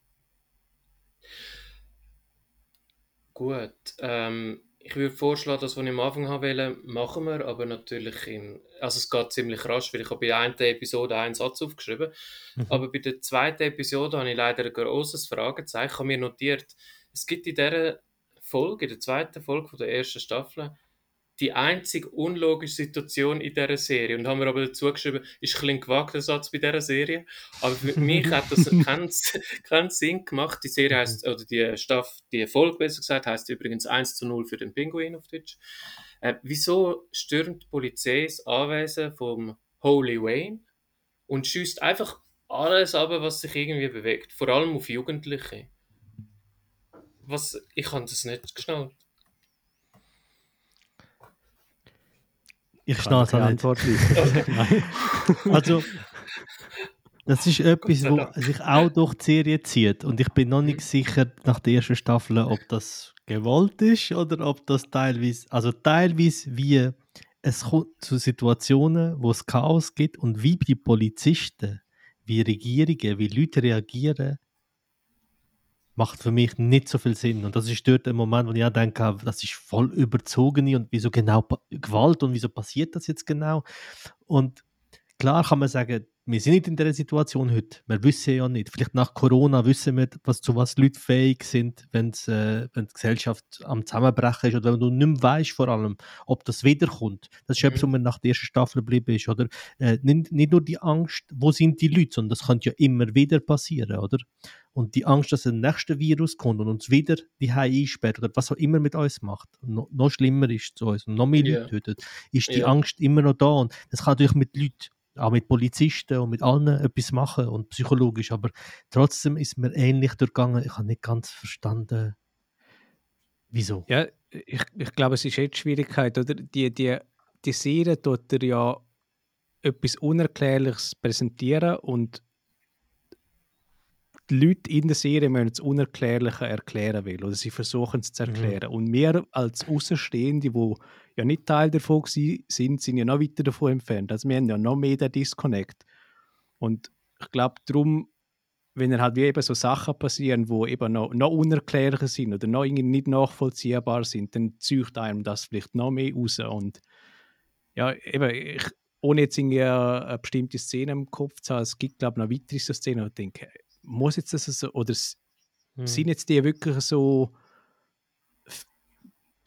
Gut. Ähm, ich würde vorschlagen, das, was ich am Anfang haben wollte, machen wir, aber natürlich in, also es geht ziemlich rasch, weil ich habe bei einer Episode einen Satz aufgeschrieben, Mhm. aber bei der zweiten Episode habe ich leider ein großes Fragezeichen. Ich habe mir notiert, es gibt in dieser Folge, in der zweiten Folge von der ersten Staffel, die einzige unlogische Situation in dieser Serie. Und haben wir aber dazu geschrieben, ist ein bisschen gewagter Satz bei dieser Serie. Aber für mich hat das keinen, keinen Sinn gemacht. Die Serie heißt, oder die Staffel, die Folge besser gesagt, heißt übrigens 1 zu 0 für den Pinguin auf Deutsch. Äh, wieso stürmt die Polizei das Anwesen vom Holy Wayne und schießt einfach alles ab, was sich irgendwie bewegt? Vor allem auf Jugendliche. Was, ich habe das nicht geschnallt. Ich Kann schnall es keine nicht. Antwort. Nein. Also, das ist etwas, Dank. sich auch durch die Serie zieht. Und ich bin noch nicht sicher nach der ersten Staffel, ob das gewollt ist oder ob das teilweise, also teilweise wie es kommt zu Situationen, wo es Chaos gibt und wie die Polizisten, wie Regierungen, wie Leute reagieren, macht für mich nicht so viel Sinn. Und das ist dort der Moment, wo ich auch denke, das ist voll überzogen und wieso genau Gewalt und wieso passiert das jetzt genau? Und klar kann man sagen, wir sind nicht in dieser Situation heute. Wir wissen ja nicht. Vielleicht nach Corona wissen wir, was, zu was Leute fähig sind, wenn's, äh, wenn die Gesellschaft am Zusammenbrechen ist oder wenn du nicht mehr weißt, vor allem, ob das wiederkommt. Das ist mhm. etwas, was mir nach der ersten Staffel geblieben ist. Oder? Äh, nicht, nicht, nur die Angst, wo sind die Leute, sondern das könnte ja immer wieder passieren. Oder? Und die Angst, dass ein nächster Virus kommt und uns wieder die einsperrt oder was auch immer mit uns macht, noch, noch schlimmer ist zu uns und noch mehr yeah. Leute tötet, ist die yeah. Angst immer noch da. Und das kann natürlich mit Leuten auch mit Polizisten und mit allen etwas machen und psychologisch, aber trotzdem ist mir ähnlich durchgegangen. Ich habe nicht ganz verstanden, wieso. Ja, ich, ich glaube, es ist jetzt die Schwierigkeit, oder? Die, die, die Serie tut er ja etwas Unerklärliches präsentieren und die Leute in der Serie müssen das Unerklärliche erklären will oder sie versuchen es zu mhm. erklären. Mhm. Und wir als Außenstehende, die ja nicht Teil davon sind, sind ja noch weiter davon entfernt. Also wir haben ja noch mehr den Disconnect. Und ich glaube, darum, wenn er halt wie eben so Sachen passieren, wo eben noch, noch unerklärlicher sind oder noch irgendwie nicht nachvollziehbar sind, dann zieht einem das vielleicht noch mehr raus. Und ja, eben, ich, ohne jetzt irgendwie eine, bestimmte Szene im Kopf zu haben, es gibt, glaube ich, noch weitere Szenen, wo ich denke, muss jetzt das so, oder hm. sind jetzt die wirklich so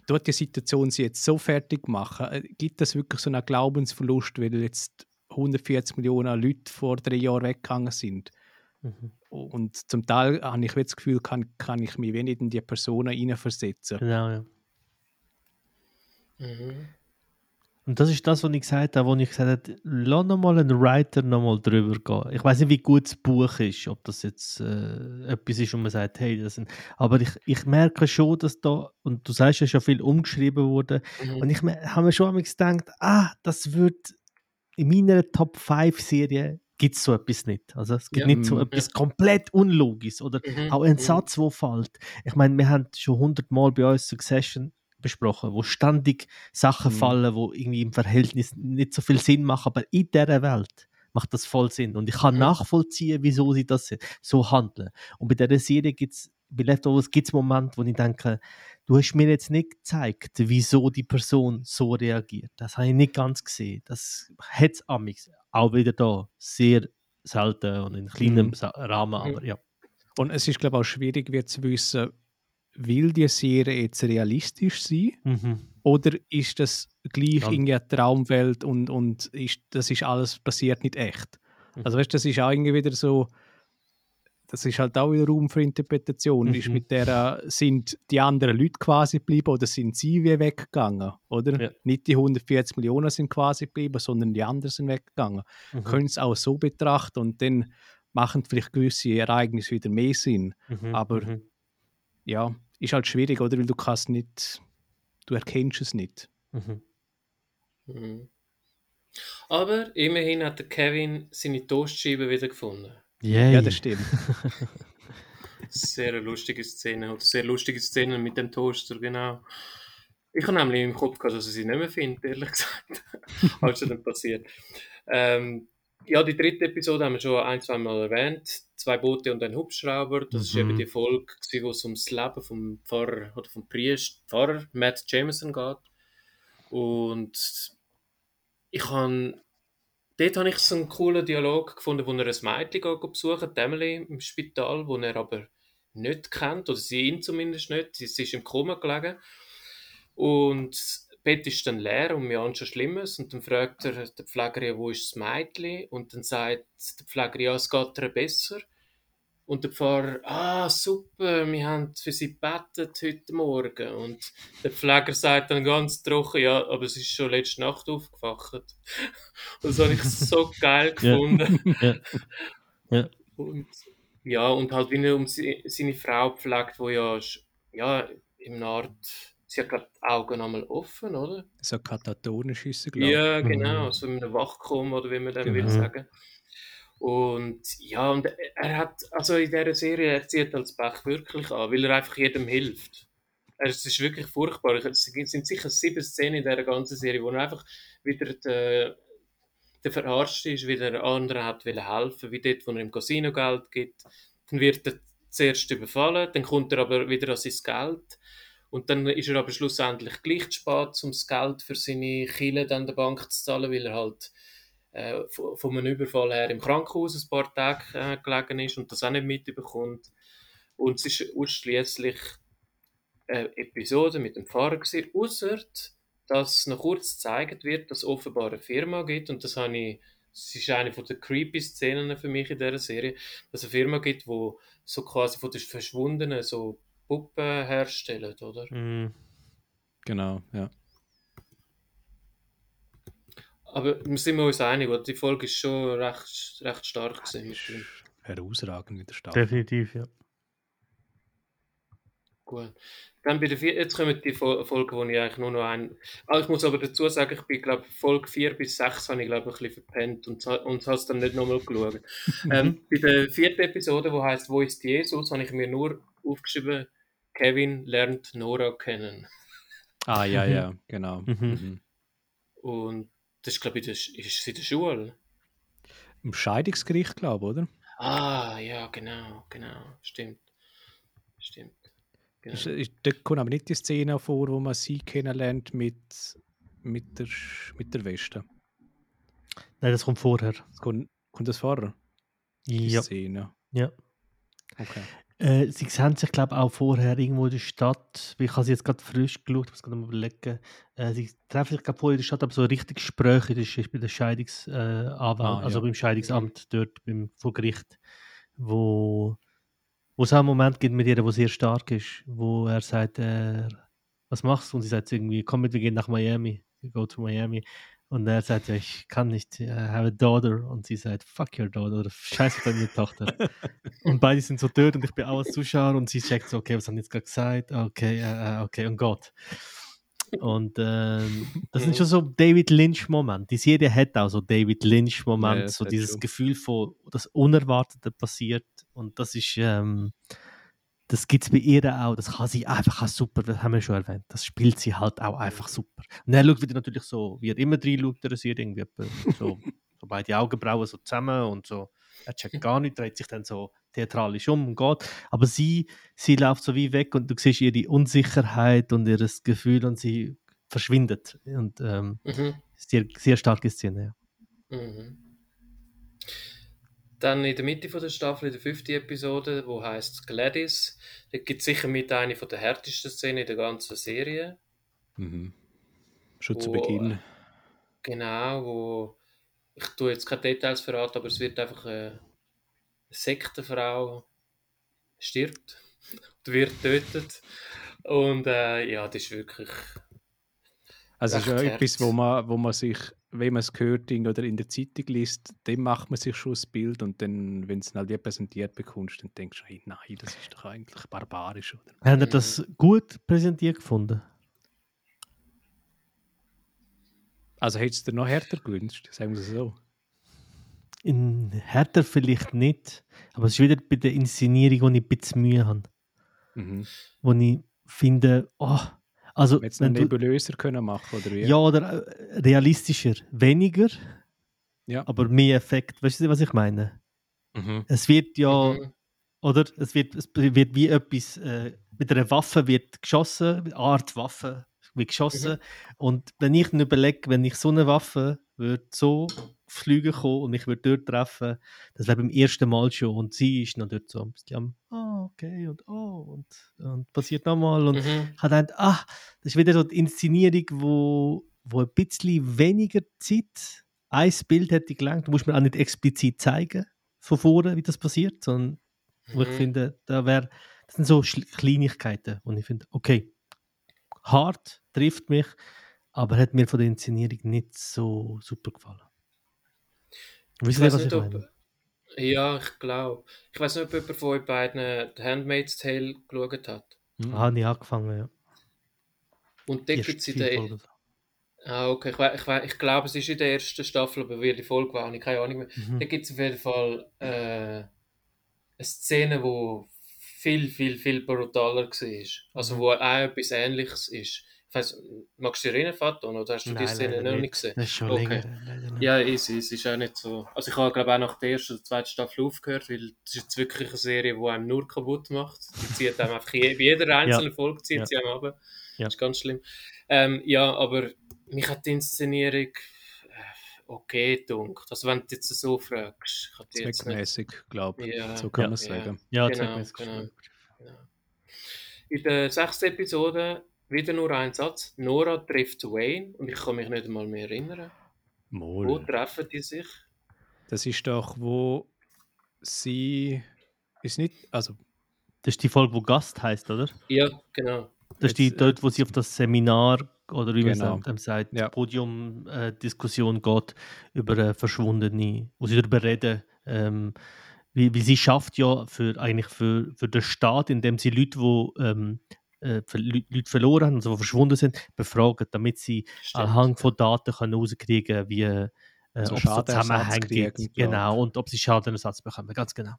dort die Situation sie jetzt so fertig machen, äh, gibt das wirklich so einen Glaubensverlust, weil jetzt 140 Millionen Leute vor drei Jahren weggegangen sind. Mhm. Und zum Teil habe ich das Gefühl, kann, kann ich mich wenig in die Personen hineinversetzen. Genau, ja. Mhm. Und das ist das, was ich gesagt habe, wo ich gesagt habe, lass nochmal einen Writer nochmal drüber gehen. Ich weiß nicht, wie gut das Buch ist, ob das jetzt äh, etwas ist, wo man sagt, hey, das sind. Aber ich, ich merke schon, dass da, und du sagst, es ist ja viel umgeschrieben wurde, mhm. und ich habe mir schon gedacht, ah, das wird in meiner Top 5 Serie gibt es so etwas nicht. Also es gibt ja, nicht so mhm, etwas ja. komplett Unlogisches oder mhm, auch ein mhm. Satz, wo fällt. Ich meine, wir haben schon hundertmal bei uns Succession besprochen, wo ständig Sachen mhm. fallen, wo irgendwie im Verhältnis nicht so viel Sinn machen, aber in dieser Welt macht das voll Sinn. Und ich kann mhm. nachvollziehen, wieso sie das so handeln. Und bei dieser Serie gibt es, bei Leftovers gibt es Momente, wo ich denke, du hast mir jetzt nicht gezeigt, wieso die Person so reagiert. Das habe ich nicht ganz gesehen. Das hat es auch wieder da sehr selten und in kleinem mhm. Rahmen, aber ja. Und es ist, glaube ich, auch schwierig, wird zu wissen, will die Serie jetzt realistisch sein? Mhm. Oder ist das gleich ja. in einer Traumwelt und, und ist, das ist alles passiert nicht echt? Mhm. Also weißt, das ist auch irgendwie wieder so, das ist halt auch wieder Raum für Interpretation. Mhm. Ist mit der, sind die anderen Leute quasi geblieben oder sind sie wie weggegangen? Oder? Ja. Nicht die 140 Millionen sind quasi geblieben, sondern die anderen sind weggegangen. Mhm. Können es auch so betrachten und dann machen vielleicht gewisse Ereignisse wieder mehr Sinn. Mhm. Aber mhm. ja, ist halt schwierig, oder? Weil du kannst nicht, du erkennst es nicht. Mhm. Mhm. Aber immerhin hat der Kevin seine Toastscheibe wieder gefunden. Yay. Ja, das stimmt. sehr lustige Szene, oder sehr lustige Szene mit dem Toaster, genau. Ich habe nämlich im Kopf gehabt, dass er sie nicht mehr findet, ehrlich gesagt. Als es dann passiert. Ähm, ja, die dritte Episode haben wir schon ein, zwei Mal erwähnt. Zwei Boote und ein Hubschrauber. Das mhm. ist eben mhm. die Folge, wo es ums Leben vom Pfarrer oder vom Priester, Pfarrer Matt Jameson geht. Und ich habe dort habe ich so einen coolen Dialog gefunden, wo er ein Mädchen besucht, Emily im Spital, wo er aber nicht kennt, oder sie ihn zumindest nicht. Sie ist im Koma gelegen. Und Bett ist dann leer und wir haben schon Schlimmes. Und dann fragt er der Pfleger wo ist das Mädchen? Und dann sagt der Pfleger, ja, es geht ihr besser. Und der Pfarrer, ah, super, wir haben für sie gebetet heute Morgen. Und der Pfleger sagt dann ganz trocken, ja, aber es ist schon letzte Nacht aufgewacht. Und das habe ich so geil gefunden. Ja. Ja. Und, ja, und halt, wie er um seine Frau pflegt, wo ja, ja im Art sie hat gerade die Augen einmal offen, oder? So sie, glaube ich. Ja, genau, mhm. so in einem Wachkoma, oder wie man dann genau. will sagen. Und ja, und er hat, also in dieser Serie, er zieht als Bach wirklich an, weil er einfach jedem hilft. Es ist wirklich furchtbar. Es sind sicher sieben Szenen in dieser ganzen Serie, wo er einfach wieder der, der Verarscht ist, wie der andere hat will helfen, wie dort, wo er im Casino Geld gibt. Dann wird der zuerst überfallen, dann kommt er aber wieder an sein Geld und dann ist er aber schlussendlich gleich zu spät, um das Geld für seine Kille dann der Bank zu zahlen, weil er halt äh, von einem Überfall her im Krankenhaus ein paar Tage äh, gelegen ist und das auch nicht mitbekommt. Und es ist ausschließlich eine Episode mit dem Fahrer gewesen, außer dass noch kurz gezeigt wird, dass es offenbar eine Firma gibt und das habe ich das ist eine von der creepy Szenen für mich in dieser Serie, dass es eine Firma gibt, wo so quasi von den Verschwundenen so Puppen herstellen, oder? Mm. Genau, ja. Aber wir sind uns einig, oder? die Folge ist schon recht, recht stark gewesen. Herausragend wieder stark. Definitiv, ja. Gut. Dann bei der vier, jetzt kommen die Folgen, wo ich eigentlich nur noch ein. Ah, ich muss aber dazu sagen, ich bin, glaube Folge 4 bis 6 habe ich, glaube ein bisschen verpennt und, und habe es dann nicht nochmal geschaut. ähm, bei der vierten Episode, die heißt Wo ist Jesus, habe ich mir nur aufgeschrieben, Kevin lernt Nora kennen. Ah, ja, ja, genau. Mhm. mhm. Und das ist, glaube ich, das ist sie in der Schule. Im Scheidungsgericht, glaube ich, oder? Ah, ja, genau, genau. Stimmt. Stimmt. Genau. Ist, ist, da kommt aber nicht die Szene vor, wo man sie kennenlernt mit, mit, der, mit der Weste. Nein, das kommt vorher. Das kommt, kommt das vorher? Die ja. Szene. Ja. Okay. Äh, sie sehen sich, glaube ich, auch vorher irgendwo in der Stadt. Ich habe sie jetzt gerade frisch geschaut, ich muss gerade mal überlegen. Äh, sie treffen sich, glaube vorher in der Stadt, aber so richtig Gespräche, das ist bei der Scheidungsanwalt, äh, ah, also ja. beim Scheidungsamt dort, beim, vor Gericht, wo wo es auch einen Moment gibt mit ihr, wo sehr stark ist, wo er sagt, äh, was machst du? Und sie sagt irgendwie, komm mit, wir gehen nach Miami. Go to Miami. Und er sagt, ja, ich kann nicht, I have a daughter. Und sie sagt, fuck your daughter, oder scheiß auf deine Tochter. und beide sind so dort und ich bin auch als Zuschauer und sie checkt so, okay, was haben die jetzt gerade gesagt? Okay, uh, okay, und Gott. Und äh, das sind schon so David Lynch-Momente. Die Serie hat auch so David Lynch-Momente, ja, so dieses schon. Gefühl von, das Unerwartete passiert. Und das ist, ähm, das gibt es bei ihr auch. Das kann sie einfach auch super, das haben wir schon erwähnt. Das spielt sie halt auch einfach super. Und er schaut wieder natürlich so, wie er immer drin schaut, der Serie, irgendwie so, so beide Augenbrauen so zusammen und so. Er checkt gar nicht, dreht sich dann so theatralisch um und geht. Aber sie, sie läuft so wie weg und du siehst ihre Unsicherheit und ihr Gefühl und sie verschwindet. Und ähm, mhm. sehr, sehr starke Szene. Ja. Mhm. Dann in der Mitte von der Staffel, in der fünften Episode, wo heißt Gladys, da gibt es sicher mit eine von der härtesten Szenen in der ganzen Serie. Mhm. Schon wo, zu Beginn. Genau, wo ich tue jetzt keine Details verraten, aber es wird einfach äh, Sektenfrau stirbt und wird getötet. Und äh, ja, das ist wirklich. Also, es ist ja etwas, wo man, wo man sich, wenn man es hört oder in der Zeitung liest, dann macht man sich schon das Bild und dann, wenn es halt präsentiert bekommst, dann denkst du, hey, nein, das ist doch eigentlich barbarisch. Oder? Haben ihr das gut präsentiert gefunden? Also hättest du dir noch härter gewünscht, sagen wir es so in härter vielleicht nicht, aber es ist wieder bei der Inszenierung, wo ich ein bisschen Mühe habe. Mhm. Wo ich finde, oh, also Jetzt wenn nebulöser können machen oder wie? Ja, oder äh, realistischer, weniger, ja. aber mehr Effekt. Weißt du, was ich meine? Mhm. Es wird ja, mhm. oder es wird, es wird wie etwas äh, mit einer Waffe wird geschossen, eine Art Waffe wird geschossen. Mhm. Und wenn ich dann überlege, wenn ich so eine Waffe würde so fliegen kommen und ich würde dort treffen, das wäre beim ersten Mal schon. Und sie ist noch dort so ein bisschen am, oh, okay, und oh, und, und passiert nochmal. Und mhm. hat gedacht, ah, das ist wieder so die Inszenierung, wo, wo ein bisschen weniger Zeit, ein Bild hätte gelangt. Du musst mir auch nicht explizit zeigen, von vorne, wie das passiert, sondern mhm. wo ich finde, da wäre, das sind so Kleinigkeiten, wo ich finde, okay, hart, trifft mich, aber hat mir von der Inszenierung nicht so super gefallen. Wisst ihr, was ich meine? Ja, ich glaube. Ich weiß nicht, ob jemand von euch beiden The Handmaid's Tale geschaut hat. Mhm. Ah, ich angefangen, ja. Und da gibt es in der. Ah, okay. Ich, ich, ich glaube, es ist in der ersten Staffel, aber wie die Folge war, ich keine Ahnung mehr. Mhm. Da gibt es auf jeden Fall äh, eine Szene, die viel, viel, viel brutaler war. Also, mhm. wo auch etwas Ähnliches ist. Ich weiss, magst du dich erinnern, Faton, oder hast du die Nein, Szene leider noch nicht. gesehen? Das ist schon Okay. länger. Ja, easy, es ist auch nicht so. Also ich habe glaube auch nach der ersten oder zweiten Staffel aufgehört, weil das ist jetzt wirklich eine Serie, die einem nur kaputt macht. Die zieht einem einfach je, bei jeder einzelnen Folge zieht Ja. sie einem ab. Ja. Das ist ganz schlimm. Ähm, ja, aber mich hat die Inszenierung äh, okay gedunkt. Also wenn du jetzt so fragst, die. Zweckmäßig, glaube ich. Ja, so kann ja, man sagen. Ja, Genau, zweckmäßig genau. schon. Genau. In der sechsten Episode wieder nur ein Satz. Nora trifft Wayne und ich kann mich nicht einmal mehr erinnern. Wo Moll. treffen die sich? Das ist doch, wo sie ist nicht, also Das ist die Folge, wo Gast heißt, oder? Ja, genau. Das ist die Jetzt, äh, dort, wo sie auf das Seminar oder wie Genau. man sagt, sagt Ja. Podium-Diskussion geht über äh, Verschwundene, wo sie darüber reden, ähm, wie, wie sie schafft ja für eigentlich für, für den Staat, indem sie Leute, wo ähm, äh, Leute verloren haben, also die verschwunden sind, befragen, damit sie Stimmt. anhand von Daten können herauskriegen wie äh, So ob es Zusammenhänge gibt. Genau, und ob sie Schadenersatz bekommen, ganz genau.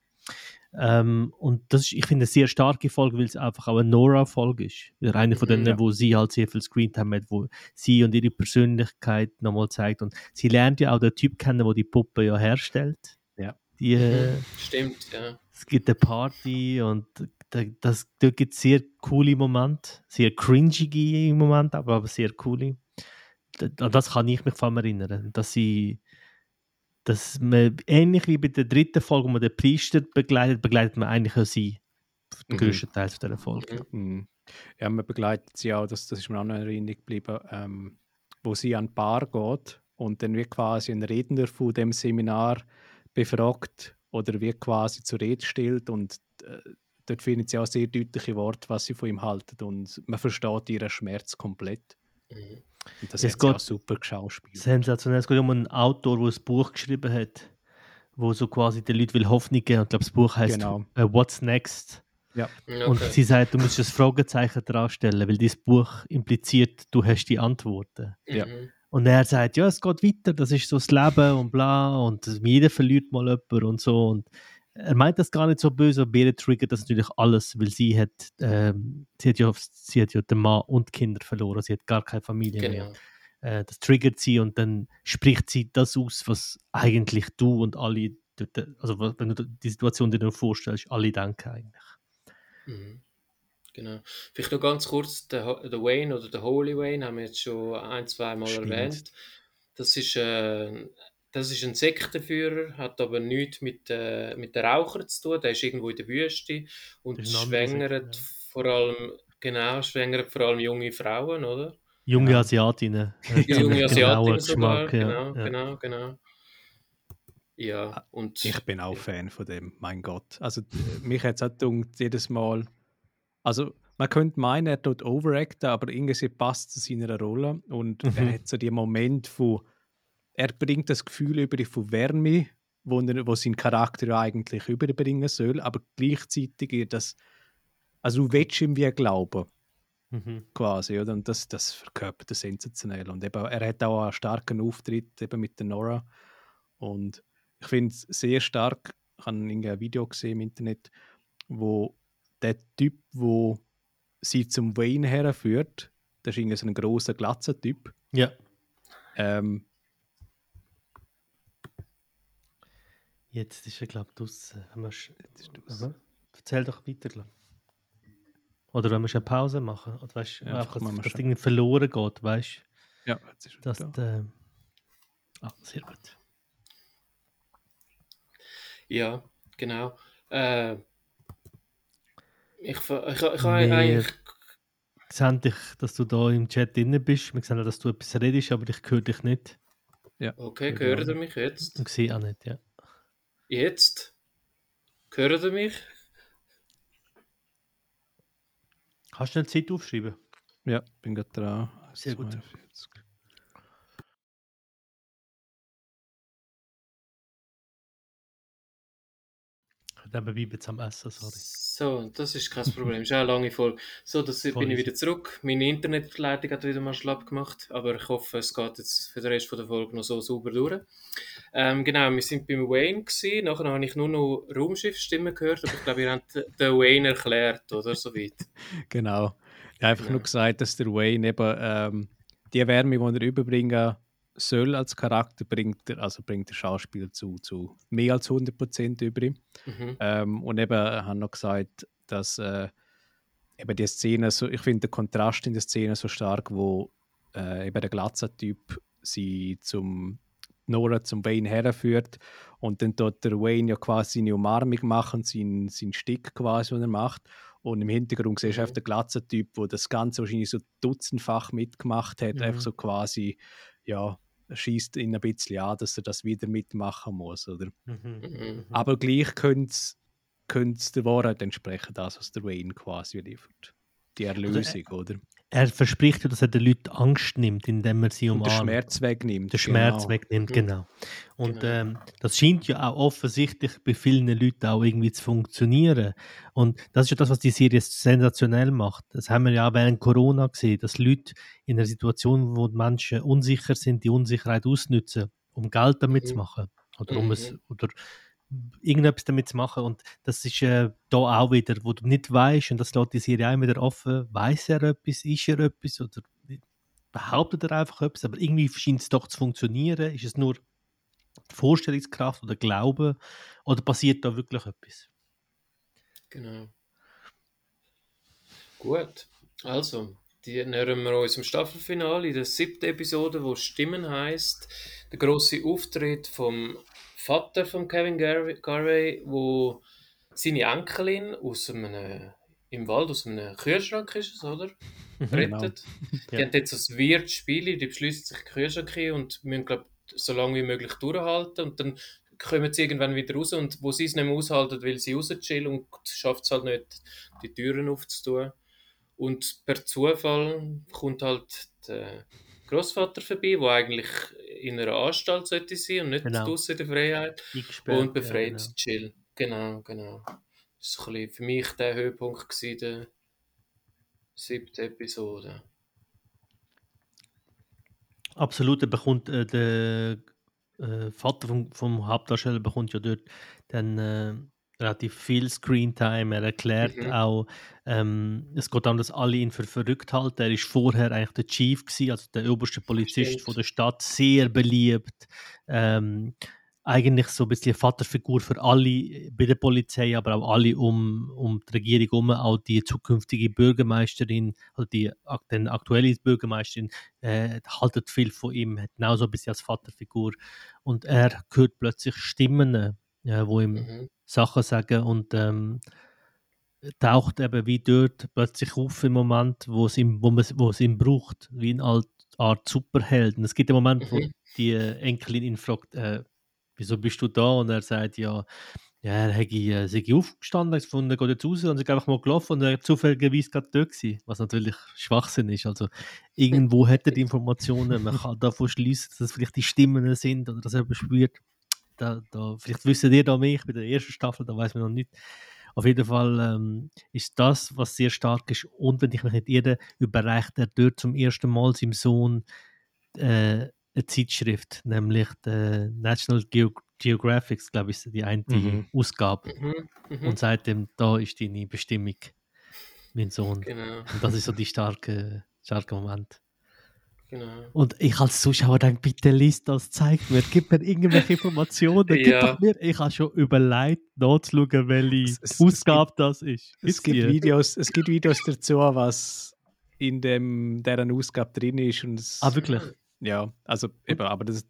Ähm, und das ist, ich finde, eine sehr starke Folge, weil es einfach auch eine Nora-Folge ist. Eine von denen, ja. wo sie halt sehr viel Screentime hat, wo sie und ihre Persönlichkeit nochmal zeigt. Und sie lernt ja auch den Typ kennen, der die Puppe ja herstellt. Ja. Die, äh, Stimmt, ja. es gibt eine Party und da, das, da gibt es sehr coole Momente, sehr cringige Momente, aber, aber sehr coole. An das kann ich mich vor allem erinnern, dass sie dass man, ähnlich wie bei der dritten Folge, wo man den Priester begleitet, begleitet man eigentlich auch sie. Den Mhm. größten Teil dieser Folge. Mhm. Ja, man begleitet sie auch, das, das ist mir auch noch in Erinnerung geblieben, ähm, wo sie an die Bar geht und dann wird quasi ein Redner von dem Seminar befragt oder wird quasi zur Rede stellt und äh, dort findet sie auch sehr deutliche Worte, was sie von ihm halten und man versteht ihren Schmerz komplett. Mhm. Und das Es sie auch super geschauspielt. Sensationell. Es geht um einen Autor, der ein Buch geschrieben hat, wo so quasi den Leuten will Hoffnung geben. Und ich glaube, das Buch heißt Genau. äh, What's Next? Okay. Und sie sagt, du musst ein Fragezeichen dran stellen, weil dieses Buch impliziert, du hast die Antworten. Ja. Mhm. Und er sagt, ja, es geht weiter, das ist so das Leben und bla und jeder verliert mal jemanden und so. Und er meint das gar nicht so böse, aber Bere triggert das natürlich alles, weil sie hat, ähm, sie hat, ja, sie hat ja den Mann und die Kinder verloren, sie hat gar keine Familie mehr. Genau. Äh, das triggert sie und dann spricht sie das aus, was eigentlich du und alle, also wenn du die Situation dir vorstellst, alle denken eigentlich. Mhm. Genau. Vielleicht noch ganz kurz, der, der Wayne oder der Holy Wayne haben wir jetzt schon ein, zwei Mal Stimmt. erwähnt. Das ist, äh, das ist ein Sektenführer, hat aber nichts mit, äh, mit den Rauchern zu tun. Der ist irgendwo in der Wüste und schwängert Sekte, vor allem, genau, schwängert vor allem junge Frauen, oder? Junge Genau. Asiatinnen. Die junge Asiatin sogar, Geschmack, ja. genau, ja. genau, genau. Ja, und Ich bin auch Fan von dem, mein Gott. Also mich hat es auch gedacht, jedes Mal, also man könnte meinen, er tut overacten, aber irgendwie passt zu seiner Rolle und Mhm. er hat so die Moment von, er bringt das Gefühl über von Wärme, wo, er, wo sein Charakter ja eigentlich überbringen soll, aber gleichzeitig das, also du willst ihm wie glauben, Mhm. quasi, oder? Und das, das verkörpert er sensationell. Und eben, er hat auch einen starken Auftritt eben mit der Nora. Und ich finde es sehr stark, ich habe ein Video gesehen im Internet, wo der Typ, wo sie zum Wayne herführt, das ist irgendwie so ein grosser, glatzer Typ. ja. Ähm, Jetzt ist er, glaube ich, draußen. Erzähl doch weiter, glaub. Oder wenn wir schon eine Pause machen. Oder weißt, Ja, einfach, dass, schon. irgendwie verloren geht, weißt du? ja, jetzt ist er Dass da. der, ah, sehr gut. ja, genau. Äh, ich, ich, ich, ich Wir- eigentlich Wir sehen dich, dass du da im Chat drin bist. Wir sehen dass du etwas redest, aber ich höre dich nicht. Okay, ich hört auch ihr mich jetzt? Und sehe auch nicht, ja. Jetzt? Hört ihr mich? Kannst du eine Zeit aufschreiben? Ja, bin gerade dran. Sehr gut. 42. Nebenbei bin ich am Essen, sorry. So, das ist kein Problem. ist auch eine lange Folge. So, das Voll bin ich wieder zurück. Meine Internetleitung hat wieder mal schlapp gemacht, aber ich hoffe, es geht jetzt für den Rest von der Folge noch so sauber durch. Ähm, genau, wir sind beim Wayne gewesen. Nachher habe ich nur noch Raumschiffstimmen gehört, aber ich glaube, ihr habt den Wayne erklärt, oder? Soweit. Genau. einfach Genau. nur gesagt, dass der Wayne eben ähm, die Wärme, die er überbringen soll als Charakter, bringt er, also bringt der Schauspieler zu, zu mehr als 100% über. Mhm. Ähm, und eben haben noch gesagt, dass äh, eben die Szene, so, ich finde den Kontrast in der Szene so stark, wo äh, eben der Glatzer-Typ sie zum Nora zum Wayne herführt und dann dort der Wayne ja quasi seine Umarmung machen, sein, sein Stick quasi, den er macht. Und im Hintergrund siehst du Mhm. einfach den Glatzer-Typ, der das Ganze wahrscheinlich so dutzendfach mitgemacht hat, Mhm. einfach so quasi, ja, schießt ihn ein bisschen an, dass er das wieder mitmachen muss, oder? Mhm. Mhm. Aber gleich könnte es der Wahrheit entsprechen, das, was der Wayne quasi liefert. Die Erlösung, oder? Er verspricht ja, dass er den Leuten Angst nimmt, indem er sie Und umarmt. den Schmerz wegnimmt. den Schmerz genau. wegnimmt, Mhm. genau. Und Genau. ähm, das scheint ja auch offensichtlich bei vielen Leuten auch irgendwie zu funktionieren. Und das ist ja das, was die Serie sensationell macht. Das haben wir ja auch während Corona gesehen, dass Leute in einer Situation, wo die Menschen unsicher sind, die Unsicherheit ausnutzen, um Geld damit Mhm. zu machen. Oder um es, Mhm. oder irgendetwas damit zu machen. Und das ist äh, da auch wieder, wo du nicht weißt, und das lässt die Serie auch wieder offen, weiß er etwas, ist er etwas oder behauptet er einfach etwas, aber irgendwie scheint es doch zu funktionieren. Ist es nur die Vorstellungskraft oder Glaube oder passiert da wirklich etwas? Genau. Gut, also, die nähern wir uns im Staffelfinale in der siebten Episode, wo Stimmen heißt der große Auftritt vom Vater von Kevin Gar- Garvey, wo seine Enkelin aus einem im Wald aus einem Kühlschrank ist es, oder? Rettet. Die Ja. haben jetzt so ein weirdes Spiel, die beschließen sich Kühlschrank hin und müssen, glaub, so lange wie möglich durchhalten und dann kommen sie irgendwann wieder raus und wo sie es nicht mehr aushalten, weil sie raus chillen und schafft es halt nicht, die Türen aufzutun. Und per Zufall kommt halt der Großvater vorbei, der eigentlich in einer Anstalt sollte sein und nicht Genau. draußen in der Freiheit Eingesperrt, und befreit Ja, genau. Chill. Genau, genau. Das war für mich der Höhepunkt gewesen, der siebten Episode. Absolut, er bekommt äh, der äh, Vater vom, vom Hauptdarsteller bekommt ja dort dann äh, relativ viel Screentime. Er erklärt Mhm. auch, ähm, es geht darum, dass alle ihn für verrückt halten. Er ist vorher eigentlich der Chief gewesen, also der oberste Polizist Stimmt. von der Stadt, sehr beliebt. Ähm, eigentlich so ein bisschen eine Vaterfigur für alle bei der Polizei, aber auch alle um, um die Regierung herum, auch die zukünftige Bürgermeisterin, also die den aktuelle Bürgermeisterin, äh, haltet viel von ihm, hat genauso ein bisschen als Vaterfigur. Und er hört plötzlich Stimmen, äh, wo ihm Mhm. Sachen sagen und ähm, taucht eben wie dort plötzlich auf im Moment, wo es ihm, wo man, wo es ihm braucht, wie eine Art, Superheld. Und es gibt einen Moment, wo Mhm. die äh, Enkelin ihn fragt, äh, wieso bist du da? Und er sagt, ja, ja, er hätte äh, sei aufgestanden, hat gefunden, geht jetzt raus und ist einfach mal gelaufen und er hat zufälligerweise gerade dort gewesen, was natürlich Schwachsinn ist. Also irgendwo hat er die Informationen, man kann davon schließen, dass es vielleicht die Stimmen sind oder dass er bespürt. Da, da, vielleicht wissen ihr da mehr, ich bin in der ersten Staffel, da weiß man noch nicht. Auf jeden Fall ähm, ist das, was sehr stark ist. Und wenn ich mich nicht irre, überreicht er dort zum ersten Mal seinem Sohn äh, eine Zeitschrift, nämlich die National Geo Geographic, glaube ich, ist die eine Mhm. Ausgabe. Mhm. Mhm. Und ihm, da ist deine Bestimmung, mein Sohn. Genau, Und das ist so die starke, starke Moment. Genau. Und ich als Zuschauer denke, bitte liest das, zeigt mir, gib mir irgendwelche Informationen, gib Ja. doch mir. Ich habe schon überlegt, nachzuschauen, welche Es- es- es Ausgabe das ist. Es gibt? Videos, es gibt Videos dazu, was in dem, deren Ausgabe drin ist. Und es, Ah, wirklich? Ja, also eben, aber das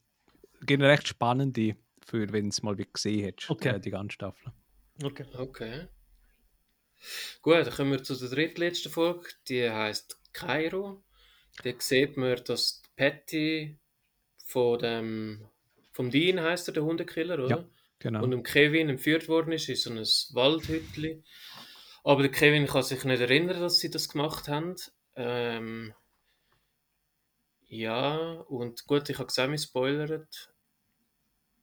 gibt eine recht spannende, für wenn es mal wie gesehen hättest, Okay. äh, die ganze Staffel. Okay. Okay. Gut, dann kommen wir zu der drittletzten Folge. Die heißt Kairo. Da sieht man, dass Patty von dem vom Dean heißt er, der Hundekiller, oder? Ja. Genau. Und dem Kevin entführt worden ist in so ein Waldhütli. Aber der Kevin kann sich nicht erinnern, dass sie das gemacht haben. Ähm, ja, und gut, ich habe gesehen, mich spoilert.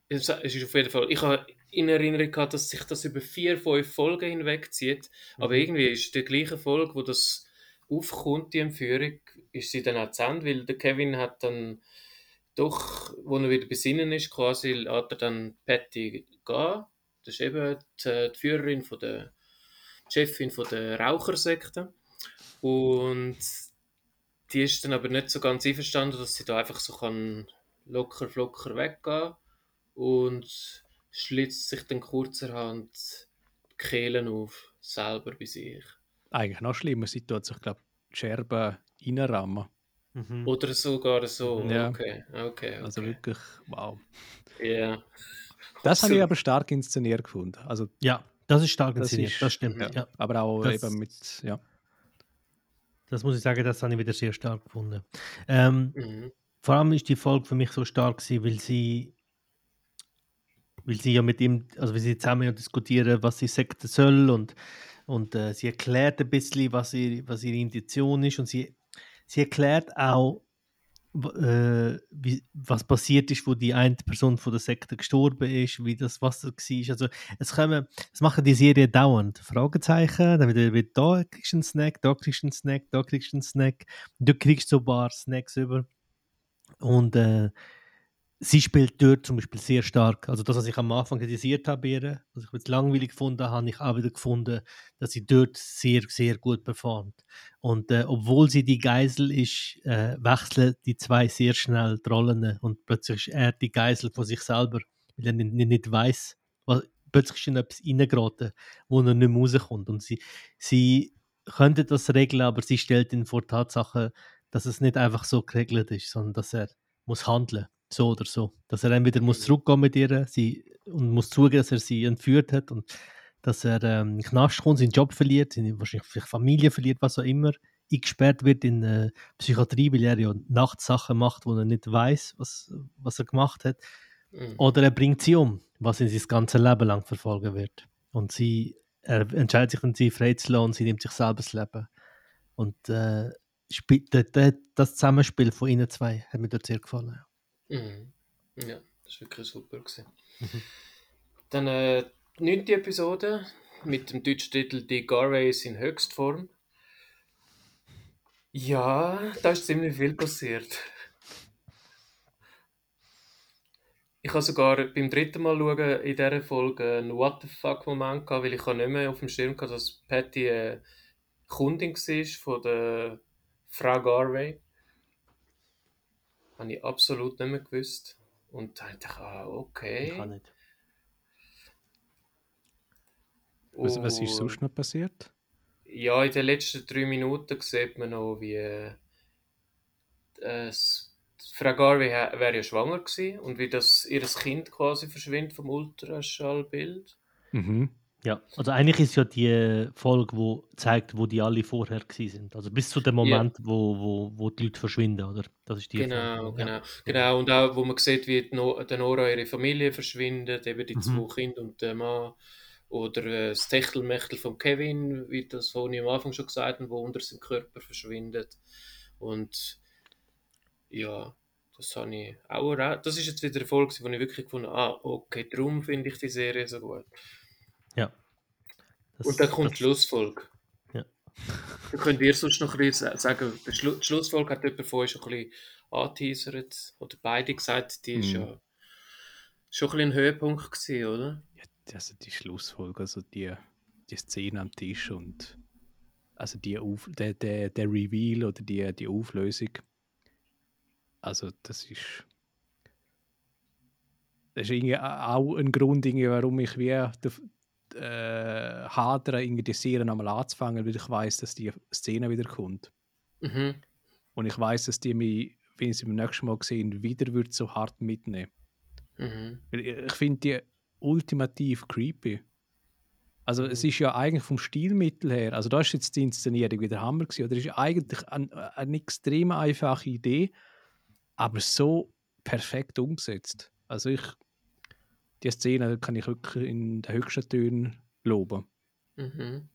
Es es ist auf jeden Fall. Ich habe in Erinnerung gehabt, dass sich das über vier, fünf Folgen hinweg zieht. Aber irgendwie ist die gleiche Folge, wo das aufkommt, die Entführung, ist sie dann auch zu Ende, weil der Kevin hat dann doch, wo er wieder besinnen ist, quasi lässt er dann Patty gehen. Das ist eben die, die Führerin von der die Chefin von der Rauchersekte. Und die ist dann aber nicht so ganz einverstanden, dass sie da einfach so kann locker flocker weggehen und schlitzt sich dann kurzerhand die Kehlen auf, selber bei sich. Eigentlich noch schlimmer, sie tut sich, glaube ich, die Scherben reinrammen. Mhm. Oder sogar so, Ja. okay, okay, okay. Also wirklich, wow. Ja. Das habe ich aber stark inszeniert gefunden. Also, Ja, das ist stark Das inszeniert, ist- das stimmt. ja. Ja. aber auch Das- eben mit, ja. Das muss ich sagen, das habe ich wieder sehr stark gefunden. Ähm, Mhm. vor allem ist die Folge für mich so stark gewesen, weil sie weil sie ja mit ihm, also weil sie zusammen ja diskutieren, was sie Sekte soll und, und äh, sie erklärt ein bisschen, was, ihr, was ihre Intention ist und sie, sie erklärt auch, äh, wie, was passiert ist, wo die eine Person von der Sekte gestorben ist, wie das Wasser war. Also es, kommen, es machen die Serie dauernd. Fragezeichen, dann wieder, wieder da kriegst du einen Snack, da kriegst du einen Snack, da kriegst du einen Snack. Du kriegst so ein paar Snacks über. Und äh, sie spielt dort zum Beispiel sehr stark. Also das, was ich am Anfang kritisiert habe, bei ihr, was ich jetzt langweilig gefunden habe, habe ich auch wieder gefunden, dass sie dort sehr, sehr gut performt. Und äh, obwohl sie die Geisel ist, äh, wechseln die zwei sehr schnell die Rollen und plötzlich ist er die Geisel von sich selber, weil er nicht, nicht, weiß, was, plötzlich ist in etwas reingeraten, wo er nicht mehr rauskommt. Und sie, sie könnte das regeln, aber sie stellt ihn vor Tatsache, dass es nicht einfach so geregelt ist, sondern dass er muss handeln, so oder so. Dass er entweder muss zurückgehen mit ihr sie, und muss zugeben, dass er sie entführt hat und dass er ähm, in den Knast kommt, seinen Job verliert, seine wahrscheinlich Familie verliert, was auch immer, eingesperrt wird in äh, Psychiatrie, weil er ja nachts Sachen macht, wo er nicht weiß, was, was er gemacht hat. Mhm. Oder er bringt sie um, was ihn sein ganzes Leben lang verfolgen wird. Und sie er entscheidet sich, dann sie freizulassen und sie nimmt sich selber das Leben. Und äh, das Zusammenspiel von ihnen zwei hat mir dort sehr gefallen. Mhm. Ja, das war wirklich super. Gewesen. Mhm. Dann äh, die neunte Episode mit dem deutschen Titel Die Garways in Höchstform. Ja, da ist ziemlich viel passiert. Ich habe sogar beim dritten Mal schauen in dieser Folge einen What the fuck Moment gehabt, weil ich nicht mehr auf dem Schirm hatte, dass Patty eine Kundin war von der Frau Garvey. Habe ich absolut nicht mehr gewusst. Und da dachte ich, ah, okay. Ich kann nicht. Was, was ist sonst noch passiert? Ja, in den letzten drei Minuten sieht man noch, wie äh, Frau Garvey wäre ja schwanger gewesen und wie das ihr Kind quasi verschwindet vom Ultraschallbild. Mhm. Ja, also eigentlich ist ja die Folge, wo zeigt, wo die alle vorher sind. Also bis zu dem Moment, wo, wo, wo die Leute verschwinden, oder? Das ist die Genau, Folge. genau. genau. Und auch, wo man sieht, wie no der Nora ihre Familie verschwindet, eben die Mhm. zwei Kinder und der Mann. Oder äh, das Techtelmechtel von Kevin, wie das vorhin am Anfang schon gesagt haben, wo unter seinem Körper verschwindet. Und ja, das habe ich auch. Das ist jetzt wieder eine Folge, wo ich wirklich gefunden habe, ah, okay, darum finde ich die Serie so gut. Ja. Das- Und dann kommt die das- Schlussfolge. Ja. Dann könnt ihr sonst noch ein bisschen sagen, die, Schlu die Schlussfolge hat jemand von euch schon ein bisschen angeteasert, oder beide gesagt, die ist Mhm. ja schon ein bisschen ein Höhepunkt gewesen, oder? Ja, also die Schlussfolge, also die, die Szene am Tisch und also die Auf, der, der, der Reveal oder die, die Auflösung. Also das ist das ist irgendwie auch ein Grund, irgendwie, warum ich wie äh, hadere, irgendwie die Serie nochmal anzufangen, weil ich weiß, dass die Szene wieder kommt. Mhm. Und ich weiß, dass die mich, wenn ich sie beim nächsten Mal sehen, wieder wird so hart mitnehmen. Mhm. Ich finde die ultimativ creepy. Also es Mhm. ist ja eigentlich vom Stilmittel her, also da ist jetzt die Inszenierung wieder Hammer gewesen, oder ist eigentlich ein, eine extrem einfache Idee, aber so perfekt umgesetzt. Also ich, die Szene kann ich wirklich in den höchsten Tönen loben. Mhm.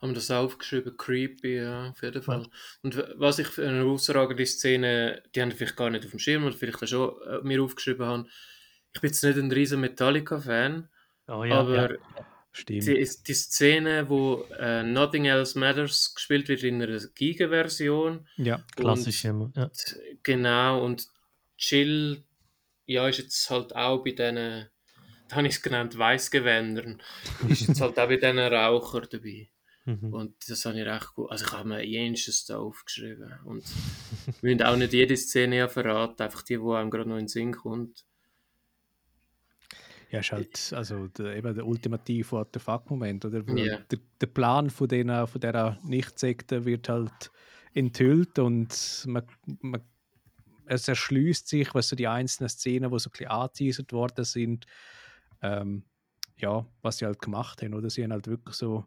Haben wir das aufgeschrieben? Creepy, ja, auf jeden Fall. Und w- was ich für eine herausragende Szene, die haben vielleicht gar nicht auf dem Schirm oder vielleicht auch schon äh, mir aufgeschrieben haben. Ich bin jetzt nicht ein riesen Metallica-Fan, Oh, ja, aber ja. Die, ist die Szene, wo äh, Nothing Else Matters gespielt wird in einer Giga-Version. ja. Klassisch immer. Ja. Und, genau, und Chill, ja, ist jetzt halt auch bei diesen, da habe ich es genannt, Weißgewändern, ist jetzt halt auch bei diesen Rauchern dabei. Mhm. Und das habe ich recht gut. Also ich habe mir jenstes da aufgeschrieben. Und wir müssen auch nicht jede Szene ja verraten, einfach die, die einem gerade noch in den Sinn kommt. Ja, ist halt also der, eben der ultimative What the fuck-Moment, oder? Yeah. Der, der, Plan von, den, von dieser Nicht-Sekte wird halt enthüllt und man, man, es erschließt sich, was so die einzelnen Szenen, die so ein bisschen angeteasert worden sind, ähm, ja, was sie halt gemacht haben, oder? Sie haben halt wirklich so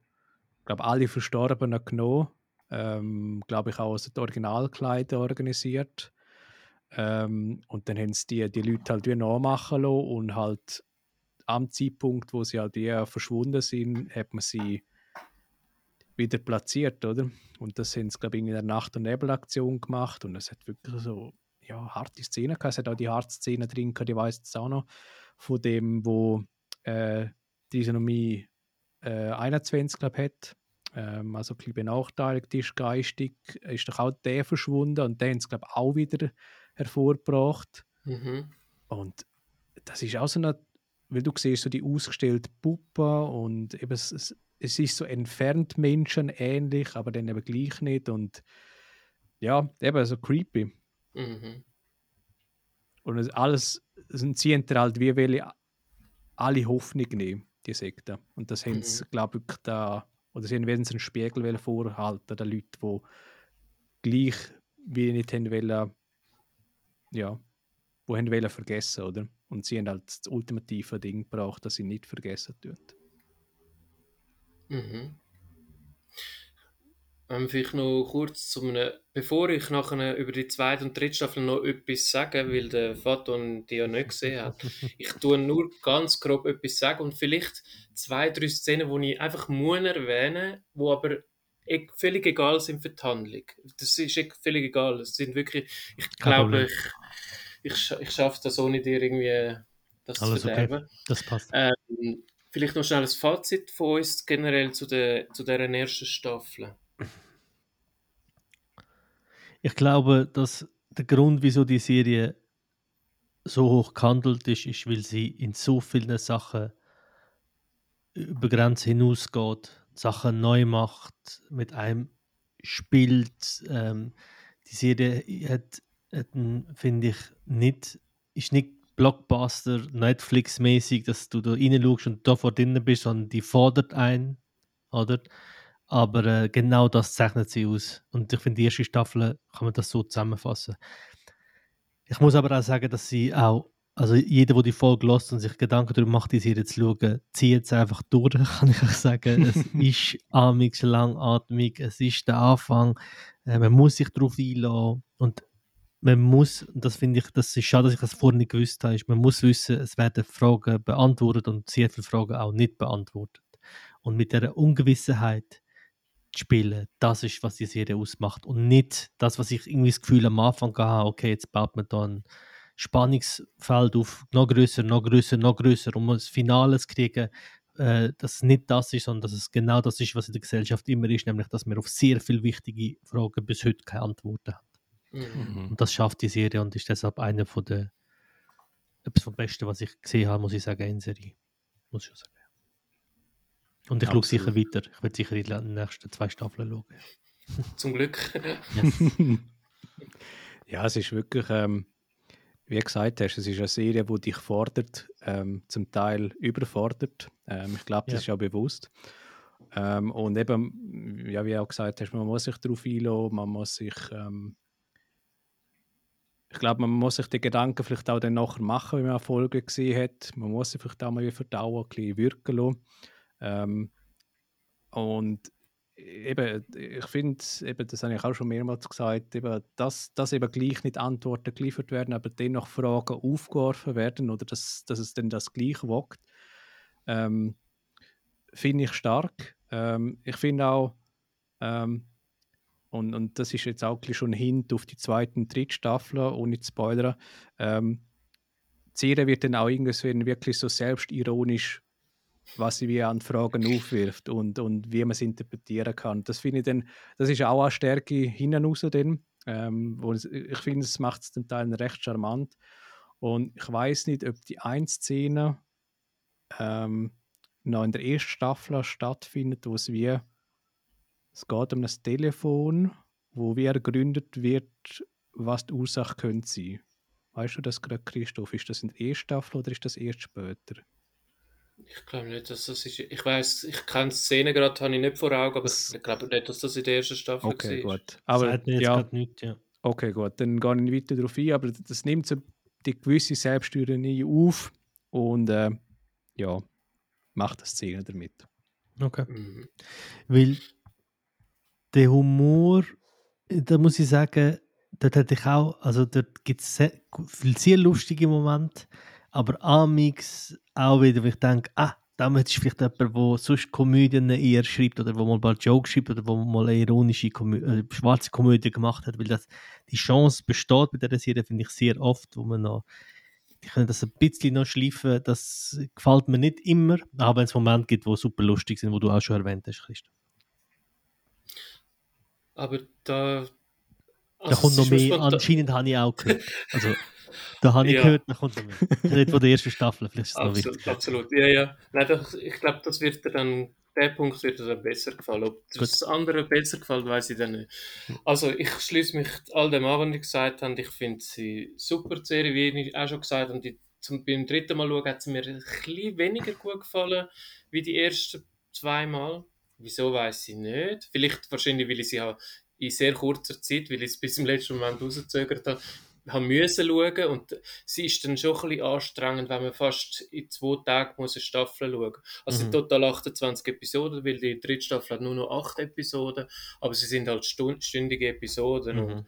glaube alle Verstorbenen genommen. Ähm, glaube ich auch aus den Originalkleidern organisiert. Ähm, und dann haben sie die, die Leute halt wie nachmachen lassen und halt am Zeitpunkt, wo sie halt eher verschwunden sind, hat man sie wieder platziert, oder? Und das haben sie, glaube ich, in der Nacht- und Nebelaktion gemacht und es hat wirklich so ja, harte Szenen gehabt. Es hat auch die harte Szene drin gehabt, ich weiß es auch noch, von dem, wo äh, die Isonomie äh, 21, glaube hat. Ähm, also ein bisschen benachteiligt ist geistig, ist doch auch der verschwunden und den haben sie, glaube auch wieder hervorgebracht. Mhm. Und das ist auch so eine, weil du siehst so die ausgestellte Puppe und eben es, es, es ist so entfernt Menschen ähnlich, aber dann eben gleich nicht und ja, eben so creepy. Mhm. Und alles sind sie halt wie will alle Hoffnung nehmen die Sekte. Und das haben sie, mhm. glaube ich, da, oder sie haben einen Spiegel vorhalten, den Leuten, die gleich wie nicht haben wollen, ja, wo haben wollen vergessen, oder? Und sie haben halt das ultimative Ding gebraucht, dass sie nicht vergessen tun. Mhm. Ähm, vielleicht noch kurz zu einem, bevor ich nachher über die zweite und dritte Staffel noch etwas sage, weil der Faton die ja nicht gesehen hat. Ich tue nur ganz grob etwas sagen und vielleicht zwei, drei Szenen, die ich einfach muss erwähnen, die aber e-, völlig egal sind für die Handlung. Das ist völlig egal. Es sind wirklich, ich glaube, ich, ich, ich schaffe das ohne dir irgendwie das Alles zu verderben. Okay. Das passt. Ähm, vielleicht noch schnell ein Fazit von uns generell zu der, zu deren ersten Staffel. Ich glaube, dass der Grund, wieso die Serie so hoch gehandelt ist, ist, weil sie in so vielen Sachen über Grenzen hinausgeht, Sachen neu macht, mit einem spielt. Ähm, die Serie hat, hat finde ich, nicht, ist nicht Blockbuster, Netflix-mäßig, dass du da reinschaust und da vor drinnen bist, sondern die fordert ein, oder? Aber äh, genau das zeichnet sie aus. Und ich finde, die erste Staffel kann man das so zusammenfassen. Ich muss aber auch sagen, dass sie auch, also jeder, der die Folge lässt und sich Gedanken darüber macht, die Serie zu schauen, zieht es einfach durch, kann ich euch sagen. es ist amix langatmig, es ist der Anfang, äh, man muss sich darauf einlassen und man muss, das finde ich, das ist schade, dass ich das vorher nicht gewusst habe, ist, man muss wissen, es werden Fragen beantwortet und sehr viele Fragen auch nicht beantwortet. Und mit der Ungewissenheit spielen. Das ist, was die Serie ausmacht. Und nicht das, was ich irgendwie das Gefühl am Anfang hatte, okay, jetzt baut man da ein Spannungsfeld auf, noch größer, noch größer, noch größer, um ein Finale zu kriegen, äh, dass es nicht das ist, sondern dass es genau das ist, was in der Gesellschaft immer ist, nämlich, dass man auf sehr viele wichtige Fragen bis heute keine Antworten hat. Mhm. Und das schafft die Serie und ist deshalb eine von der etwas vom Besten, was ich gesehen habe, muss ich sagen, in Serie. Muss ich sagen. Und ich schaue sicher weiter. Ich werde sicher in den nächsten zwei Staffeln schauen. Zum Glück. ja, es ist wirklich, ähm, wie du gesagt hast, es ist eine Serie, die dich fordert, ähm, zum Teil überfordert. Ähm, ich glaube, das ja. ist auch bewusst. Ähm, und eben, ja, wie du auch gesagt hast, man muss sich darauf einlassen, man muss sich ähm, ich glaube, man muss sich die Gedanken vielleicht auch dann nachher machen, wenn man Erfolge gesehen hat. Man muss sie vielleicht auch mal verdauen, ein bisschen wirken lassen. Ähm, und eben, ich finde, das habe ich auch schon mehrmals gesagt, eben, dass, dass eben gleich nicht Antworten geliefert werden, aber dennoch Fragen aufgeworfen werden oder dass, dass es dann das gleich wagt, ähm, finde ich stark. Ähm, ich finde auch, ähm, und, und das ist jetzt auch schon ein Hint auf die zweite und dritte Staffel, ohne zu spoilern, ähm, Serie wird dann auch irgendwann wirklich so selbstironisch was sie wie an Fragen aufwirft und, und wie man es interpretieren kann. Das finde ich dann, das ist auch eine Stärke hinten raus ähm, wo ich finde, es macht es zum Teil recht charmant. Und ich weiß nicht, ob die eine Szene ähm, noch in der ersten Staffel stattfindet, wo es wie Es geht um ein Telefon, wo wie ergründet wird, was die Ursache könnte sein. Weißt du das gerade, Christoph? Ist das in der ersten Staffel oder ist das erst später? Ich glaube nicht, dass das ist. Ich weiß, ich kenne die Szene gerade, habe ich nicht vor Augen, aber ich glaube nicht, dass das in der ersten Staffel Okay, war. gut. Aber Sagt mir jetzt ja, gerade nichts, ja. okay, gut. Dann gehe ich nicht weiter darauf ein, aber das nimmt so die gewisse Selbstironie auf und äh, ja, macht eine Szene damit. Okay. Mhm. Weil der Humor, da muss ich sagen, dort hätte ich auch, also dort gibt es sehr, viele sehr lustige Momente, aber amix auch wieder, wo ich denke, ah, damit ist vielleicht jemand, der sonst Komödien eher schreibt oder wo mal bald Jokes schreibt oder wo mal eine ironische Komö äh, schwarze Komödie gemacht hat, weil das, die Chance besteht bei dieser Serie, finde ich sehr oft, wo man noch die können das ein bisschen noch schleifen, das gefällt mir nicht immer, aber wenn es Momente gibt, die super lustig sind, wo du auch schon erwähnt hast, Christoph. Aber da. Da also kommt es noch mehr. Anscheinend habe ich auch gehört. Also, da habe ich Ja. gehört, da kommt noch mehr. Ich rede von der ersten Staffel, vielleicht ist es noch Absolut, wichtig. absolut. Ja, ja. Nein, doch, ich glaube, das wird dir dann, der Punkt wird dir dann besser gefallen. Ob das andere besser gefällt, weiß ich dann nicht. Also, ich schließe mich all dem an, was ich gesagt habe. Ich finde sie super, die Serie, wie ich auch schon gesagt habe. Die, zum, beim dritten Mal schauen hat sie mir ein bisschen weniger gut gefallen, wie die ersten zwei Mal. Wieso weiß ich nicht. Vielleicht wahrscheinlich, weil ich sie habe in sehr kurzer Zeit, weil ich es bis zum letzten Moment rausgezögert habe, haben müssen schauen und sie ist dann schon ein bisschen anstrengend, wenn man fast in zwei Tagen muss eine Staffel schauen muss. Also Mhm. total 28 Episoden, weil die dritte Staffel hat nur noch 8 Episoden, aber sie sind halt stündige Episoden und Mhm.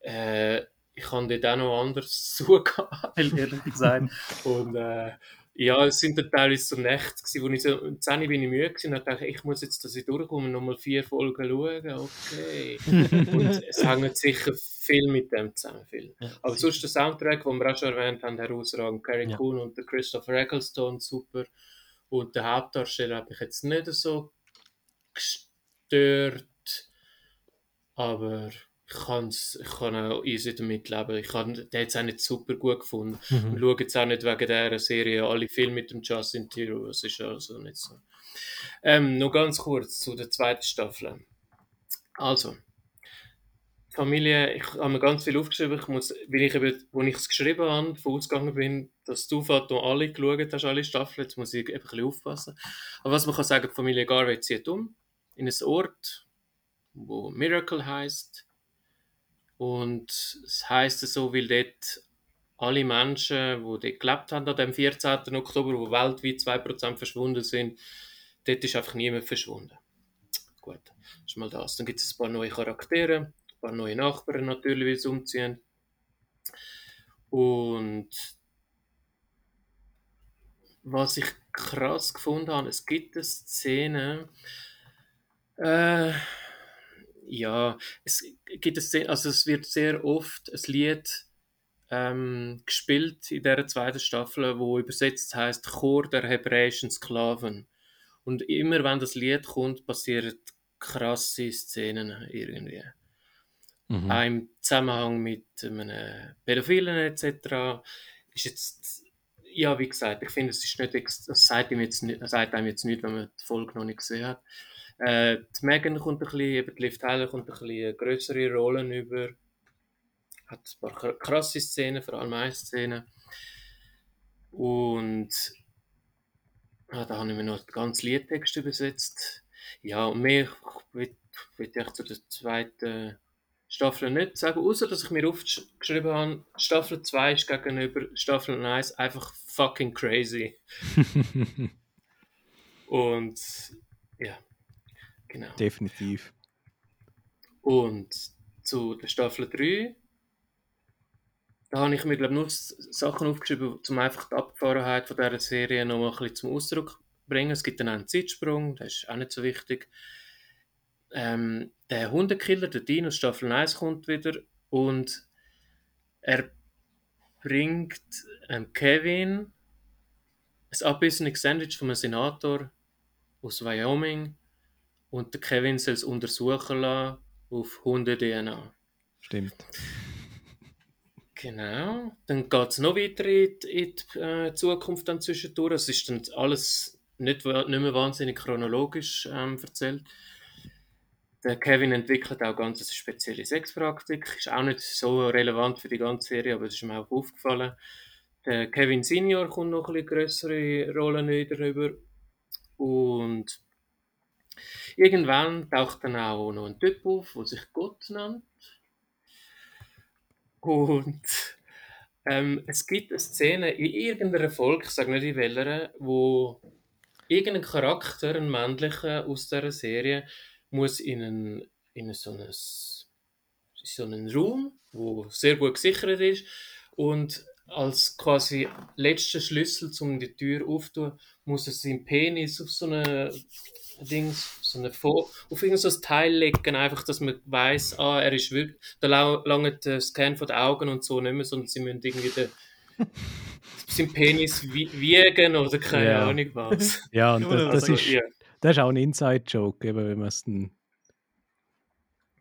äh, ich habe dort auch noch anders zugehabt, ehrlich gesagt. und äh, ja, es sind dann teilweise so Nächte gewesen, wo ich so, um 10 Uhr bin ich müde gewesen und dachte, ich muss jetzt, dass ich durchkomme, nochmal vier Folgen schauen, okay. und es hängt sicher viel mit dem zusammen, viel. Ja, Aber sicher. sonst der Soundtrack, den wir auch schon erwähnt haben, herausragend. Carrie Ja. Coon und der Christopher Ecclestone, super. Und der Hauptdarsteller hat mich jetzt nicht so gestört, aber ich, kann's, ich kann auch easy damit leben. Ich habe den jetzt auch nicht super gut gefunden. Mhm. Wir schauen jetzt auch nicht wegen dieser Serie alle Filme mit dem Justin Theroux. Das ist also nicht so. Ähm, noch ganz kurz zu der zweiten Staffel. Also, Familie, ich habe mir ganz viel aufgeschrieben. Ich muss, weil ich eben, als ich es geschrieben habe, davon ausgegangen bin, dass du Vater alle geschaut hast, alle Staffeln. Jetzt muss ich eben ein bisschen aufpassen. Aber was man kann sagen, die Familie Garvey zieht um in einen Ort, wo Miracle heißt. Und es heißt so, weil dort alle Menschen, die dort gelebt haben an dem 14. Oktober, wo weltweit 2% verschwunden sind, dort ist einfach niemand verschwunden. Gut, das ist mal das. Dann gibt es ein paar neue Charaktere, ein paar neue Nachbarn natürlich, wie sie umziehen. Und was ich krass gefunden habe, es gibt eine Szene, äh, ja, es gibt Szene, also es wird sehr oft ein Lied ähm, gespielt in der zweiten Staffel, wo übersetzt heißt Chor der hebräischen Sklaven. Und immer wenn das Lied kommt, passieren krasse Szenen irgendwie. Mhm. Auch im Zusammenhang mit einem Pädophilen etc. ist jetzt, ja, wie gesagt, ich finde, es ist nicht, das sagt, ihm jetzt nicht, das sagt einem jetzt nicht, wenn man die Folge noch nicht gesehen hat. Äh, die Megan kommt ein bisschen, eben die Liv Tyler kommt ein bisschen größere Rollen über. Hat ein paar kr- krasse Szenen, vor allem eine Szene. Und ah, da habe ich mir noch den ganzen Liedtext übersetzt. Ja, und mehr will ich zu der zweiten Staffel nicht sagen, außer dass ich mir aufgeschrieben habe, Staffel 2 ist gegenüber Staffel 1 einfach fucking crazy. Und ja, genau. Definitiv. Und zu der Staffel 3, da habe ich mir glaube nur Sachen aufgeschrieben, um einfach die Abgefahrenheit von dieser Serie noch mal ein bisschen zum Ausdruck zu bringen. Es gibt dann einen Zeitsprung, das ist auch nicht so wichtig. Ähm, der Hundekiller, der Dino, Staffel 1 kommt wieder und er bringt ähm, Kevin ein abissenes Sandwich von einem Senator aus Wyoming und der Kevin soll es untersuchen lassen auf Hunde-DNA. Stimmt. Genau. Dann geht es noch weiter in die, in die äh, Zukunft dann zwischendurch. Es ist dann alles nicht, nicht mehr wahnsinnig chronologisch ähm, erzählt. Der Kevin entwickelt auch ganz eine spezielle Sexpraktik. Ist auch nicht so relevant für die ganze Serie, aber es ist mir auch aufgefallen. Der Kevin Senior kommt noch ein bisschen größere Rollen wieder rüber. Und irgendwann taucht dann auch noch ein Typ auf, der sich Gott nennt. Und ähm, es gibt eine Szene in irgendeiner Folge, ich sage nicht in welcher, wo irgendein Charakter, ein männlicher aus dieser Serie, muss in, einen, in so, einen, so einen Raum, wo sehr gut gesichert ist und als quasi letzter Schlüssel, um die Tür aufzutun, muss er seinen Penis auf so eine Dings, so eine Fo auf irgendein so Teil legen, einfach, dass man weiß, ah, er ist wirklich, da lange der Scan von den Augen und so nicht mehr, sondern sie müssen irgendwie den, seinen Penis wiegen oder keine ja. Ahnung was. Ja, und das, das ist, ja. das ist auch ein Inside-Joke, wenn man es dann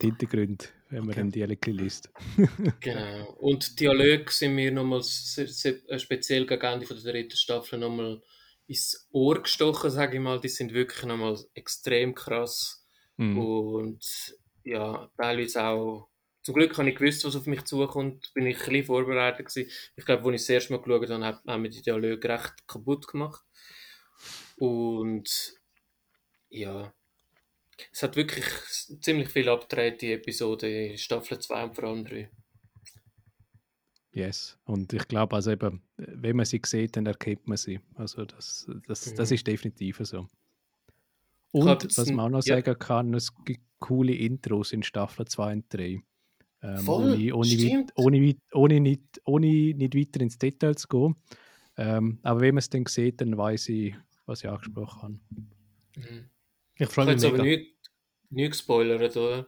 die Hintergründe, wenn man okay. den Dialekt liest. genau. Und Dialoge sind mir nochmal äh, speziell gegen Ende von der dritten Staffel nochmal ins Ohr gestochen, sage ich mal. Die sind wirklich nochmal extrem krass. Mhm. Und ja, teilweise auch. Zum Glück habe ich gewusst, was auf mich zukommt, bin ich ein bisschen vorbereitet gewesen. Ich glaube, als ich das erste Mal geschaut habe, haben wir die Dialoge recht kaputt gemacht. Und ja, es hat wirklich ziemlich viel abgedreht, die Episode in Staffel 2 und vor allem 3. Yes, und ich glaube, also eben, wenn man sie sieht, dann erkennt man sie. Also das, das, mhm. das ist definitiv so. Und was man auch noch ja. sagen kann, es gibt coole Intros in Staffel 2 und 3. Ähm, Voll, ohne, ohne, weit, ohne, ohne, nicht, ohne nicht weiter ins Detail zu gehen. Ähm, aber wenn man es dann sieht, dann weiß ich, was ich angesprochen habe. Mhm. Ich freue mich. aber nicht, nicht gespoilert, oder?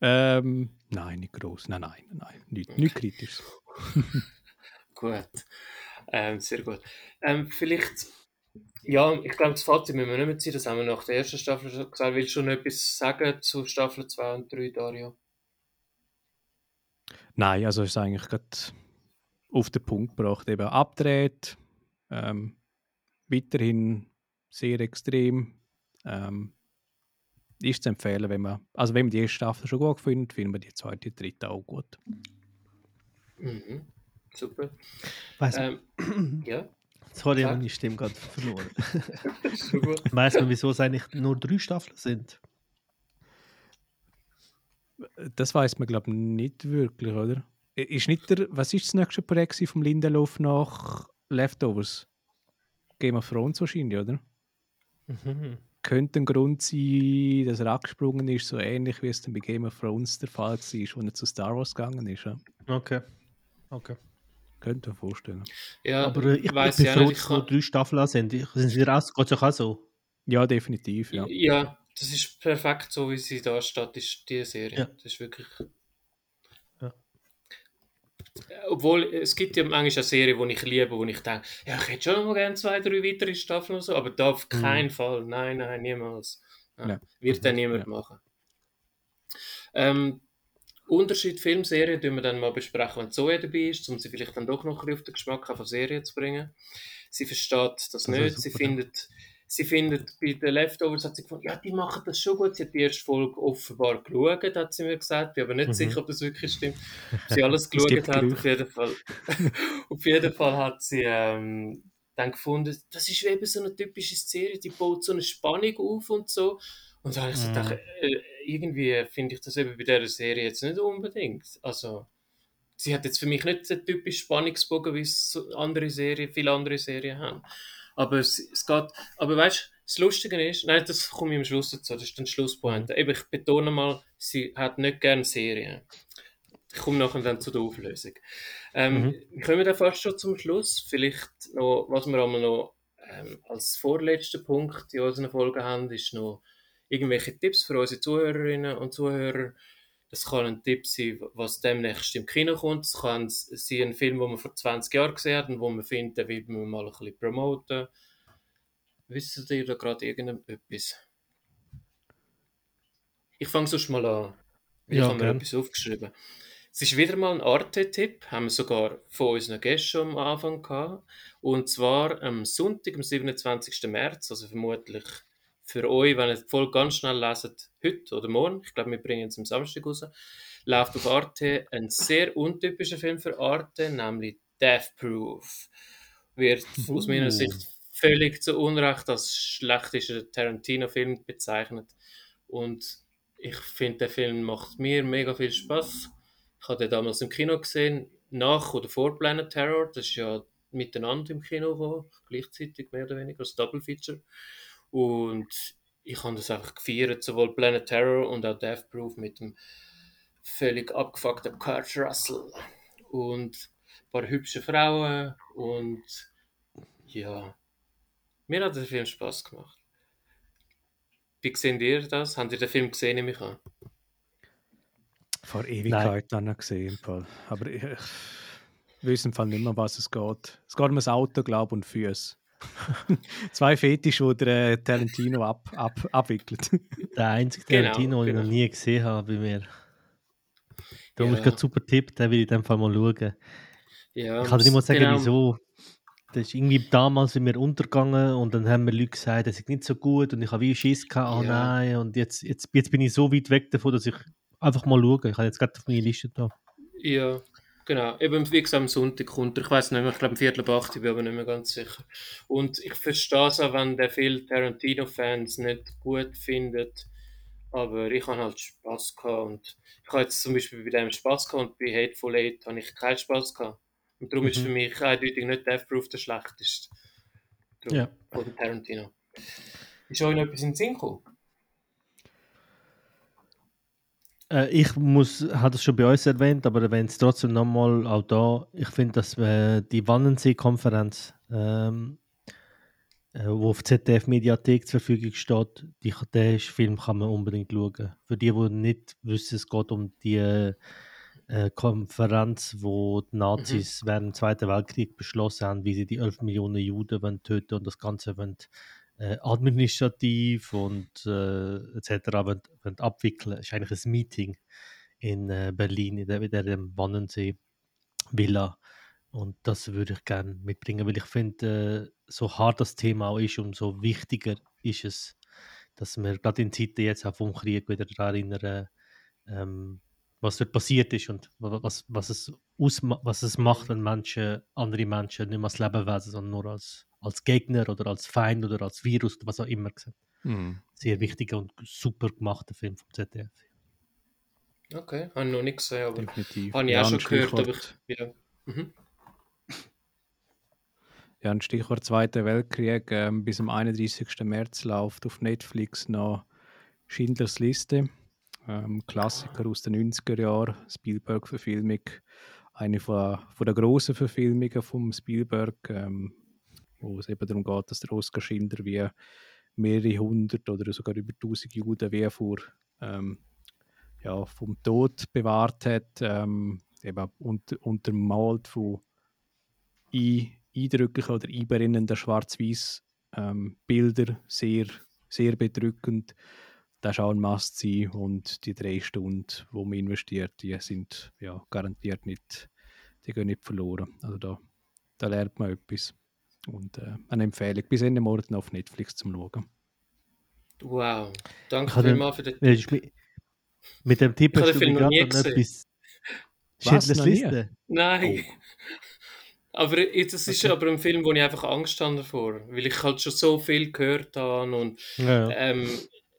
Ähm, nein, nicht groß. Nein, nein, nein. Nicht, okay. nicht kritisch. gut. Ähm, sehr gut. Ähm, vielleicht, ja, ich glaube, das Fazit müssen wir nicht mehr ziehen. Das haben wir nach der ersten Staffel schon gesagt. Willst du schon etwas sagen zu Staffel 2 und 3, Dario? Nein, also ist eigentlich gerade auf den Punkt gebracht. Eben abdreht, ähm, weiterhin sehr extrem, ähm, ist zu empfehlen, wenn man, also wenn man die erste Staffel schon gut findet, finden wir die zweite, die dritte auch gut. Mhm. Super. Weißt ähm, ja. Sorry, Sag. meine Stimme gerade verloren. Weiß man, wieso es eigentlich nur drei Staffeln sind? Das weiß man, glaube ich, nicht wirklich, oder? Ist nicht der, was ist das nächste Projekt vom Lindelof nach Leftovers? Game of Thrones wahrscheinlich, oder? Mhm könnte ein Grund sein, dass er abgesprungen ist, so ähnlich wie es dann bei Game of Thrones der Fall war, als er zu Star Wars gegangen ist. Ja. Okay. Okay. Könnte man vorstellen. Ja, aber ich, ich weiß ja nicht, ich nur drei Staffeln sind. Sind sie raus? Geht es auch so? Ja, definitiv. Ja. ja, das ist perfekt so, wie sie da steht, ist die Serie. Ja. Das ist wirklich obwohl, es gibt ja manchmal eine Serie, die ich liebe, wo ich denke, ja, ich hätte schon mal gerne zwei, drei weitere Staffeln oder so, aber da auf mhm. keinen mhm. Fall. Nein, nein, niemals. Ja, ja. Wird dann niemand ja. machen. Ähm, Unterschied Filmserie tun wir dann mal besprechen, wenn Zoe dabei ist, um sie vielleicht dann doch noch ein bisschen auf den Geschmack von Serien zu bringen. Sie versteht das, das nicht, sie findet sie findet, bei den Leftovers hat sie gefunden, ja, die machen das schon gut. Sie hat die erste Folge offenbar geschaut, hat sie mir gesagt. Ich bin aber nicht mhm. sicher, ob das wirklich stimmt. Ob sie alles geschaut hat, auf jeden Fall. auf jeden Fall hat sie ähm, dann gefunden, das ist eben so eine typische Serie, die baut so eine Spannung auf und so. Und da habe ich so mhm. gedacht, äh, irgendwie finde ich das eben bei dieser Serie jetzt nicht unbedingt. Also, sie hat jetzt für mich nicht den typischen Spannungsbogen, wie es andere Serien, viele andere Serien haben. Aber es, es geht, aber weißt du, das Lustige ist, nein, das komme ich am Schluss dazu, das ist dann Schlusspunkt. Eben, ich betone mal, sie hat nicht gerne Serien. Ich komme nachher dann zu der Auflösung. Ähm, mhm. Wir kommen dann fast schon zum Schluss. Vielleicht noch, was wir einmal noch ähm, als vorletzten Punkt in unseren Folgen haben, ist noch irgendwelche Tipps für unsere Zuhörerinnen und Zuhörer, das kann ein Tipp sein, was demnächst im Kino kommt. Es kann sein ein Film, den man vor 20 Jahren gesehen hat und wo man findet, den will man mal ein bisschen promoten. Wisst ihr da gerade irgendetwas? Ich fange sonst mal an. Ich ja, habe mir etwas aufgeschrieben. Es ist wieder mal ein Arte-Tipp, haben wir sogar von unseren Gästen schon am Anfang gehabt. Und zwar am Sonntag, am 27. März, also vermutlich für euch, wenn ihr die Folge ganz schnell leset, heute oder morgen, ich glaube, wir bringen es am Samstag raus, läuft auf Arte ein sehr untypischer Film für Arte, nämlich Death Proof. Wird uh. aus meiner Sicht völlig zu Unrecht als schlechtester Tarantino-Film bezeichnet. Und ich finde, der Film macht mir mega viel Spaß. Ich habe den damals im Kino gesehen, nach oder vor Planet Terror. Das ist ja miteinander im Kino gekommen, gleichzeitig mehr oder weniger als Double Feature. Und ich habe das einfach gefeiert, sowohl Planet Terror und auch Death Proof mit dem völlig abgefuckten Kurt Russell und ein paar hübsche Frauen und ja, mir hat der Film Spaß gemacht. Wie seht ihr das? Habt ihr den Film gesehen, nehme ich an? Vor Ewigkeit dann gesehen, Paul. Aber ich, ich weiß im Fall nicht mehr, was es geht. Es geht um das Auto, glaube ich, und Füße. Zwei Fetisch, die der äh, Tarantino ab, ab, abwickelt. Der einzige genau, Tarantino, den genau. ich noch nie gesehen habe bei mir. Darum ja. gerade super Tipp, den will ich in dem Fall mal schauen. Ja, ich kann dir nicht mal sagen, genau. wieso. Das ist irgendwie damals sind wir untergegangen und dann haben mir Leute gesagt, das ist nicht so gut und ich habe wie Schiss gehabt, oh ja. nein, und jetzt, jetzt, jetzt bin ich so weit weg davon, dass ich einfach mal schaue. Ich habe jetzt gerade auf meine Liste da. Ja, Genau, eben wie gesagt, am Sonntag kommt er. Ich weiß nicht mehr, ich glaube, Viertel ab acht, ich bin aber nicht mehr ganz sicher. Und ich verstehe es auch, wenn der viele Tarantino-Fans nicht gut findet. Aber ich habe halt Spaß gehabt. Und ich habe jetzt zum Beispiel bei dem Spaß gehabt und bei Hateful Eight habe ich keinen Spaß gehabt. Und darum mhm. ist für mich eindeutig nicht Death Proof der schlechteste. Darum, ja. Von Tarantino. Ist euch noch etwas in den Sinn gekommen? Äh, ich muss, hat es schon bei uns erwähnt, aber erwähnt es trotzdem nochmal auch da. Ich finde, dass äh, die Wannensee-Konferenz, ähm, äh, wo auf ZDF Mediathek zur Verfügung steht, die, den Film kann man unbedingt schauen. Für die, die nicht wissen, es geht um die äh, Konferenz, wo die Nazis mhm. während dem Zweiten Weltkrieg beschlossen haben, wie sie die 11 Millionen Juden wollen töten und das Ganze wollen äh, administrativ und äh, etc. Wollen, wollen abwickeln. Es ist eigentlich ein Meeting in äh, Berlin, in der, in der Wannensee Villa. Und das würde ich gerne mitbringen, weil ich finde, äh, so hart das Thema auch ist, umso wichtiger ist es, dass wir gerade in Zeiten jetzt auch vom Krieg wieder daran erinnern, ähm, was dort passiert ist und was, was, es was es macht, wenn Menschen, andere Menschen nicht mehr als Lebewesen, sondern nur als als Gegner oder als Feind oder als Virus oder was auch immer. Mhm. Sehr wichtiger und super gemachter Film vom ZDF. Okay, habe ich noch nicht gesehen, aber Definitiv. habe ich ja, auch schon gehört. Aber ich, ja. Mhm. ja, ein Stichwort Zweiter Weltkrieg. Ähm, bis am 31. März läuft auf Netflix noch Schindlers Liste. Ähm, Klassiker aus den 90er Jahren, Spielberg-Verfilmung. Eine von, von der großen Verfilmungen vom Spielberg. Ähm, wo es eben darum geht, dass der Oskar Schindler wie mehrere hundert oder sogar über tausend Juden wie vor ähm, ja, vom Tod bewahrt hat, ähm, eben unter, untermalt von eindrücklichen oder einberinnenden schwarz-weiß ähm, Bilder, sehr, sehr bedrückend. Das ist auch ein Must sein und die drei Stunden, die man investiert, die sind ja garantiert nicht, die gehen nicht verloren. Also da, da lernt man etwas. Und äh, eine Empfehlung bis Ende Monat auf Netflix zum Schauen. Wow, danke vielmals für den Tipp. Mit, mit dem Tipp hast du mir gerade etwas Schindlers Liste? Nein. Oh. Aber das ist okay. aber ein Film, wo ich einfach Angst habe davor, weil ich halt schon so viel gehört habe und ja, ja. Ähm,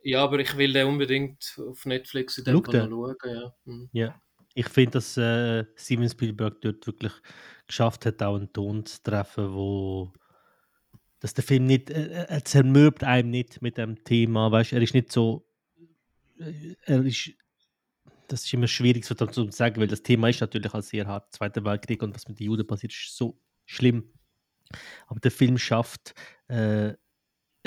ja aber ich will den unbedingt auf Netflix in dem Fall schauen. Ja. Mhm. ja. Ich finde, dass äh, Steven Spielberg dort wirklich geschafft hat, auch einen Ton zu treffen, wo dass der Film nicht, äh, er zermürbt einem nicht mit dem Thema, weißt, er ist nicht so, äh, er ist, das ist immer schwierig so zu sagen, weil das Thema ist natürlich auch sehr hart, Zweiter Weltkrieg und was mit den Juden passiert, ist so schlimm. Aber der Film schafft äh,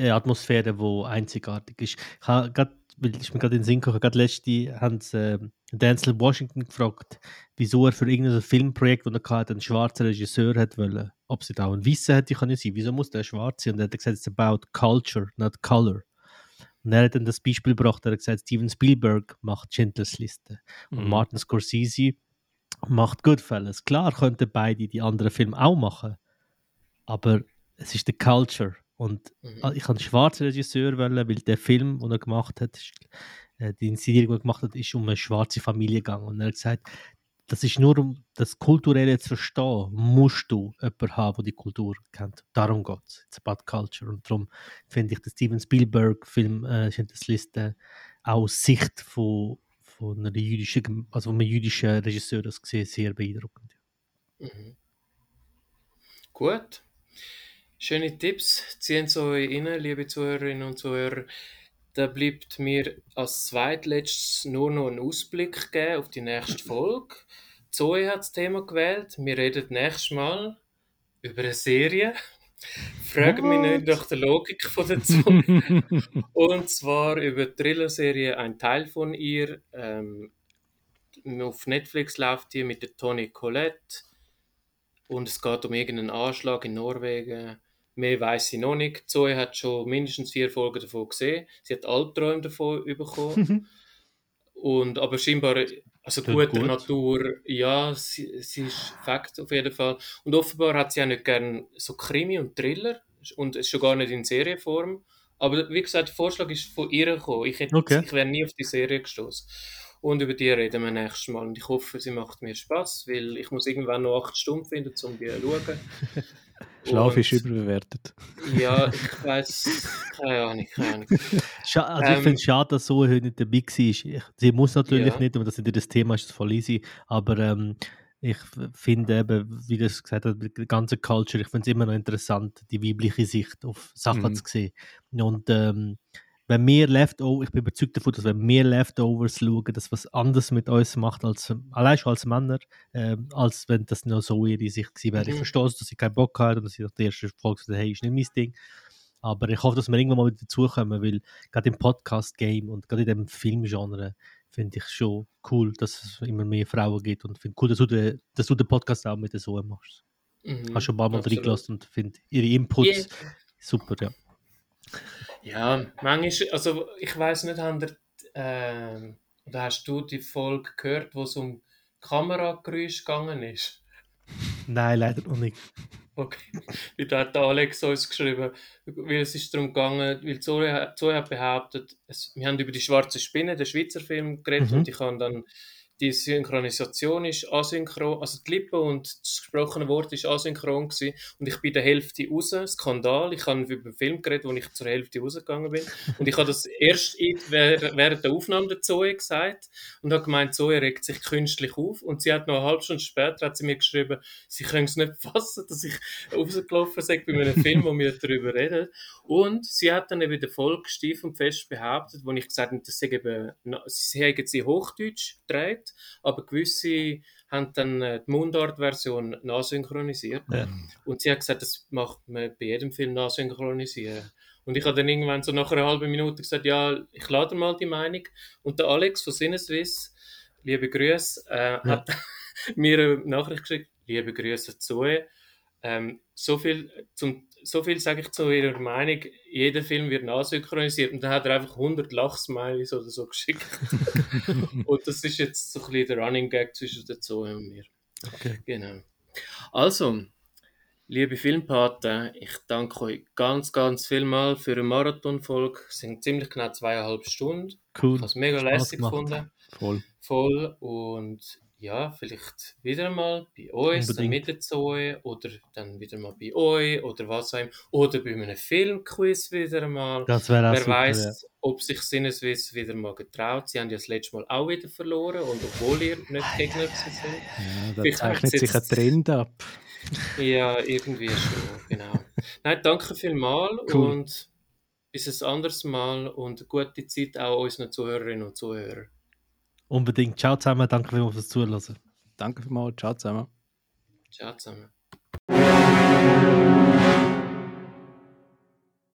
eine Atmosphäre, die einzigartig ist. Ich habe weil ich mir gerade in den Sinn gekommen, gerade letzte haben sie äh, Denzel Washington gefragt, wieso er für irgendein Filmprojekt, das er hatte, einen schwarzen Regisseur hat wollen. Ob sie da auch ein Wissen hätte können sein. Wieso muss der schwarz sein? Und er hat gesagt, it's about culture, not color. Und er hat dann das Beispiel gebracht, er hat gesagt, Steven Spielberg macht Schindlers Liste. Und mhm. Martin Scorsese macht Goodfellas. Klar könnten beide die anderen Filme auch machen, aber es ist die Culture Und Mhm. ah, ich einen schwarzen Regisseur wollen, weil der Film, den er gemacht hat, äh, die Inszenierung, die er gemacht hat, ist um eine schwarze Familie gegangen. Und er hat gesagt, das ist nur um das Kulturelle zu verstehen, musst du jemanden haben, der die Kultur kennt. Darum geht es. It's about culture. Und darum finde ich den Steven Spielberg-Film, äh, ist in der Liste, auch aus Sicht von, von einer jüdischen, also einem jüdischen Regisseur das gesehen, sehr beeindruckend. Mhm. Gut. Schöne Tipps. Ziehen Sie euch rein, liebe Zuhörerinnen und Zuhörer. Da bleibt mir als zweitletztes nur noch einen Ausblick geben auf die nächste Folge. Zoe hat das Thema gewählt. Wir reden nächstes Mal über eine Serie. Frag mich nicht nach der Logik von der Zoe. Und zwar über die Thriller-Serie Ein Teil von ihr. Ähm, auf Netflix läuft die mit der Toni Collette. Und es geht um irgendeinen Anschlag in Norwegen. Mehr weiß sie noch nicht. Zoe hat schon mindestens vier Folgen davon gesehen. Sie hat Albträume davon bekommen. Und, aber scheinbar, also guter gut. Natur, ja, sie, sie ist Fakt auf jeden Fall. Und offenbar hat sie auch nicht gern so Krimi und Thriller und ist schon gar nicht in Serienform. Aber wie gesagt, der Vorschlag ist von ihr gekommen. Ich, hätte, Okay. ich wäre nie auf die Serie gestoßen. Und über die reden wir nächstes Mal. Und ich hoffe, sie macht mir Spaß, weil ich muss irgendwann noch acht Stunden finden, um die zu schauen. Schlaf ist überbewertet. Ja, ich weiß, keine Ahnung, keine Ahnung. Scha also Ähm, ich finde es schade, dass so heute nicht dabei war. Sie muss natürlich Ja. nicht, aber das nicht das Thema ist, ist voll easy. Aber ähm, ich finde eben, wie du es gesagt hast, die ganze Culture, ich finde es immer noch interessant, die weibliche Sicht auf Sachen Mhm. zu sehen. Und ähm, wenn wir Leftovers, ich bin überzeugt davon, dass wenn wir Leftovers schauen, das was anderes mit uns macht, als, allein schon als Männer, ähm, als wenn das noch so ihre Sicht gewesen wäre. Ich Mhm. verstehe es, dass sie keinen Bock hat und dass sie nach der ersten Folge gesagt hey, ist nicht mein Ding. Aber ich hoffe, dass wir irgendwann mal wieder dazukommen, weil gerade im Podcast-Game und gerade in dem Filmgenre finde ich schon cool, dass es immer mehr Frauen gibt und finde cool, dass du, den, dass du den Podcast auch mit der Zoe machst. Mhm, Hast schon ein paar Mal reingelassen und finde ihre Inputs Yeah. super, ja. Ja, manchmal, also ich weiß nicht, haben ähm, oder hast du die Folge gehört, wo es um Kamerageräusch gegangen ist? Nein, leider noch nicht. Okay. Wie da hat der Alex uns geschrieben, weil es ist darum gegangen, weil Zoe, Zoe hat behauptet, es, wir haben über die schwarze Spinne, den Schweizer Film, geredet Mhm. und ich habe dann die Synchronisation ist asynchron, also die Lippe und das gesprochene Wort ist asynchron gewesen. Und ich bin der Hälfte raus, Skandal, ich habe über den Film geredet, wo ich zur Hälfte rausgegangen bin. Und ich habe das erst während der Aufnahme der Zoe gesagt und habe gemeint, Zoe regt sich künstlich auf. Und sie hat noch eine halbe Stunde später hat sie mir geschrieben, sie können es nicht fassen, dass ich rausgelaufen sei bei einem Film, wo wir darüber reden. Und sie hat dann eben der Folge steif und fest behauptet, wo ich gesagt habe, das sei eben, sie haben sie Hochdeutsch gedreht, aber gewisse haben dann äh, die Mundart-Version nasynchronisiert. Ja. Und sie hat gesagt, das macht man bei jedem Film nasynchronisieren. Und ich habe dann irgendwann so nach einer halben Minute gesagt, ja, ich lade mal die Meinung. Und der Alex von Sinneswiss, liebe Grüße, äh, hat mir eine Nachricht geschickt, liebe Grüße Zoe. Ähm, so viel, zum, so viel sage ich zu ihrer Meinung, jeder Film wird nasynchronisiert und dann hat er einfach 100 Lachsmileys oder so geschickt. und das ist jetzt so ein bisschen der Running Gag zwischen der Zoe und mir. Okay. Genau. Also, liebe Filmpaten, ich danke euch ganz, ganz viel mal für eine Marathonfolge. Es sind ziemlich genau zweieinhalb Stunden. Ich Cool. habe es mega lässig gefunden. Voll. Voll. Und ja, vielleicht wieder mal bei uns, dann mit der Zoe oder dann wieder mal bei euch oder was auch immer. Oder bei einem Filmquiz wieder mal. Das wäre auch Wer weiß, ja. ob sich Sinneswiss wieder mal getraut. Sie haben ja das letzte Mal auch wieder verloren und obwohl ihr nicht Gegner gewesen sind. Ja, da zeichnet sich ein Trend ab. Ja, irgendwie schon, genau. Nein, danke vielmals Cool. und bis ein anderes Mal und gute Zeit auch unseren Zuhörerinnen und Zuhörern. Unbedingt. Ciao zusammen, danke vielmals fürs Zuhören. Danke vielmals. Ciao zusammen. Ciao zusammen.